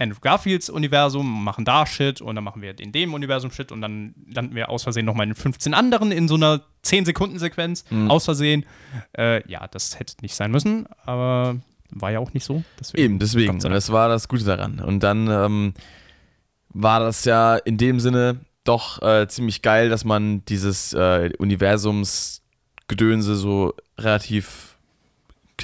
Andrew Garfields Universum, machen da Shit und dann machen wir in dem Universum Shit und dann landen wir aus Versehen nochmal in 15 anderen in so einer 10-Sekunden-Sequenz. Aus Versehen. Äh, ja, das hätte nicht sein müssen, aber war ja auch nicht so. Deswegen, Eben, deswegen. Und das war das Gute daran. Und dann ähm, war das ja in dem Sinne doch äh, ziemlich geil, dass man dieses äh, Universumsgedönse so relativ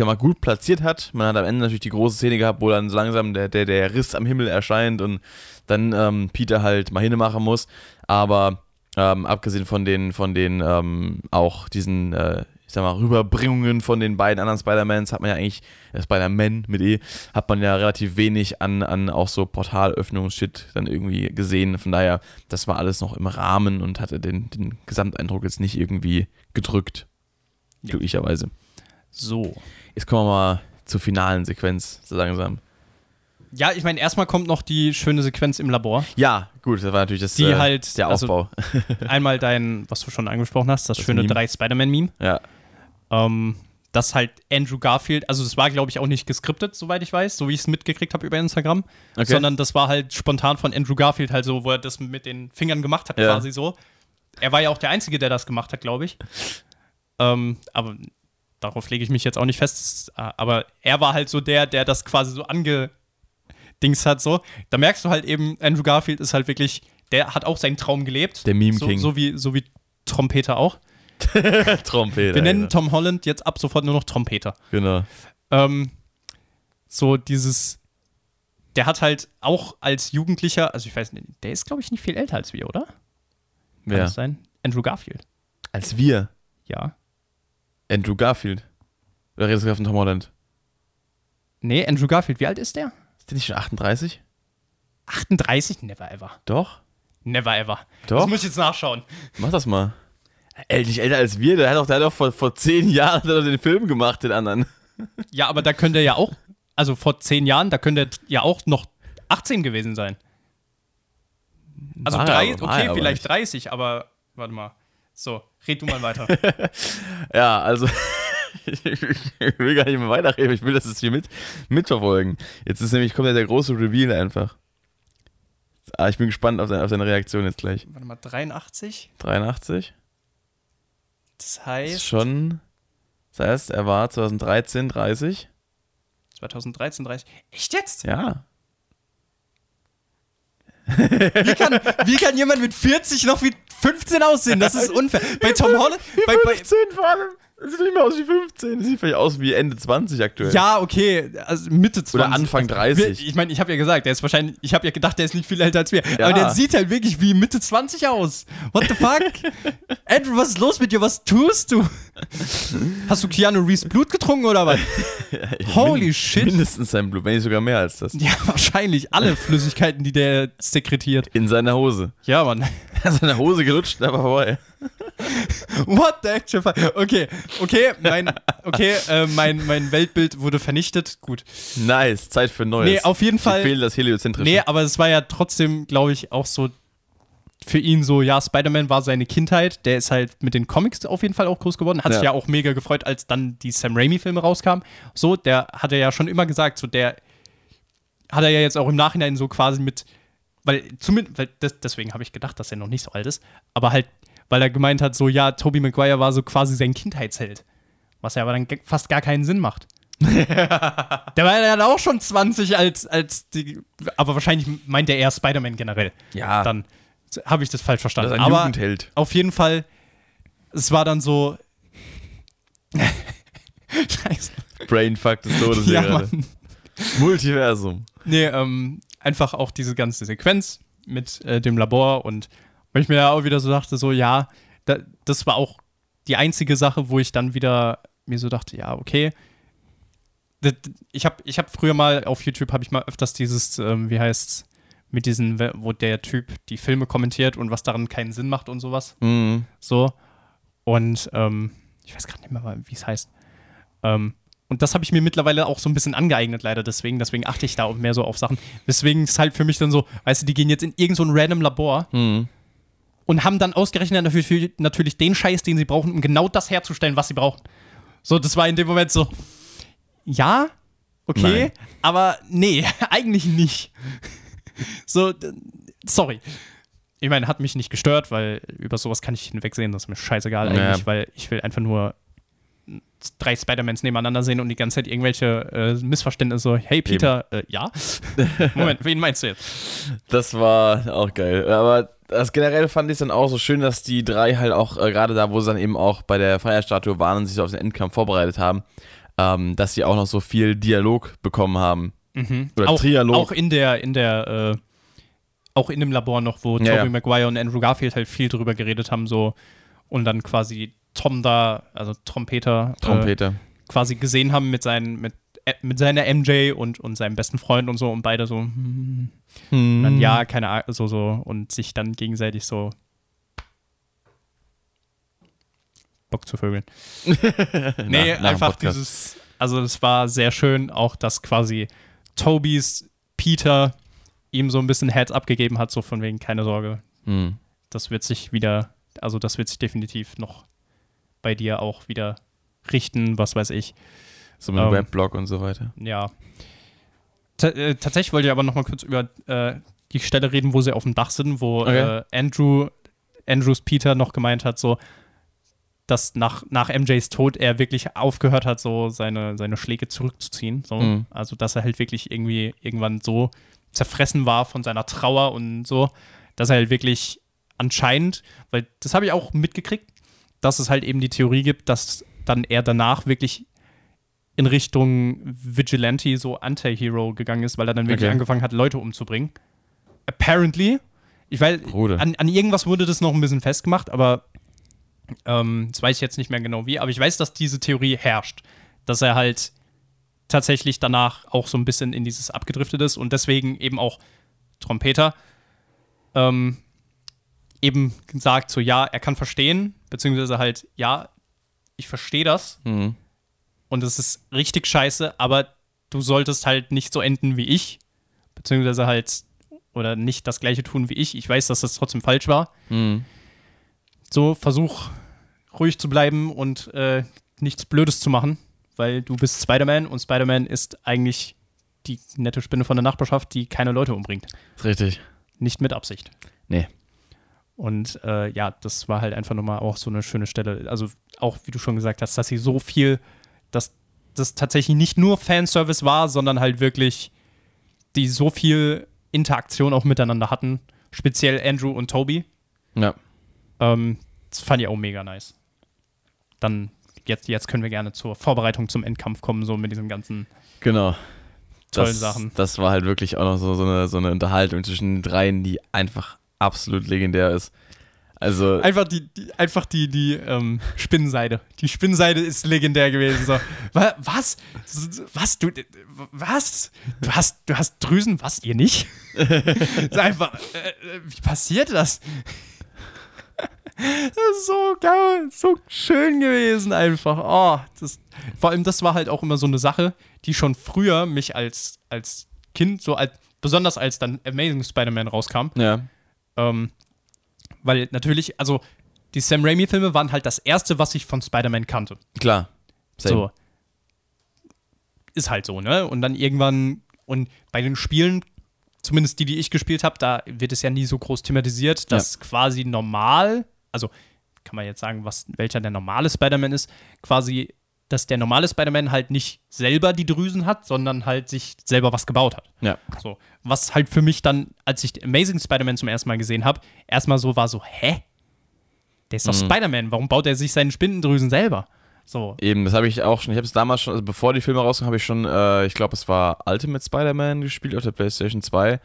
mal, gut platziert hat. Man hat am Ende natürlich die große Szene gehabt, wo dann so langsam der, der, der Riss am Himmel erscheint und dann ähm, Peter halt mal hinmachen muss. Aber ähm, abgesehen von den, von den ähm, auch diesen, äh, ich sag mal, Rüberbringungen von den beiden anderen Spider-Mans hat man ja eigentlich, äh, Spider-Man mit E, hat man ja relativ wenig an, an auch so Portalöffnungs-Shit dann irgendwie gesehen. Von daher, das war alles noch im Rahmen und hatte den, den Gesamteindruck jetzt nicht irgendwie gedrückt. Ja. Glücklicherweise. So. Jetzt kommen wir mal zur finalen Sequenz, so langsam. Ja, ich meine, erstmal kommt noch die schöne Sequenz im Labor. Ja, gut, das war natürlich das, Die äh, halt, der also- Aufbau. Einmal dein, was du schon angesprochen hast, das, Das schöne Meme. drei Spider-Man-Meme. ja. Ähm, das halt Andrew Garfield, also das war, glaube ich, auch nicht geskriptet, soweit ich weiß, so wie ich es mitgekriegt habe über Instagram, Okay. sondern das war halt spontan von Andrew Garfield halt so, wo er das mit den Fingern gemacht hat, Ja. quasi so. Er war ja auch der Einzige, der das gemacht hat, glaube ich. Ähm, aber darauf lege ich mich jetzt auch nicht fest. äh, Aber er war halt so der, der das quasi so angedings hat, so. Da merkst du halt eben, Andrew Garfield ist halt wirklich, der hat auch seinen Traum gelebt. Der Meme so, King. so wie, so wie Trompeter auch. Trompete. Wir nennen Alter. Tom Holland jetzt ab sofort nur noch Trompeter. Genau. Ähm, so dieses, der hat halt auch als Jugendlicher, also ich weiß nicht, der ist glaube ich nicht viel älter als wir, oder? Kann Wer? das sein? Andrew Garfield. Als wir. Ja. Andrew Garfield. Oder redest du gerade von Tom Holland? Nee, Andrew Garfield, wie alt ist der? Ist der nicht schon 38? 38? Never ever. Doch. Never ever. Doch. Das muss ich jetzt nachschauen. Mach das mal. Ey, nicht älter als wir, der hat doch, der hat doch vor, vor zehn Jahren den Film gemacht, den anderen. Ja, aber da könnte er ja auch, also vor zehn Jahren, da könnte er ja auch noch 18 gewesen sein. Also War drei, aber- er okay, vielleicht nicht. 30, aber warte mal. So, red du mal weiter. Ja, also ich will gar nicht mehr weiterreden, ich will das jetzt hier mit, mitverfolgen. Jetzt ist nämlich, kommt ja der große Reveal einfach. Ah, ich bin gespannt auf deine, auf deine Reaktion jetzt gleich. warte mal, 83? 83? Das Ist heißt, schon. Das heißt, er war 2013 30. 2013, 30. Echt jetzt? Ja. Wie kann, wie kann jemand mit 40 noch wie 15 aussehen? Das ist unfair. Bei Tom Holland, bei, bei, 15 vor allem. Das sieht nicht mehr aus wie 15. Das sieht vielleicht aus wie Ende 20 aktuell. ja, okay, also Mitte 20. Oder Anfang 30. Wir- Ich meine, ich habe ja gesagt, der ist wahrscheinlich, ich habe ja gedacht, der ist nicht viel älter als wir. Ja. Aber der sieht halt wirklich wie Mitte 20 aus. What the fuck? Andrew, was ist los mit dir? Was tust du? Hast du Keanu Reeves Blut getrunken oder was? Holy shit. Mindestens sein Blut, wenn nicht sogar mehr als das. Ja, wahrscheinlich alle Flüssigkeiten, die der sekretiert. In seiner Hose. Ja, Mann. Seine Hose gelutscht, aber vorbei. What the actual fuck? Okay, okay, mein, okay, äh, mein, mein Weltbild wurde vernichtet. Gut. Nice, Zeit für Neues. Nee, auf jeden Fall. Ich fehlt das heliozentrische. Nee, aber es war ja trotzdem, glaube ich, auch so für ihn so, ja, Spider-Man war seine Kindheit. Der ist halt mit den Comics auf jeden Fall auch groß geworden. Hat Ja. sich ja auch mega gefreut, als dann die Sam Raimi-Filme rauskamen. So, der hat er ja schon immer gesagt, so der hat er ja jetzt auch im Nachhinein so quasi mit, weil zumindest, weil das, deswegen habe ich gedacht, dass er noch nicht so alt ist, aber halt, weil er gemeint hat, so, ja, Tobey Maguire war so quasi sein Kindheitsheld. Was ja aber dann fast gar keinen Sinn macht. der war ja dann auch schon 20 als, als die, aber wahrscheinlich meint er eher Spider-Man generell. Ja, Dann habe ich das falsch das verstanden. ist ein aber Jugendheld. auf jeden Fall, es war dann so. Scheiße. Brainfuck des Todes hier Ja, gerade. Mann. Multiversum. Nee, ähm, einfach auch diese ganze Sequenz mit äh, dem Labor und weil ich mir ja auch wieder so dachte, so, ja, da, das war auch die einzige Sache, wo ich dann wieder mir so dachte, ja, okay. Ich habe ich hab früher mal auf YouTube, habe ich mal öfters dieses, ähm, wie heißt's, mit diesen, wo der Typ die Filme kommentiert und was daran keinen Sinn macht und sowas. Mhm. So. Und ähm, ich weiß gerade nicht mehr, wie es heißt. Ähm, und das habe ich mir mittlerweile auch so ein bisschen angeeignet, leider deswegen. Deswegen achte ich da auch mehr so auf Sachen. Deswegen ist halt für mich dann so, weißt du, die gehen jetzt in irgendein so ein random Labor Mhm. Und haben dann ausgerechnet natürlich, natürlich den Scheiß, den sie brauchen, um genau das herzustellen, was sie brauchen. So, das war in dem Moment so, ja, okay, Nein. aber nee, eigentlich nicht. so, sorry. Ich meine, hat mich nicht gestört, weil über sowas kann ich hinwegsehen, das ist mir scheißegal Ja. eigentlich, weil ich will einfach nur drei Spider-Mans nebeneinander sehen und die ganze Zeit irgendwelche äh, Missverständnisse so, hey Peter, äh, ja? Moment, wen meinst du jetzt? Das war auch geil. Aber das generell fand ich dann auch so schön, dass die drei halt auch, äh, gerade da, wo sie dann eben auch bei der Feierstatue waren und sich so auf den Endkampf vorbereitet haben, ähm, dass sie auch noch so viel Dialog bekommen haben. Oder auch, Trialog. Auch in der, in der, äh, auch in dem Labor noch, wo Ja, Tobey ja. Maguire und Andrew Garfield halt viel drüber geredet haben, so und dann quasi Tom da, also Trompeter, Äh, Trompeter. quasi gesehen haben mit seinen, mit, äh, mit seiner MJ und, und seinem besten Freund und so und beide so, hm, und dann ja, keine Ahnung, so, so und sich dann gegenseitig so Bock zu vögeln. Nee, nach dem einfach dieses, also es war sehr schön, auch dass quasi Tobys Peter ihm so ein bisschen Heads abgegeben hat, so von wegen, keine Sorge, Hm. das wird sich wieder, also das wird sich definitiv noch bei dir auch wieder richten, was weiß ich. So mit Ähm. Webblog und so weiter. Ja. Ta äh, tatsächlich wollte ich aber noch mal kurz über äh, die Stelle reden, wo sie auf dem Dach sind, wo Okay. äh, Andrew, Andrews Peter noch gemeint hat, so, dass nach, nach MJs Tod er wirklich aufgehört hat, so seine, seine Schläge zurückzuziehen. So. Mhm. Also, dass er halt wirklich irgendwie irgendwann so zerfressen war von seiner Trauer und so, dass er halt wirklich anscheinend, weil das habe ich auch mitgekriegt, dass es halt eben die Theorie gibt, dass dann er danach wirklich in Richtung Vigilante, so Anti-Hero gegangen ist, weil er dann wirklich Okay. angefangen hat, Leute umzubringen. Apparently. Ich weiß, an, an irgendwas wurde das noch ein bisschen festgemacht, aber ähm, das weiß ich jetzt nicht mehr genau wie. Aber ich weiß, dass diese Theorie herrscht, dass er halt tatsächlich danach auch so ein bisschen in dieses abgedriftet ist und deswegen eben auch Trompeter ähm, eben sagt so, ja, er kann verstehen, beziehungsweise halt, ja, ich verstehe das Mhm. Und es ist richtig scheiße, aber du solltest halt nicht so enden wie ich, beziehungsweise halt oder nicht das gleiche tun wie ich. Ich weiß, dass das trotzdem falsch war. Mhm. So, versuch ruhig zu bleiben und äh, nichts Blödes zu machen, weil du bist Spider-Man und Spider-Man ist eigentlich die nette Spinne von der Nachbarschaft, die keine Leute umbringt. Richtig. Nicht mit Absicht. Nee. Und äh, ja, das war halt einfach nochmal auch so eine schöne Stelle. Also auch, wie du schon gesagt hast, dass sie so viel, dass das tatsächlich nicht nur Fanservice war, sondern halt wirklich, die so viel Interaktion auch miteinander hatten. Speziell Andrew und Toby. Ja. Ähm, das fand ich auch mega nice. Dann, jetzt, jetzt können wir gerne zur Vorbereitung zum Endkampf kommen, so mit diesen ganzen Genau. tollen das, Sachen. Das war halt wirklich auch noch so, so, eine, so eine Unterhaltung zwischen den dreien, die einfach absolut legendär ist. Also, Einfach die, die, einfach die, die ähm, Spinnenseide. Die Spinnenseide ist legendär gewesen. So. Wa- Was? Was? Du, was? Du hast, du hast Drüsen? Was? Ihr nicht? ist einfach, äh, äh, wie passiert das? Das ist so geil, so schön gewesen einfach. Oh, das, vor allem, das war halt auch immer so eine Sache, die schon früher mich als, als Kind, so als, besonders als dann Amazing Spider-Man rauskam, Ja. ähm, weil natürlich, also die Sam Raimi-Filme waren halt das erste, was ich von Spider-Man kannte. Klar. Same. So. Ist halt so, ne? Und dann irgendwann, und bei den Spielen, zumindest die, die ich gespielt habe, da wird es ja nie so groß thematisiert, dass quasi normal, also kann man jetzt sagen, was, welcher der normale Spider-Man ist, quasi, dass der normale Spider-Man halt nicht selber die Drüsen hat, sondern halt sich selber was gebaut hat. Ja. So. Was halt für mich dann, als ich Amazing Spider-Man zum ersten Mal gesehen habe, erstmal so war so, hä? Der ist doch Mhm. Spider-Man, warum baut er sich seine Spindendrüsen selber? So. Eben, das habe ich auch schon. Ich habe es damals schon, also bevor die Filme rauskamen, habe ich schon, äh, ich glaube, es war Ultimate Spider-Man gespielt auf der PlayStation 2,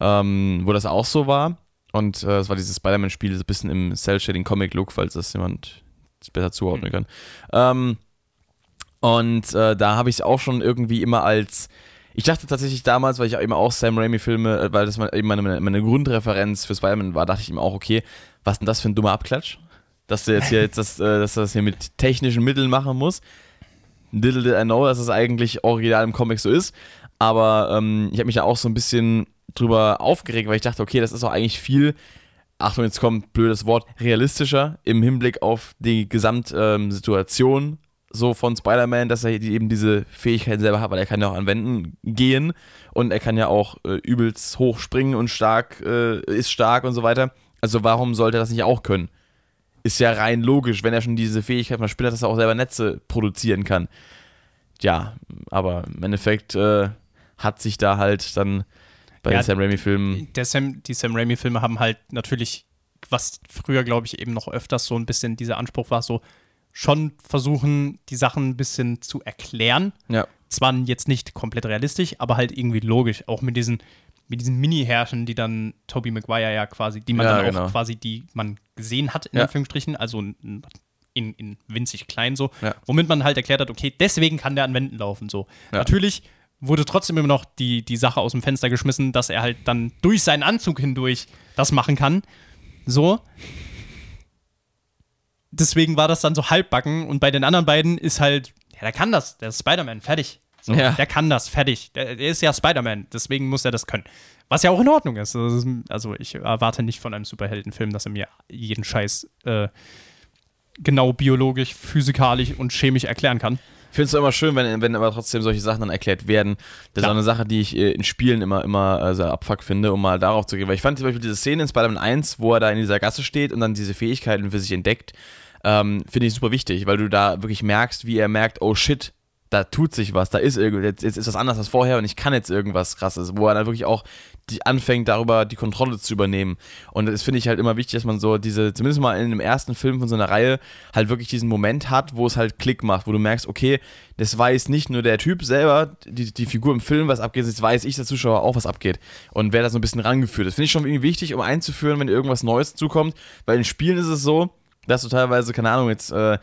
ähm, wo das auch so war. Und äh, es war dieses Spider-Man-Spiel, so ein bisschen im Cell-Shading-Comic-Look, falls das jemand besser zuordnen kann. Ähm, und äh, da habe ich es auch schon irgendwie immer als. Ich dachte tatsächlich damals, weil ich eben auch Sam Raimi-Filme, äh, weil das eben meine, meine Grundreferenz für Spider-Man war, dachte ich ihm auch, okay, was denn das für ein dummer Abklatsch? Dass du jetzt hier jetzt das, äh, dass du das hier mit technischen Mitteln machen muss. Little did I know, dass es eigentlich original im Comic so ist. Aber ähm, ich habe mich da auch so ein bisschen drüber aufgeregt, weil ich dachte, okay, das ist auch eigentlich viel, Achtung, jetzt kommt blödes Wort, realistischer im Hinblick auf die Gesamtsituation so von Spider-Man, dass er eben diese Fähigkeiten selber hat, weil er kann ja auch an Wänden gehen und er kann ja auch äh, übelst hoch springen und stark, äh, ist stark und so weiter. Also warum sollte er das nicht auch können? Ist ja rein logisch, wenn er schon diese Fähigkeit mal spielt, dass er auch selber Netze produzieren kann. Ja, aber im Endeffekt äh, hat sich da halt dann bei Ja, den Sam Raimi-Filmen. die Sam Raimi-Filme haben halt natürlich, was früher, glaube ich, eben noch öfters so ein bisschen dieser Anspruch war, so schon versuchen, die Sachen ein bisschen zu erklären. Ja. Zwar jetzt nicht komplett realistisch, aber halt irgendwie logisch. Auch mit diesen, mit diesen Mini-Herrschen, die dann Tobey Maguire ja quasi, die man Ja, dann auch genau. quasi, die man gesehen hat, in Ja. Anführungsstrichen, also in, in, in winzig klein so, Ja. womit man halt erklärt hat, okay, deswegen kann der an Wänden laufen. So. Natürlich wurde trotzdem immer noch die, die Sache aus dem Fenster geschmissen, dass er halt dann durch seinen Anzug hindurch das machen kann. So. Deswegen war das dann so halbbacken und bei den anderen beiden ist halt, ja, der kann das, der ist Spider-Man, fertig. So, Ja. Der kann das, fertig. Der, der ist ja Spider-Man, deswegen muss er das können. Was ja auch in Ordnung ist. Ist. Also ich erwarte nicht von einem Superheldenfilm, dass er mir jeden Scheiß äh, genau biologisch, physikalisch und chemisch erklären kann. Ich finde es immer schön, wenn, wenn aber trotzdem solche Sachen dann erklärt werden. Das Klar. ist auch eine Sache, die ich äh, in Spielen immer, immer sehr abfuck finde, um mal darauf zu gehen. Weil ich fand zum Beispiel diese Szene in Spider-Man 1, wo er da in dieser Gasse steht und dann diese Fähigkeiten für sich entdeckt, ähm, finde ich super wichtig, weil du da wirklich merkst, wie er merkt, oh shit, da tut sich was, da ist irgendwas, jetzt, jetzt ist was anders als vorher und ich kann jetzt irgendwas krasses, wo er dann wirklich auch die anfängt, darüber die Kontrolle zu übernehmen. Und das finde ich halt immer wichtig, dass man so diese, zumindest mal in dem ersten Film von so einer Reihe, halt wirklich diesen Moment hat, wo es halt Klick macht, wo du merkst, okay, das weiß nicht nur der Typ selber, die, die Figur im Film, was abgeht, das weiß ich, der Zuschauer auch, was abgeht. Und wer da so ein bisschen rangeführt. Das finde ich schon irgendwie wichtig, um einzuführen, wenn irgendwas Neues zukommt. Weil in Spielen ist es so, dass du teilweise, keine Ahnung, jetzt, äh,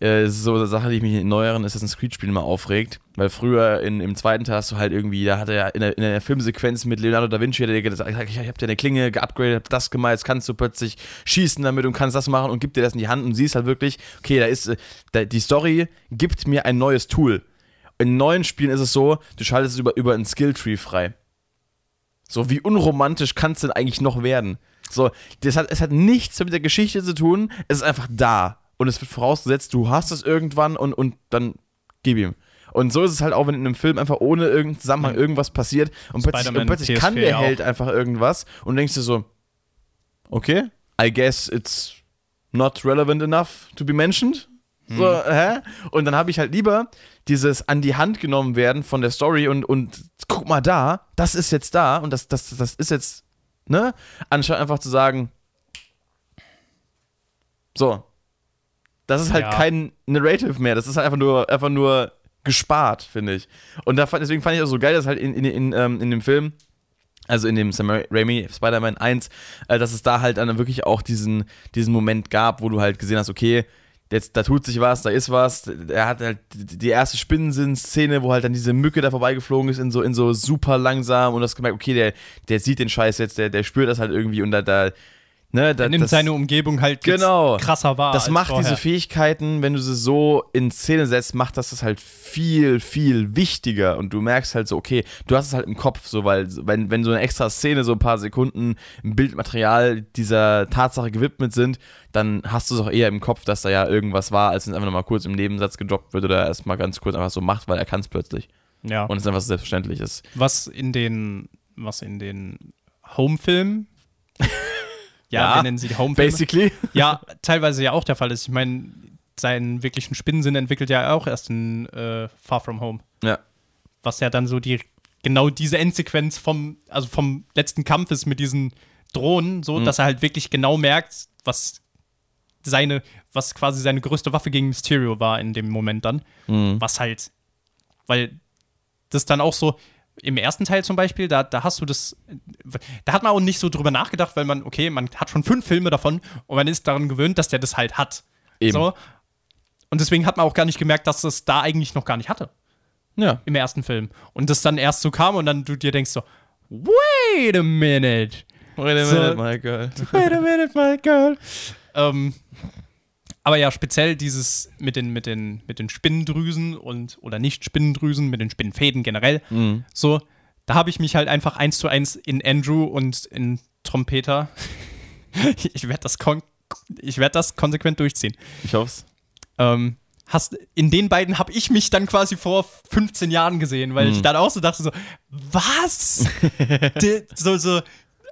äh, ist so eine Sache, die mich in neueren Assassin's Creed-Spielen mal aufregt. Weil früher in, im zweiten Teil hast du halt irgendwie, da hat er ja in der, Filmsequenz mit Leonardo da Vinci, hat er gesagt, ich hab dir eine Klinge geupgradet, hab das gemacht, jetzt kannst du plötzlich schießen damit und kannst das machen und gibt dir das in die Hand und siehst halt wirklich, okay, da ist, äh, da, die Story gibt mir ein neues Tool. In neuen Spielen ist es so, du schaltest es über, über ein Skilltree frei. So, wie unromantisch kann es denn eigentlich noch werden? So, das hat, es hat nichts mit der Geschichte zu tun, es ist einfach da. Und es wird vorausgesetzt, du hast es irgendwann und, und dann gib ihm. Und so ist es halt auch, wenn in einem Film einfach ohne irgendeinen Zusammenhang irgendwas passiert und plötzlich, und plötzlich kann PS4 der auch. Held einfach irgendwas und denkst dir so, okay, I guess it's not relevant enough to be mentioned. So, hä? Und dann habe ich halt lieber dieses an die Hand genommen werden von der Story und, und guck mal da, das ist jetzt da und das, das, das ist jetzt, ne? Anstatt einfach zu sagen, so. Das ist halt Ja. kein Narrative mehr, das ist halt einfach nur, einfach nur gespart, finde ich. Und da, deswegen fand ich auch so geil, dass halt in, in, in, ähm, in dem Film, also in dem Sam Raimi Spider-Man 1, äh, dass es da halt dann wirklich auch diesen, diesen Moment gab, wo du halt gesehen hast, okay, jetzt, da tut sich was, da ist was. Er hat halt die erste Spinnensinn-Szene, wo halt dann diese Mücke da vorbeigeflogen ist, in so, in so super langsam und du hast gemerkt, okay, der, der sieht den Scheiß jetzt, der, der spürt das halt irgendwie und da, da Ne, da, Er nimmt das, seine Umgebung halt Genau. krasser wahr. das macht vorher. diese Fähigkeiten, wenn du sie so in Szene setzt, macht das das halt viel, viel wichtiger. Und du merkst halt so, okay, du hast es halt im Kopf, so, weil wenn, wenn so eine extra Szene, so ein paar Sekunden im Bildmaterial dieser Tatsache gewidmet sind, dann hast du es auch eher im Kopf, dass da ja irgendwas war, als wenn es einfach nochmal kurz im Nebensatz gedroppt wird oder erstmal ganz kurz einfach so macht, weil er kann es plötzlich. Ja. Und es einfach so selbstverständlich ist. was in den, was in den Home-Filmen. ja, Ja, wir nennen sie Home-Filme. Basically. Ja, teilweise ja auch der Fall ist. Ich meine, seinen wirklichen Spinnensinn entwickelt er auch erst in äh, Far From Home. Ja. Was ja dann so die genau diese Endsequenz vom, also vom letzten Kampf ist mit diesen Drohnen, so, Mhm. dass er halt wirklich genau merkt, was seine, was quasi seine größte Waffe gegen Mysterio war in dem Moment dann. Mhm. Was halt, weil das dann auch so, im ersten Teil zum Beispiel, da, da hast du das, da hat man auch nicht so drüber nachgedacht, weil man, okay, man hat schon fünf Filme davon und man ist daran gewöhnt, dass der das halt hat. Eben. So. Und deswegen hat man auch gar nicht gemerkt, dass das da eigentlich noch gar nicht hatte Ja. im ersten Film. Und das dann erst so kam und dann du dir denkst so, wait a minute. Wait a So- minute, my girl. Wait a minute, my girl. ähm, aber ja, speziell dieses mit den, mit den, mit den Spinnendrüsen und, oder nicht Spinnendrüsen, mit den Spinnenfäden generell, Mhm. so, da habe ich mich halt einfach eins zu eins in Andrew und in Trompeter. ich werde das, kon ich werd das konsequent durchziehen. Ich hoff's. Ähm, hast, in den beiden habe ich mich dann quasi vor 15 Jahren gesehen, weil ich dann auch so dachte so, was? So, so,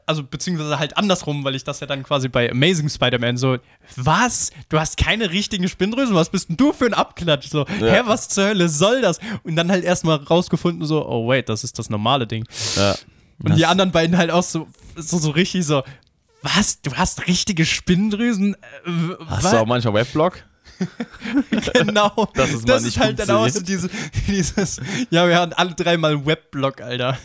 also beziehungsweise halt andersrum, weil ich das ja dann quasi bei Amazing Spider-Man so, was? Du hast keine richtigen Spinndrüsen? Was bist denn du für ein Abklatsch? So, Ja. hä, was zur Hölle soll das? Und dann halt erstmal rausgefunden so, oh wait, das ist das normale Ding. Ja. Und die anderen beiden halt auch so, so, so richtig so, was? Du hast richtige Spinndrüsen? Äh, Hast was? du auch manchmal Webblock? Genau. Dass es mal nicht halt dann auch so diese, dieses, ja, wir haben alle dreimal Webblock, Alter.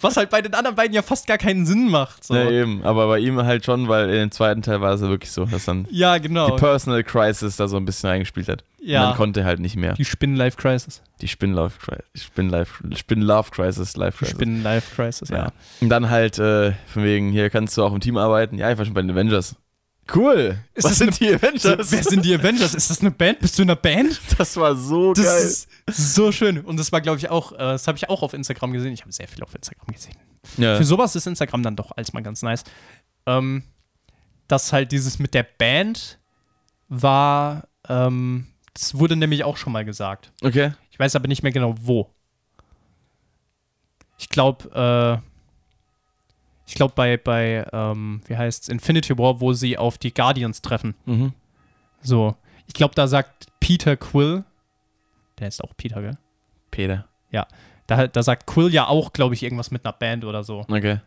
Was halt bei den anderen beiden ja fast gar keinen Sinn macht. So. Ja, Ja, eben. Aber bei ihm halt schon, weil in dem zweiten Teil war es ja wirklich so, dass dann genau. die Personal Crisis da so ein bisschen reingespielt hat. Ja. Und dann konnte er halt nicht mehr. Die Spin-Life-Crisis. Die Spin-Love-Crisis. Spin-Life- Spin-Love-Crisis, Life-Crisis. Spin-Life-Crisis, ja. ja. Und dann halt, äh, von wegen, hier kannst du auch im Team arbeiten. Ja, ich war schon bei den Avengers. Cool. Ist Was das sind eine- die Avengers? Wer sind die Avengers? Ist das eine Band? Bist du in einer Band? das war so Das geil. ist so schön. Und das war, glaube ich, auch, äh, das habe ich auch auf Instagram gesehen. Ich habe sehr viel auf Instagram gesehen. ja. Für sowas ist Instagram dann doch als mal ganz nice. Ähm, dass halt dieses mit der Band war, ähm, das wurde nämlich auch schon mal gesagt. Okay. Ich weiß aber nicht mehr genau wo. Ich glaube, äh, ich glaube bei, bei ähm, wie heißt's, Infinity War, wo sie auf die Guardians treffen. Mhm. So. Ich glaube, da sagt Peter Quill, der ist auch Peter, gell? Peter. Da, da sagt Quill ja auch, glaube ich, irgendwas mit einer Band oder so. Okay.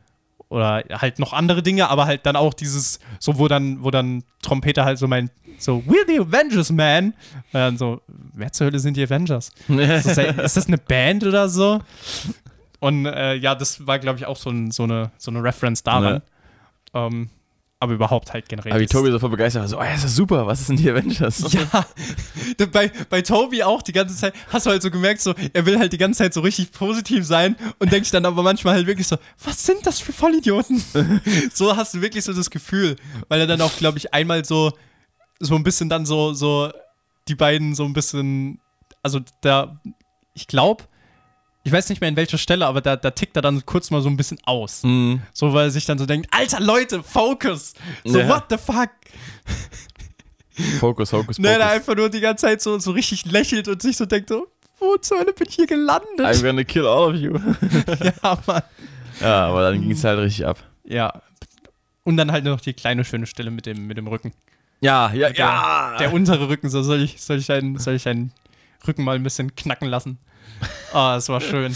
oder halt noch andere Dinge, aber halt dann auch dieses, so wo dann, wo dann Trompeter halt so meint, so, we're the Avengers, man. Und dann so, wer zur Hölle sind die Avengers? Ist das, ist das eine Band oder so? Und äh, ja, das war, glaube ich, auch so, ein, so, eine, so eine Reference daran. Ähm, aber überhaupt halt generell. Aber wie Tobi so voll begeistert war, so, oh, ja, ist das super, was ist denn die Avengers? Ja, bei, bei Toby auch die ganze Zeit, hast du halt so gemerkt, so, er will halt die ganze Zeit so richtig positiv sein und denkt dann aber manchmal halt wirklich so, was sind das für Vollidioten? so hast du wirklich so das Gefühl, weil er dann auch, glaube ich, einmal so, so ein bisschen dann so, so, die beiden so ein bisschen, also da, ich glaube, ich weiß nicht mehr in welcher Stelle, aber da, da tickt er dann kurz mal so ein bisschen aus. Mhm. So, weil er sich dann so denkt, alter Leute, Focus! So, Ja. what the fuck? Fokus, Fokus, Ne, der Fokus. einfach nur die ganze Zeit so, so richtig lächelt und sich so denkt so, wo zur Hölle bin ich hier I'm gelandet? gonna kill all of you. ja, Mann. ja, aber dann ging es halt richtig ab. Ja. Und dann halt noch die kleine schöne Stelle mit dem, mit dem Rücken. Ja, ja, Der, ja. der untere Rücken, so soll ich, soll ich deinen, soll ich deinen Rücken mal ein bisschen knacken lassen. Ah, das war schön.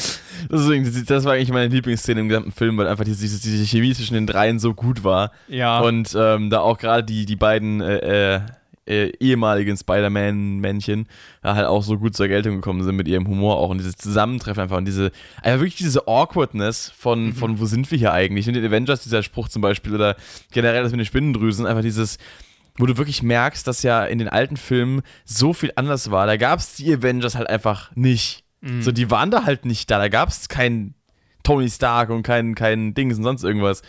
Deswegen, das war eigentlich meine Lieblingsszene im gesamten Film, weil einfach diese, diese, Chemie zwischen den dreien so gut war. Ja. Und ähm, da auch gerade die, die beiden äh, äh, äh, ehemaligen Spider-Man-Männchen ja, halt auch so gut zur Geltung gekommen sind mit ihrem Humor auch und dieses Zusammentreffen einfach und diese, einfach wirklich diese Awkwardness von, Mhm. von wo sind wir hier eigentlich? Mit den Avengers, dieser Spruch zum Beispiel oder generell das mit den Spinnendrüsen, einfach dieses, wo du wirklich merkst, dass ja in den alten Filmen so viel anders war. Da gab es die Avengers halt einfach nicht. Mhm. So, die waren da halt nicht da. Da gab es keinen Tony Stark und keinen kein Dings und sonst irgendwas.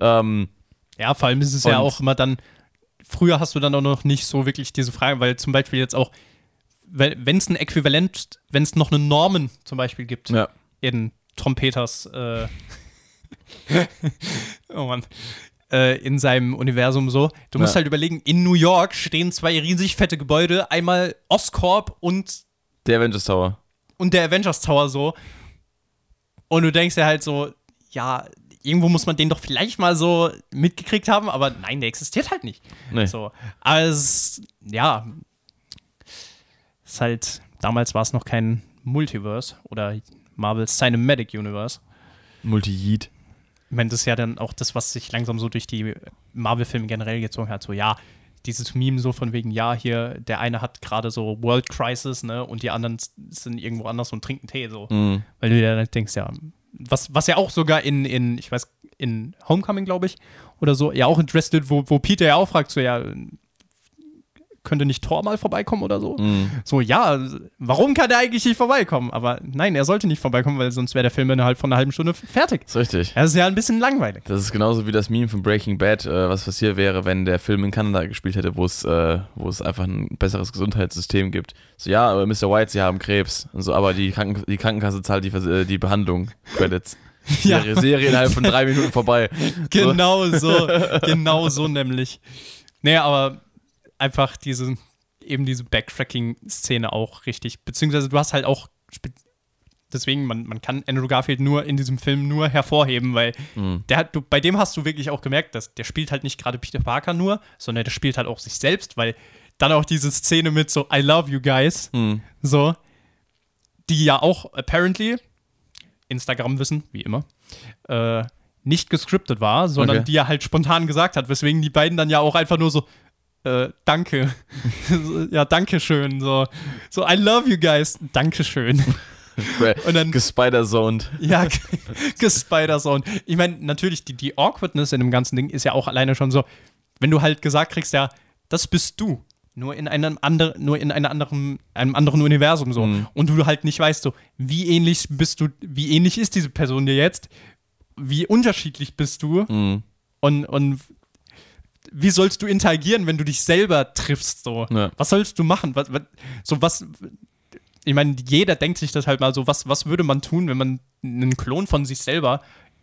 Ähm, Ja, vor allem ist es ja auch immer dann, früher hast du dann auch noch nicht so wirklich diese Frage, weil zum Beispiel jetzt auch, wenn es ein Äquivalent, wenn es noch eine Norman zum Beispiel gibt Ja. in Trompeters, äh, oh Mann, äh, in seinem Universum so. Du musst Ja. halt überlegen, in New York stehen zwei riesig fette Gebäude, einmal Oscorp und, Der Avengers Tower. Und der Avengers Tower so. Und du denkst dir halt so, ja, irgendwo muss man den doch vielleicht mal so mitgekriegt haben, aber nein, der existiert halt nicht. Nee. So. Aber es, ja, ist halt, damals war es noch kein Multiverse oder Marvel Cinematic Universe. Multi-Yeet. Ich meine, das ist ja dann auch das, was sich langsam so durch die Marvel-Filme generell gezogen hat. So, ja, dieses Meme so von wegen, ja, hier, der eine hat gerade so World Crisis, ne, und die anderen sind irgendwo anders und trinken Tee, so. Mhm. Weil du dir dann denkst, ja, was, was ja auch sogar in, in ich weiß, in Homecoming, glaube ich, oder so, ja auch interessiert wird, wo, wo Peter ja auch fragt, so, ja, könnte nicht Thor mal vorbeikommen oder so? Mhm. So, ja, warum kann der eigentlich nicht vorbeikommen? Aber nein, er sollte nicht vorbeikommen, weil sonst wäre der Film innerhalb von einer halben Stunde fertig. Ist richtig. Das ist ja ein bisschen langweilig. Das ist genauso wie das Meme von Breaking Bad, äh, was passiert wäre, wenn der Film in Kanada gespielt hätte, wo es, äh, wo es einfach ein besseres Gesundheitssystem gibt. So, ja, aber Mr. White, Sie haben Krebs. Und so, aber die, Kranken die Krankenkasse zahlt die, äh, die Behandlung. Credits. Ja. Serie, Serie innerhalb von drei Minuten vorbei. Genau so, genau so nämlich. Nee, aber einfach diese, eben diese Backtracking-Szene auch richtig. Beziehungsweise du hast halt auch, deswegen, man, man kann Andrew Garfield nur in diesem Film nur hervorheben, weil Mhm. der hat, du, bei dem hast du wirklich auch gemerkt, dass der spielt halt nicht gerade Peter Parker nur, sondern der spielt halt auch sich selbst, weil dann auch diese Szene mit so I love you guys, Mhm. so, die ja auch apparently, Instagram-Wissen, wie immer, äh, nicht gescriptet war, sondern Okay. die er halt spontan gesagt hat, weswegen die beiden dann ja auch einfach nur so, äh, danke. Ja, danke schön. So, so, I love you guys. Dankeschön. Und dann- Gespider-zoned. Ja, gespider-Zone. Ich meine, natürlich, die, die Awkwardness in dem ganzen Ding ist ja auch alleine schon so, wenn du halt gesagt kriegst, ja, das bist du. Nur in einem anderen, nur in einer anderen, einem anderen Universum so. Mhm. Und du halt nicht weißt, so, wie ähnlich bist du, wie ähnlich ist diese Person dir jetzt? Wie unterschiedlich bist du? Mhm. Und, und wie sollst du interagieren, wenn du dich selber triffst? So? Ja. Was sollst du machen? Was, was, so was. Ich meine, jeder denkt sich das halt mal so, was, was würde man tun, wenn man einen Klon von sich selber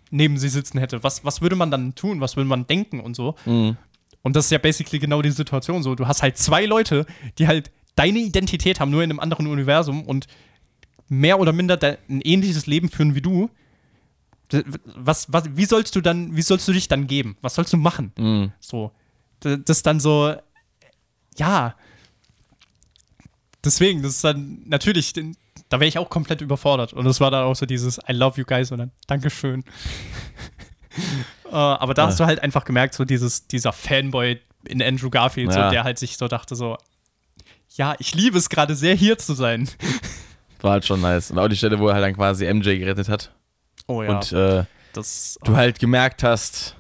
neben sich sitzen hätte? Was, was würde man dann tun? Was würde man denken und so? Mhm. Und das ist ja basically genau die Situation so. Du hast halt zwei Leute, die halt deine Identität haben, nur in einem anderen Universum und mehr oder minder de- ein ähnliches Leben führen wie du. Was, was, wie sollst du dann, wie sollst du dich dann geben? Was sollst du machen? Mhm. So. Das ist dann so, ja. Deswegen, das ist dann natürlich, da wäre ich auch komplett überfordert. Und das war dann auch so dieses I love you guys und dann Dankeschön. äh, aber da hast du halt einfach gemerkt, so dieses, dieser Fanboy in Andrew Garfield, so, Ja. der halt sich so dachte, so, ja, ich liebe es gerade sehr hier zu sein. War halt schon nice. Und auch die Stelle, wo er halt dann quasi MJ gerettet hat. Oh Und äh, das du halt gemerkt hast,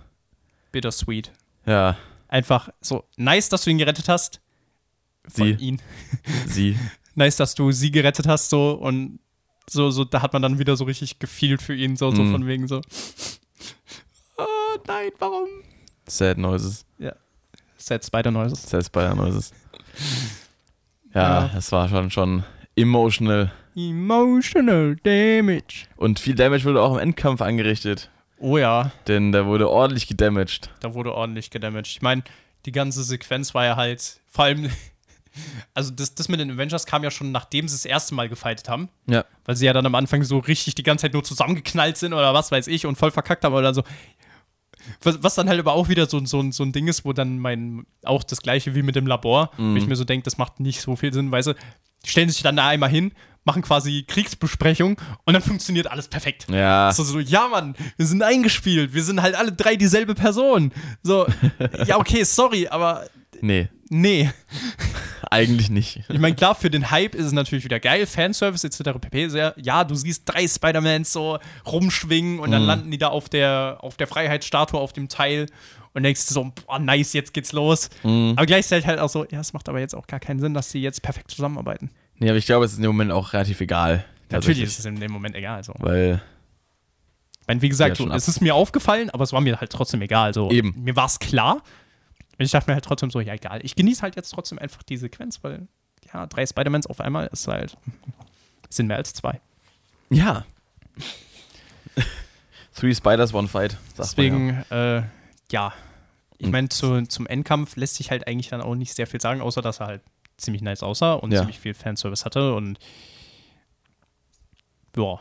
bittersweet. ja, Einfach so, nice, dass du ihn gerettet hast. Von sie, ihn. sie. nice, dass du sie gerettet hast, so und so, so, da hat man dann wieder so richtig gefühlt für ihn, so, so Mhm. von wegen so. Oh nein, warum? Sad Noises. Sad Spider Noises. Sad Spider Noises. Ja, Ja. es war schon, schon emotional. Emotional Damage. Und viel Damage wurde auch im Endkampf angerichtet. Oh ja, Denn da wurde ordentlich gedamaged. da wurde ordentlich gedamaged. Ich meine, die ganze Sequenz war ja halt, vor allem, also das, das mit den Avengers kam ja schon, nachdem sie das erste Mal gefightet haben. Ja. Weil sie ja dann am Anfang so richtig die ganze Zeit nur zusammengeknallt sind oder was weiß ich und voll verkackt haben oder so. Was, was dann halt aber auch wieder so, so, so ein Ding ist, wo dann mein, auch das gleiche wie mit dem Labor, wo ich mir so denke, das macht nicht so viel Sinn, weil sie die stellen sich dann da einmal hin, machen quasi Kriegsbesprechung und dann funktioniert alles perfekt. Ja. So, so, ja, Mann, wir sind eingespielt, wir sind halt alle drei dieselbe Person. So, ja, okay, sorry, aber Nee, nee. eigentlich nicht. Ich meine, klar, für den Hype ist es natürlich wieder geil, Fanservice etc. pp. Sehr, ja, du siehst drei Spider-Mans so rumschwingen und dann landen die da auf der, auf der Freiheitsstatue auf dem Teil und denkst so, boah, nice, jetzt geht's los. Aber gleichzeitig halt auch so, ja, es macht aber jetzt auch gar keinen Sinn, dass sie jetzt perfekt zusammenarbeiten. Nee, aber ich glaube, es ist in dem Moment auch relativ egal. Natürlich ist es in dem Moment egal. So. Weil meine, wie gesagt, Ja, so, es ist mir aufgefallen, aber es war mir halt trotzdem egal. So, Eben. Mir war es klar. Und ich dachte mir halt trotzdem so, ja, egal. Ich genieße halt jetzt trotzdem einfach die Sequenz, weil, ja, drei Spider-Mans auf einmal ist halt, sind mehr als zwei. Ja. Three Spiders, One Fight. Deswegen, äh, ja. Ich meine, zu, zum Endkampf lässt sich halt eigentlich dann auch nicht sehr viel sagen, außer dass er halt ziemlich nice aussah und Ja. ziemlich viel Fanservice hatte und ja.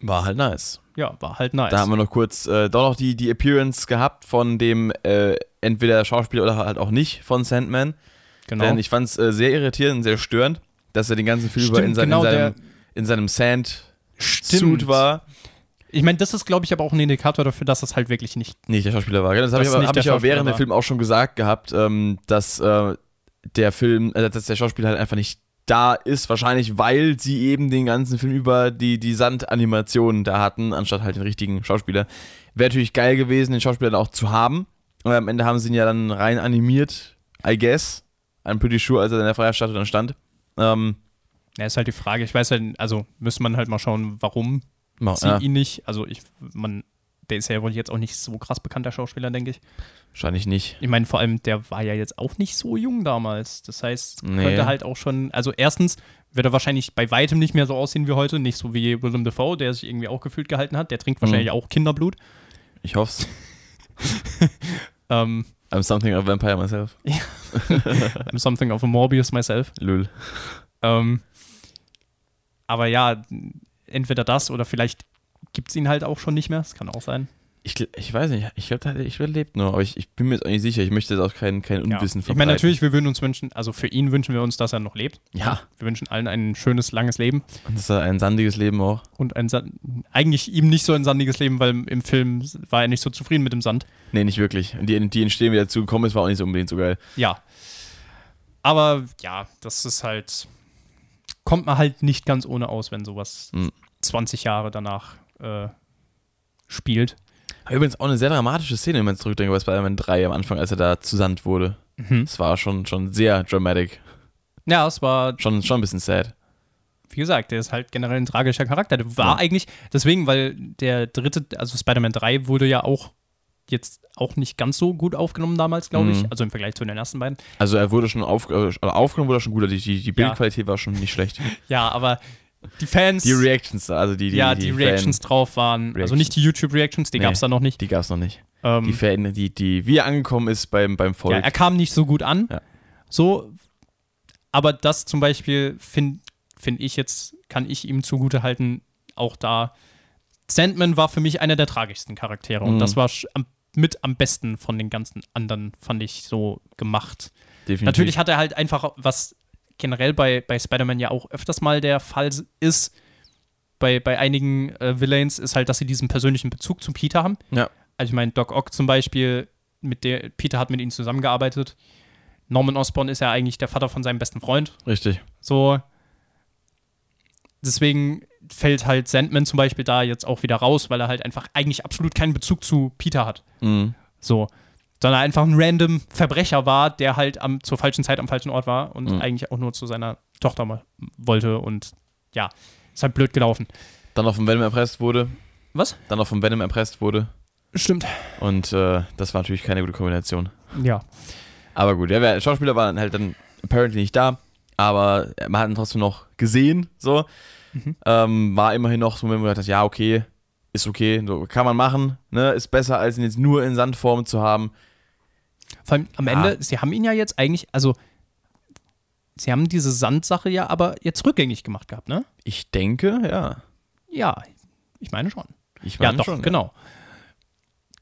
War halt nice. ja, war halt nice. Da haben wir noch kurz äh, doch noch die, die Appearance gehabt von dem äh, entweder Schauspieler oder halt auch nicht von Sandman. genau. Denn ich fand es äh, sehr irritierend und sehr störend, dass er den ganzen Film über Stimmt, in, sein, genau, in seinem, in seinem Sand-Suit war. Ich meine, das ist, glaube ich, aber auch ein Indikator dafür, dass das halt wirklich nicht. Nicht der Schauspieler war. Das habe ich aber, hab ich während der war. Film auch schon gesagt gehabt, ähm, dass äh, der Film, äh, dass der Schauspieler halt einfach nicht da ist, wahrscheinlich weil sie eben den ganzen Film über die, die Sandanimationen da hatten, anstatt halt den richtigen Schauspieler. Wäre natürlich geil gewesen, den Schauspieler dann auch zu haben. Aber am Ende haben sie ihn ja dann rein animiert, I guess. I'm pretty sure, als er in der Freiheitsstatue dann stand. Ähm, Ja, ist halt die Frage. Ich weiß halt, also müsste man halt mal schauen, warum sie ja, ihn nicht. Also ich, man, der ist ja wohl jetzt auch nicht so krass bekannt, der Schauspieler, denke ich. wahrscheinlich nicht. Ich meine, vor allem, der war ja jetzt auch nicht so jung damals. Das heißt, Nee. könnte halt auch schon, also erstens wird er wahrscheinlich bei weitem nicht mehr so aussehen wie heute, nicht so wie Willem Dafoe, der sich irgendwie auch gefühlt gehalten hat. Der trinkt wahrscheinlich Mhm. auch Kinderblut. Ich hoff's. Ähm, I'm something of a vampire myself. I'm something of a Morbius myself. Lul. Ähm, aber ja, entweder das oder vielleicht gibt es ihn halt auch schon nicht mehr. Das kann auch sein. Ich, ich weiß nicht, ich glaube, ich lebt nur, aber ich, ich bin mir jetzt auch nicht sicher. Ich möchte jetzt auch kein, kein Ja. Unwissen Ich meine, natürlich, wir würden uns wünschen, also für ihn wünschen wir uns, dass er noch lebt. Ja. Wir wünschen allen ein schönes, langes Leben. Und das ist ein sandiges Leben auch. Und ein eigentlich ihm nicht so ein sandiges Leben, weil im Film war er nicht so zufrieden mit dem Sand. Nee, nicht wirklich. Und die, die entstehen wieder zu kommen, es war auch nicht so unbedingt so geil. Ja. Aber ja, das ist halt. Kommt man halt nicht ganz ohne aus, wenn sowas Mhm. 20 Jahre danach äh, spielt. Übrigens auch eine sehr dramatische Szene, wenn man zurückdenkt bei Spider-Man 3 am Anfang, als er da zu Sand wurde. Mhm. Es war schon, schon sehr dramatic. Ja, es war, Schon, schon ein bisschen sad. wie gesagt, der ist halt generell ein tragischer Charakter. Der war Ja. eigentlich, deswegen, weil der dritte, also Spider-Man 3 wurde ja auch jetzt auch nicht ganz so gut aufgenommen damals, glaube ich. Mhm. Also im Vergleich zu den ersten beiden. Also er wurde schon auf, äh, also aufgenommen, wurde er schon gut. Die, die, die Bildqualität war schon nicht schlecht. Ja, aber die Fans. Die Reactions, da, also die, die, ja, die, Reactions drauf waren. Also Reactions. nicht die YouTube-Reactions, die Nee. gab es da noch nicht. die gab es noch nicht. Ähm, Die Fan, die, die, wie er angekommen ist beim, beim Volk. ja, er kam nicht so gut an. Ja. So, aber das zum Beispiel finde find ich jetzt, kann ich ihm zugute halten, auch da. Sandman war für mich einer der tragischsten Charaktere und Mhm. das war am, mit am besten von den ganzen anderen, fand ich so gemacht. Definitiv. Natürlich hat er halt einfach, was generell bei, bei Spider-Man ja auch öfters mal der Fall ist, bei, bei einigen äh, Villains, ist halt, dass sie diesen persönlichen Bezug zu Peter haben. Ja. Also ich meine, Doc Ock zum Beispiel, mit der Peter hat mit ihnen zusammengearbeitet. Norman Osborn ist ja eigentlich der Vater von seinem besten Freund. Richtig. So. Deswegen fällt halt Sandman zum Beispiel da jetzt auch wieder raus, weil er halt einfach eigentlich absolut keinen Bezug zu Peter hat. Mhm. So. Sondern einfach ein random Verbrecher war, der halt am, zur falschen Zeit am falschen Ort war und Mhm. eigentlich auch nur zu seiner Tochter mal wollte und ja, ist halt blöd gelaufen. Dann noch vom Venom erpresst wurde. Was? Dann noch vom Venom erpresst wurde. Stimmt. Und äh, das war natürlich keine gute Kombination. Ja. Aber gut, ja, der Schauspieler war dann halt dann apparently nicht da, aber man hat ihn trotzdem noch gesehen, so. Mhm. Ähm, war immerhin noch so, wenn man gedacht hat, ja, okay, ist okay, so, kann man machen, ne, ist besser, als ihn jetzt nur in Sandform zu haben. Vor allem am Ja. Ende, sie haben ihn ja jetzt eigentlich, also sie haben diese Sandsache ja aber jetzt rückgängig gemacht gehabt, ne? Ich denke, ja. Ja, ich meine schon. Ich Ja, meine doch, schon, genau.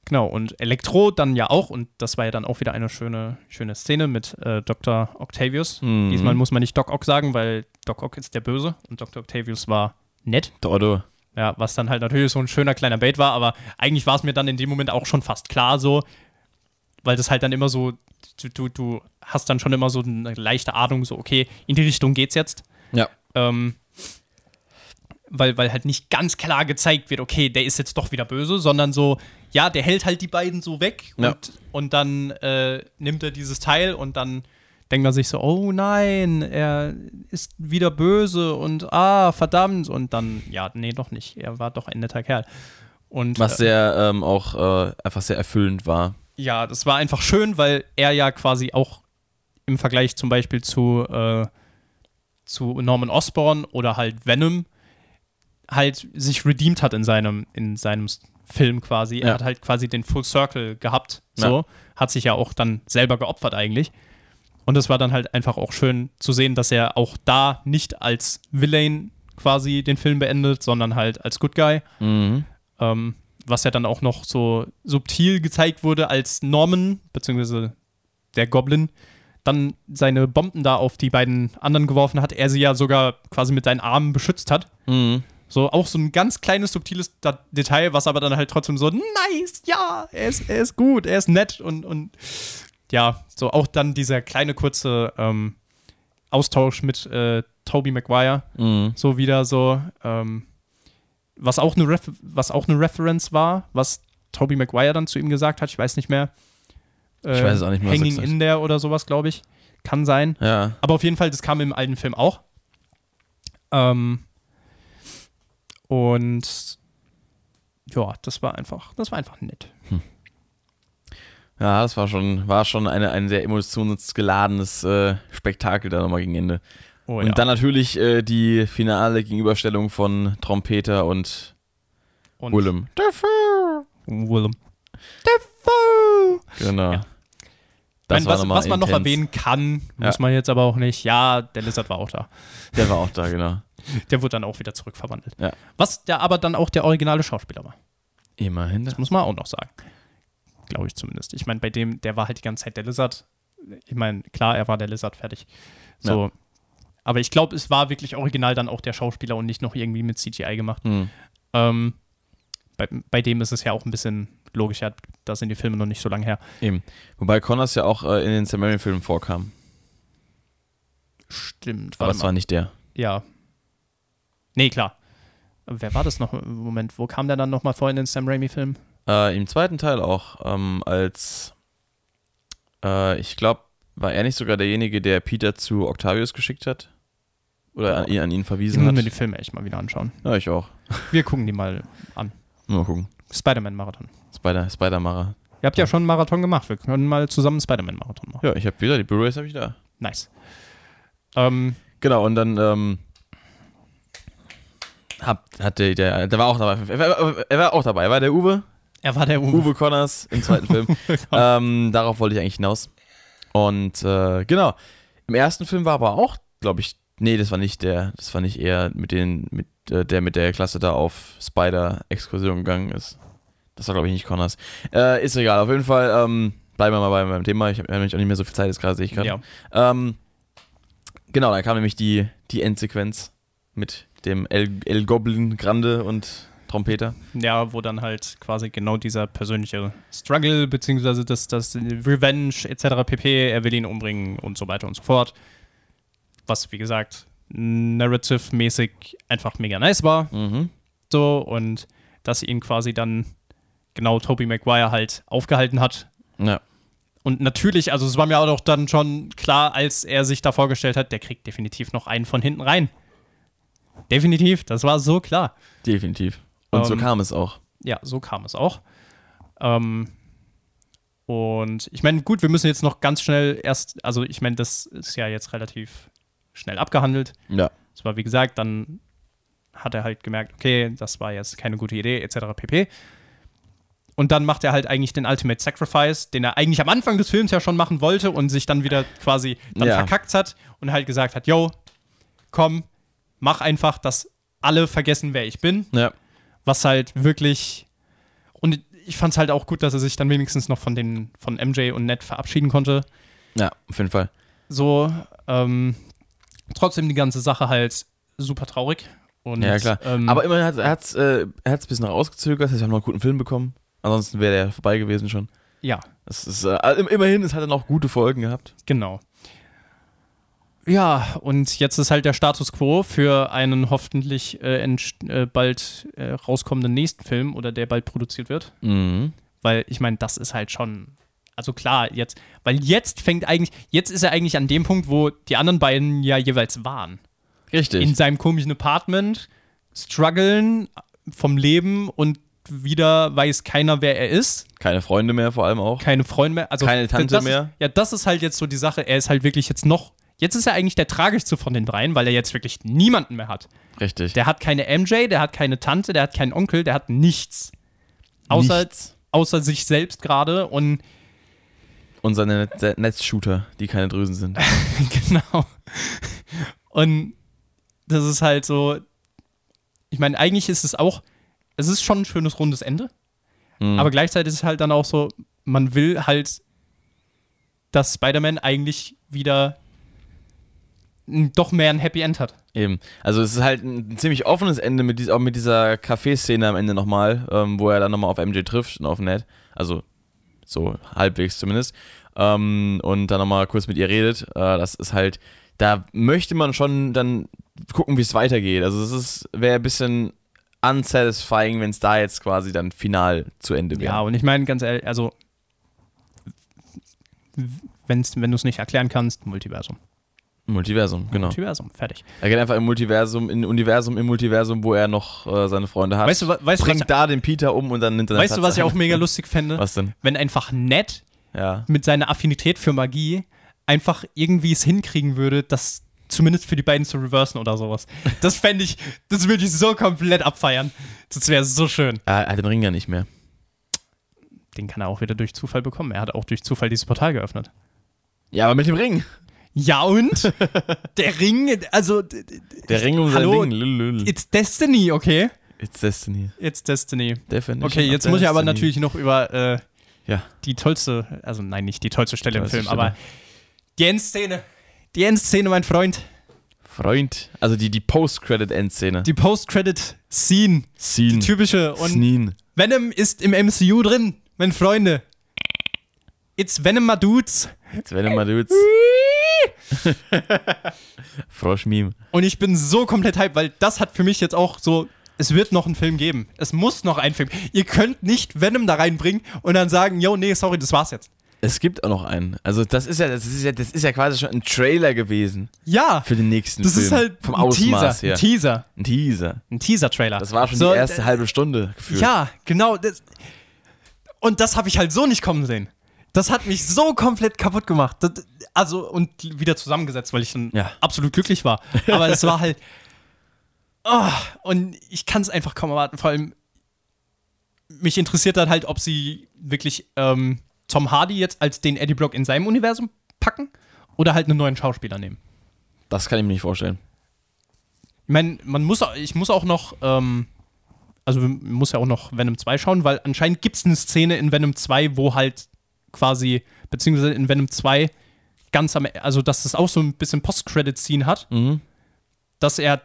Genau, und Elektro dann ja auch, und das war ja dann auch wieder eine schöne, schöne Szene mit äh, Dr. Octavius. Mhm. Diesmal muss man nicht Doc Ock sagen, weil Doc Ock ist der Böse und Dr. Octavius war nett. Otto. Ja, was dann halt natürlich so ein schöner kleiner Bait war, aber eigentlich war es mir dann in dem Moment auch schon fast klar so, weil das halt dann immer so, du, du, du hast dann schon immer so eine leichte Ahnung, so, okay, in die Richtung geht's jetzt. Ja. Ähm, weil, weil halt nicht ganz klar gezeigt wird, okay, der ist jetzt doch wieder böse, sondern so, ja, der hält halt die beiden so weg und, Ja. und dann äh, nimmt er dieses Teil und dann denkt man sich so, oh nein, er ist wieder böse und ah, verdammt. Und dann, ja, nee, doch nicht. Er war doch ein netter Kerl. Und, Was äh, sehr ähm, auch äh, einfach sehr erfüllend war. ja, das war einfach schön, weil er ja quasi auch im Vergleich zum Beispiel zu, äh, zu Norman Osborn oder halt Venom halt sich redeemed hat in seinem, in seinem Film quasi. Er Ja. hat halt quasi den Full Circle gehabt, so. Hat sich ja auch dann selber geopfert eigentlich. Und es war dann halt einfach auch schön zu sehen, dass er auch da nicht als Villain quasi den Film beendet, sondern halt als Good Guy. Mhm. Ähm, was ja dann auch noch so subtil gezeigt wurde, als Norman, beziehungsweise der Goblin, dann seine Bomben da auf die beiden anderen geworfen hat, er sie ja sogar quasi mit seinen Armen beschützt hat. Mhm. So auch so ein ganz kleines, subtiles Detail, was aber dann halt trotzdem so, nice, ja, er ist, er ist gut, er ist nett und, und ja, so auch dann dieser kleine kurze ähm, Austausch mit äh, Tobey Maguire, Mhm. so wieder so, ähm, was, auch eine Ref was auch eine Reference war, was Tobey Maguire dann zu ihm gesagt hat, ich weiß nicht mehr. Äh, Ich weiß es auch nicht mehr, was Hanging in there oder sowas, glaube ich. Kann sein. Ja. Aber auf jeden Fall, das kam im alten Film auch. Ähm, und ja, das war einfach, das war einfach nett. Ja, das war schon, war schon eine, ein sehr emotionsgeladenes äh, Spektakel da nochmal gegen Ende. Oh, und dann natürlich äh, die finale Gegenüberstellung von Trompeter und und Willem. Willem. Genau. Ja. Das Nein, war was, was man noch intens. erwähnen kann, muss Ja. man jetzt aber auch nicht. Ja, der Lizard war auch da. Der war auch da, genau. Der wurde dann auch wieder zurückverwandelt. Ja. Was der aber dann auch der originale Schauspieler war. Immerhin. Das muss man auch noch sagen. Glaube ich zumindest. Ich meine, bei dem, der war halt die ganze Zeit der Lizard. Ich meine, klar, er war der Lizard fertig. So. Aber ich glaube, es war wirklich original dann auch der Schauspieler und nicht noch irgendwie mit CGI gemacht. Hm. Ähm, bei, bei dem ist es ja auch ein bisschen logischer, da sind die Filme noch nicht so lange her. Eben. Wobei Connors ja auch äh, in den Sam Raimi-Filmen vorkam. Stimmt. Aber es war nicht der. Ja. Nee, klar. Wer war das noch? Moment, wo kam der dann nochmal vor in den Sam Raimi-Filmen? Äh, Im zweiten Teil auch, ähm, als äh, ich glaube, war er nicht sogar derjenige, der Peter zu Octavius geschickt hat? Oder an, ihn- an ihn Ich verwiesen muss hat? mir die Filme echt mal wieder anschauen. Ja, ich auch. Wir gucken die mal an. Mal gucken. Spider-Man-Marathon. Spider, Spider-Macher. Ihr habt ja schon einen Marathon gemacht. Wir können mal zusammen einen Spider-Man-Marathon machen. Ja, ich habe wieder, die Blu-rays habe ich da. Nice. Ähm, Genau, und dann ähm, hab, hat der, der, der war auch dabei. Er war, er war auch dabei, war der Uwe? Er war der Uwe. Uwe Connors im zweiten Film. ähm, darauf wollte ich eigentlich hinaus. Und äh, genau, im ersten Film war aber auch, glaube ich, nee, das war nicht der, das war nicht er mit den, mit äh, der mit der Klasse da auf Spider-Exkursion gegangen ist. Das war, glaube ich, nicht Connors. Äh, ist egal, auf jeden Fall ähm, bleiben wir mal bei meinem Thema. Ich habe nämlich auch nicht mehr so viel Zeit, jetzt gerade sehe ich gerade. Ja. Ähm, genau, da kam nämlich die, die Endsequenz mit dem El, El Goblin Grande und Trompeter. ja, wo dann halt quasi genau dieser persönliche Struggle, beziehungsweise das, das Revenge etc. pp. Er will ihn umbringen und so weiter und so fort. Was, wie gesagt, narrative-mäßig einfach mega nice war. Mhm. So, und dass ihn quasi dann genau Tobey Maguire halt aufgehalten hat. Ja. Und natürlich, also es war mir auch dann schon klar, als er sich da vorgestellt hat, der kriegt definitiv noch einen von hinten rein. Definitiv, das war so klar. Definitiv. Und so Ähm, kam es auch. Ja, so kam es auch. Ähm, und ich meine, gut, wir müssen jetzt noch ganz schnell erst, also ich meine, das ist ja jetzt relativ schnell abgehandelt. Ja. Es war, wie gesagt, dann hat er halt gemerkt, okay, das war jetzt keine gute Idee, etc. pp. Und dann macht er halt eigentlich den Ultimate Sacrifice, den er eigentlich am Anfang des Films ja schon machen wollte und sich dann wieder quasi dann Ja. verkackt hat und halt gesagt hat, yo, komm, mach einfach, dass alle vergessen, wer ich bin Ja. Was halt wirklich und ich fand es halt auch gut, dass er sich dann wenigstens noch von den von MJ und Ned verabschieden konnte. Ja, auf jeden Fall. So ähm, trotzdem die ganze Sache halt super traurig und Ja, klar. ähm, Aber immerhin hat er es äh, er hat's ein bisschen rausgezögert, das heißt, wir haben noch einen guten Film bekommen. Ansonsten wäre der vorbei gewesen schon. ja, Das ist, äh, im- immerhin, es hat dann auch gute Folgen gehabt. genau. Ja, und jetzt ist halt der Status quo für einen hoffentlich äh, äh, bald äh, rauskommenden nächsten Film oder der bald produziert wird. Mhm. Weil ich meine, das ist halt schon. Also klar, jetzt, weil jetzt fängt eigentlich, jetzt ist er eigentlich an dem Punkt, wo die anderen beiden ja jeweils waren. Richtig. In seinem komischen Apartment, strugglen vom Leben und wieder weiß keiner, wer er ist. Keine Freunde mehr vor allem auch. Keine Freunde mehr. Also, Keine Tante das mehr. Ist, ja, das ist halt jetzt so die Sache. Er ist halt wirklich jetzt noch. Jetzt ist er eigentlich der tragischste von den dreien, weil er jetzt wirklich niemanden mehr hat. Richtig. Der hat keine MJ, der hat keine Tante, der hat keinen Onkel, der hat nichts. Außer, Nichts. außer sich selbst gerade und Und seine Net Netzshooter, die keine Drüsen sind. genau. Und das ist halt so. Ich meine, eigentlich ist es auch. Es ist schon ein schönes rundes Ende. Mhm. Aber gleichzeitig ist es halt dann auch so, man will halt, dass Spider-Man eigentlich wieder doch mehr ein Happy End hat. Eben. Also es ist halt ein ziemlich offenes Ende mit, dies, auch mit dieser Café-Szene am Ende nochmal, ähm, wo er dann nochmal auf MJ trifft und auf Ned. Also so halbwegs zumindest. Ähm, und dann nochmal kurz mit ihr redet. Äh, das ist halt, da möchte man schon dann gucken, wie es weitergeht. Also es ist, wäre ein bisschen unsatisfying, wenn es da jetzt quasi dann final zu Ende wäre. Ja, und ich meine, ganz ehrlich, also, wenn's, wenn du es nicht erklären kannst, Multiversum. Multiversum, genau. Multiversum, fertig. Er geht einfach im Multiversum, in Universum, im Multiversum, wo er noch äh, seine Freunde hat. Weißt du, weißt bringt was, da den Peter um und dann nimmt er weißt du, was ich auch mega lustig fände? Was denn? Wenn einfach Ned Ja. mit seiner Affinität für Magie einfach irgendwie es hinkriegen würde, das zumindest für die beiden zu reversen oder sowas. Das fände ich, das würde ich so komplett abfeiern. Das wäre so schön. Er hat den Ring ja nicht mehr. Den kann er auch wieder durch Zufall bekommen. Er hat auch durch Zufall dieses Portal geöffnet. Ja, aber mit dem Ring. Ja und? Der Ring, also, Der Ring um Hallo? sein Ding. Lulul. it's Destiny, okay? It's Destiny. It's Destiny. Definition Okay, jetzt muss ich aber Destiny. natürlich noch über äh, Ja. die tollste, also nein, nicht die tollste Stelle im Tollste Film, Stelle. aber die Endszene. Die Endszene, mein Freund. Freund. Also die, die Post-Credit-Endszene. Die Post-Credit-Scene. Scene. Typische. Und Scene. Venom ist im MCU drin, meine Freunde. It's Venom, my dudes. Jetzt werden mal dudes. Frosch-Meme. Und ich bin so komplett hyped, weil das hat für mich jetzt auch so. Es wird noch einen Film geben. Es muss noch einen Film. Ihr könnt nicht Venom da reinbringen und dann sagen, yo, nee, sorry, das war's jetzt. Es gibt auch noch einen. Also das ist ja, das ist ja, das ist ja quasi schon ein Trailer gewesen Ja, für den nächsten das Film. ist halt vom ein Ausmaß Teaser, her. ein Teaser, Ein Teaser. ein Teaser-Trailer. Das war schon So, die erste äh, halbe Stunde gefühlt. Ja, genau. Das, und das habe ich halt so nicht kommen sehen. Das hat mich so komplett kaputt gemacht. Das, also, und wieder zusammengesetzt, weil ich dann Ja. absolut glücklich war. Aber es war halt. Oh, und ich kann es einfach kaum erwarten. Vor allem, mich interessiert dann halt, ob sie wirklich ähm, Tom Hardy jetzt als den Eddie Brock in seinem Universum packen oder halt einen neuen Schauspieler nehmen. Das kann ich mir nicht vorstellen. Ich meine, man muss, auch- ich muss auch noch, ähm, also man muss ja auch noch Venom 2 schauen, weil anscheinend gibt es eine Szene in Venom 2, wo halt quasi, beziehungsweise in Venom 2 ganz am, also dass das auch so ein bisschen Post-Credit-Scene hat, Mhm. dass er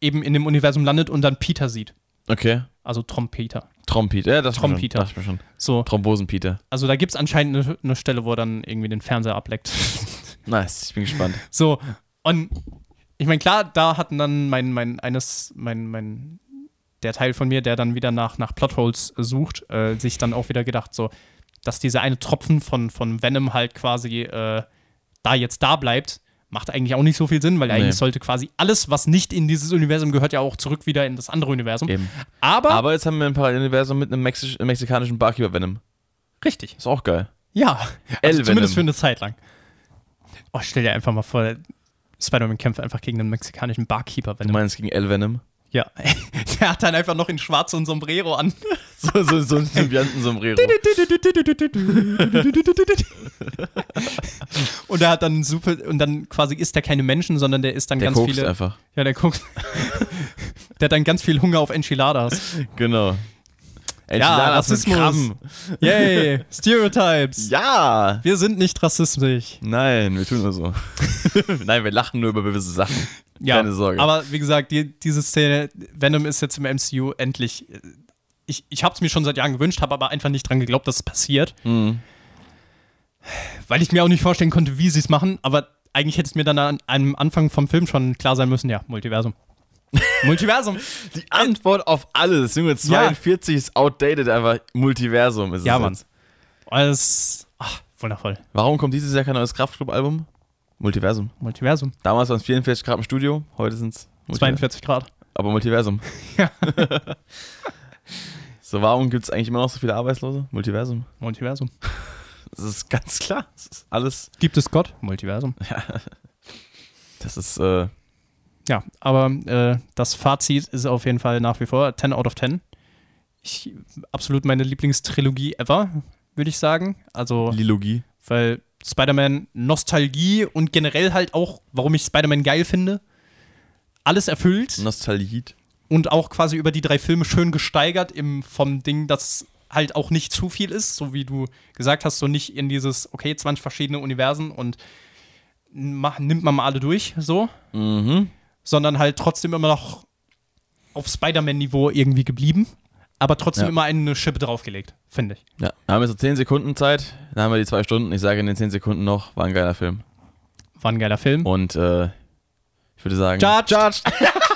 eben in dem Universum landet und dann Peter sieht. Okay. Also Trompeter. Trompeter. Ja, das. Trompeter. Dachte ich mir schon. So, Trombosen-Peter. also da gibt es anscheinend eine, eine Stelle, wo er dann irgendwie den Fernseher ableckt. Nice, ich bin gespannt. So, und ich meine, klar, da hatten dann mein, mein, eines, mein, mein, der Teil von mir, der dann wieder nach, nach Plotholes sucht, äh, sich dann auch wieder gedacht, so, dass dieser eine Tropfen von, von Venom halt quasi äh, da jetzt da bleibt, macht eigentlich auch nicht so viel Sinn, weil Nee. eigentlich sollte quasi alles, was nicht in dieses Universum gehört, ja auch zurück wieder in das andere Universum. Eben. Aber, Aber jetzt haben wir ein Paralleluniversum mit einem Mexi mexikanischen Barkeeper Venom. richtig, Ist auch geil. ja. L Also zumindest für eine Zeit lang. Oh, stell dir einfach mal vor, Spider-Man kämpft einfach gegen einen mexikanischen Barkeeper, Du Venom. meinst gegen L Venom? Ja, der hat dann einfach noch in schwarz und Sombrero an. So, so, so ein Symbionten-Sombrero. und er hat dann super, und dann quasi isst er keine Menschen, sondern der isst dann Der ganz viele. einfach. Ja, der guckt. der hat dann ganz viel Hunger auf Enchiladas. Genau. Ja, Enchiladas mit Rassismus. Krabben. Yay, Stereotypes. Ja! Wir sind nicht rassistisch. Nein, wir tun nur so. Nein, wir lachen nur über gewisse Sachen. Ja, Keine Sorge. aber wie gesagt, die, diese Szene, Venom ist jetzt im MCU endlich. Ich, ich habe es mir schon seit Jahren gewünscht, habe aber einfach nicht dran geglaubt, dass es passiert. Mhm. Weil ich mir auch nicht vorstellen konnte, wie sie es machen, aber eigentlich hätte es mir dann an einem Anfang vom Film schon klar sein müssen, ja, Multiversum. Multiversum. Die Antwort auf alles. Junge, 42 ist outdated, einfach Multiversum ist Ja, es Mann. jetzt. Alles. Ach, wundervoll. Warum kommt dieses Jahr kein neues Kraftclub-Album? Multiversum. Multiversum. Damals waren es 44 Grad im Studio, heute sind es 42 Grad. Aber Multiversum. Ja. So, warum gibt es eigentlich immer noch so viele Arbeitslose? Multiversum. Multiversum. Das ist ganz klar. Das ist alles. Gibt es Gott? Multiversum. Das ist, äh, Ja, aber äh, das Fazit ist auf jeden Fall nach wie vor 10 out of 10. Ich, absolut meine Lieblingstrilogie ever, würde ich sagen. Also, Lilogie. weil Spider-Man Nostalgie und generell halt auch, warum ich Spider-Man geil finde, alles erfüllt Nostalgie. Und auch quasi über die drei Filme schön gesteigert im, vom Ding, dass halt auch nicht zu viel ist, so wie du gesagt hast, so nicht in dieses, okay, 20 verschiedene Universen und mach, nimmt man mal alle durch, so, Mhm. sondern halt trotzdem immer noch auf Spider-Man-Niveau irgendwie geblieben, aber trotzdem Ja. immer eine Schippe draufgelegt, finde ich. Ja, wir haben jetzt so 10 Sekunden Zeit. Dann haben wir die zwei Stunden. Ich sage in den 10 Sekunden noch, war ein geiler Film. War ein geiler Film. Und äh, ich würde sagen. Judged.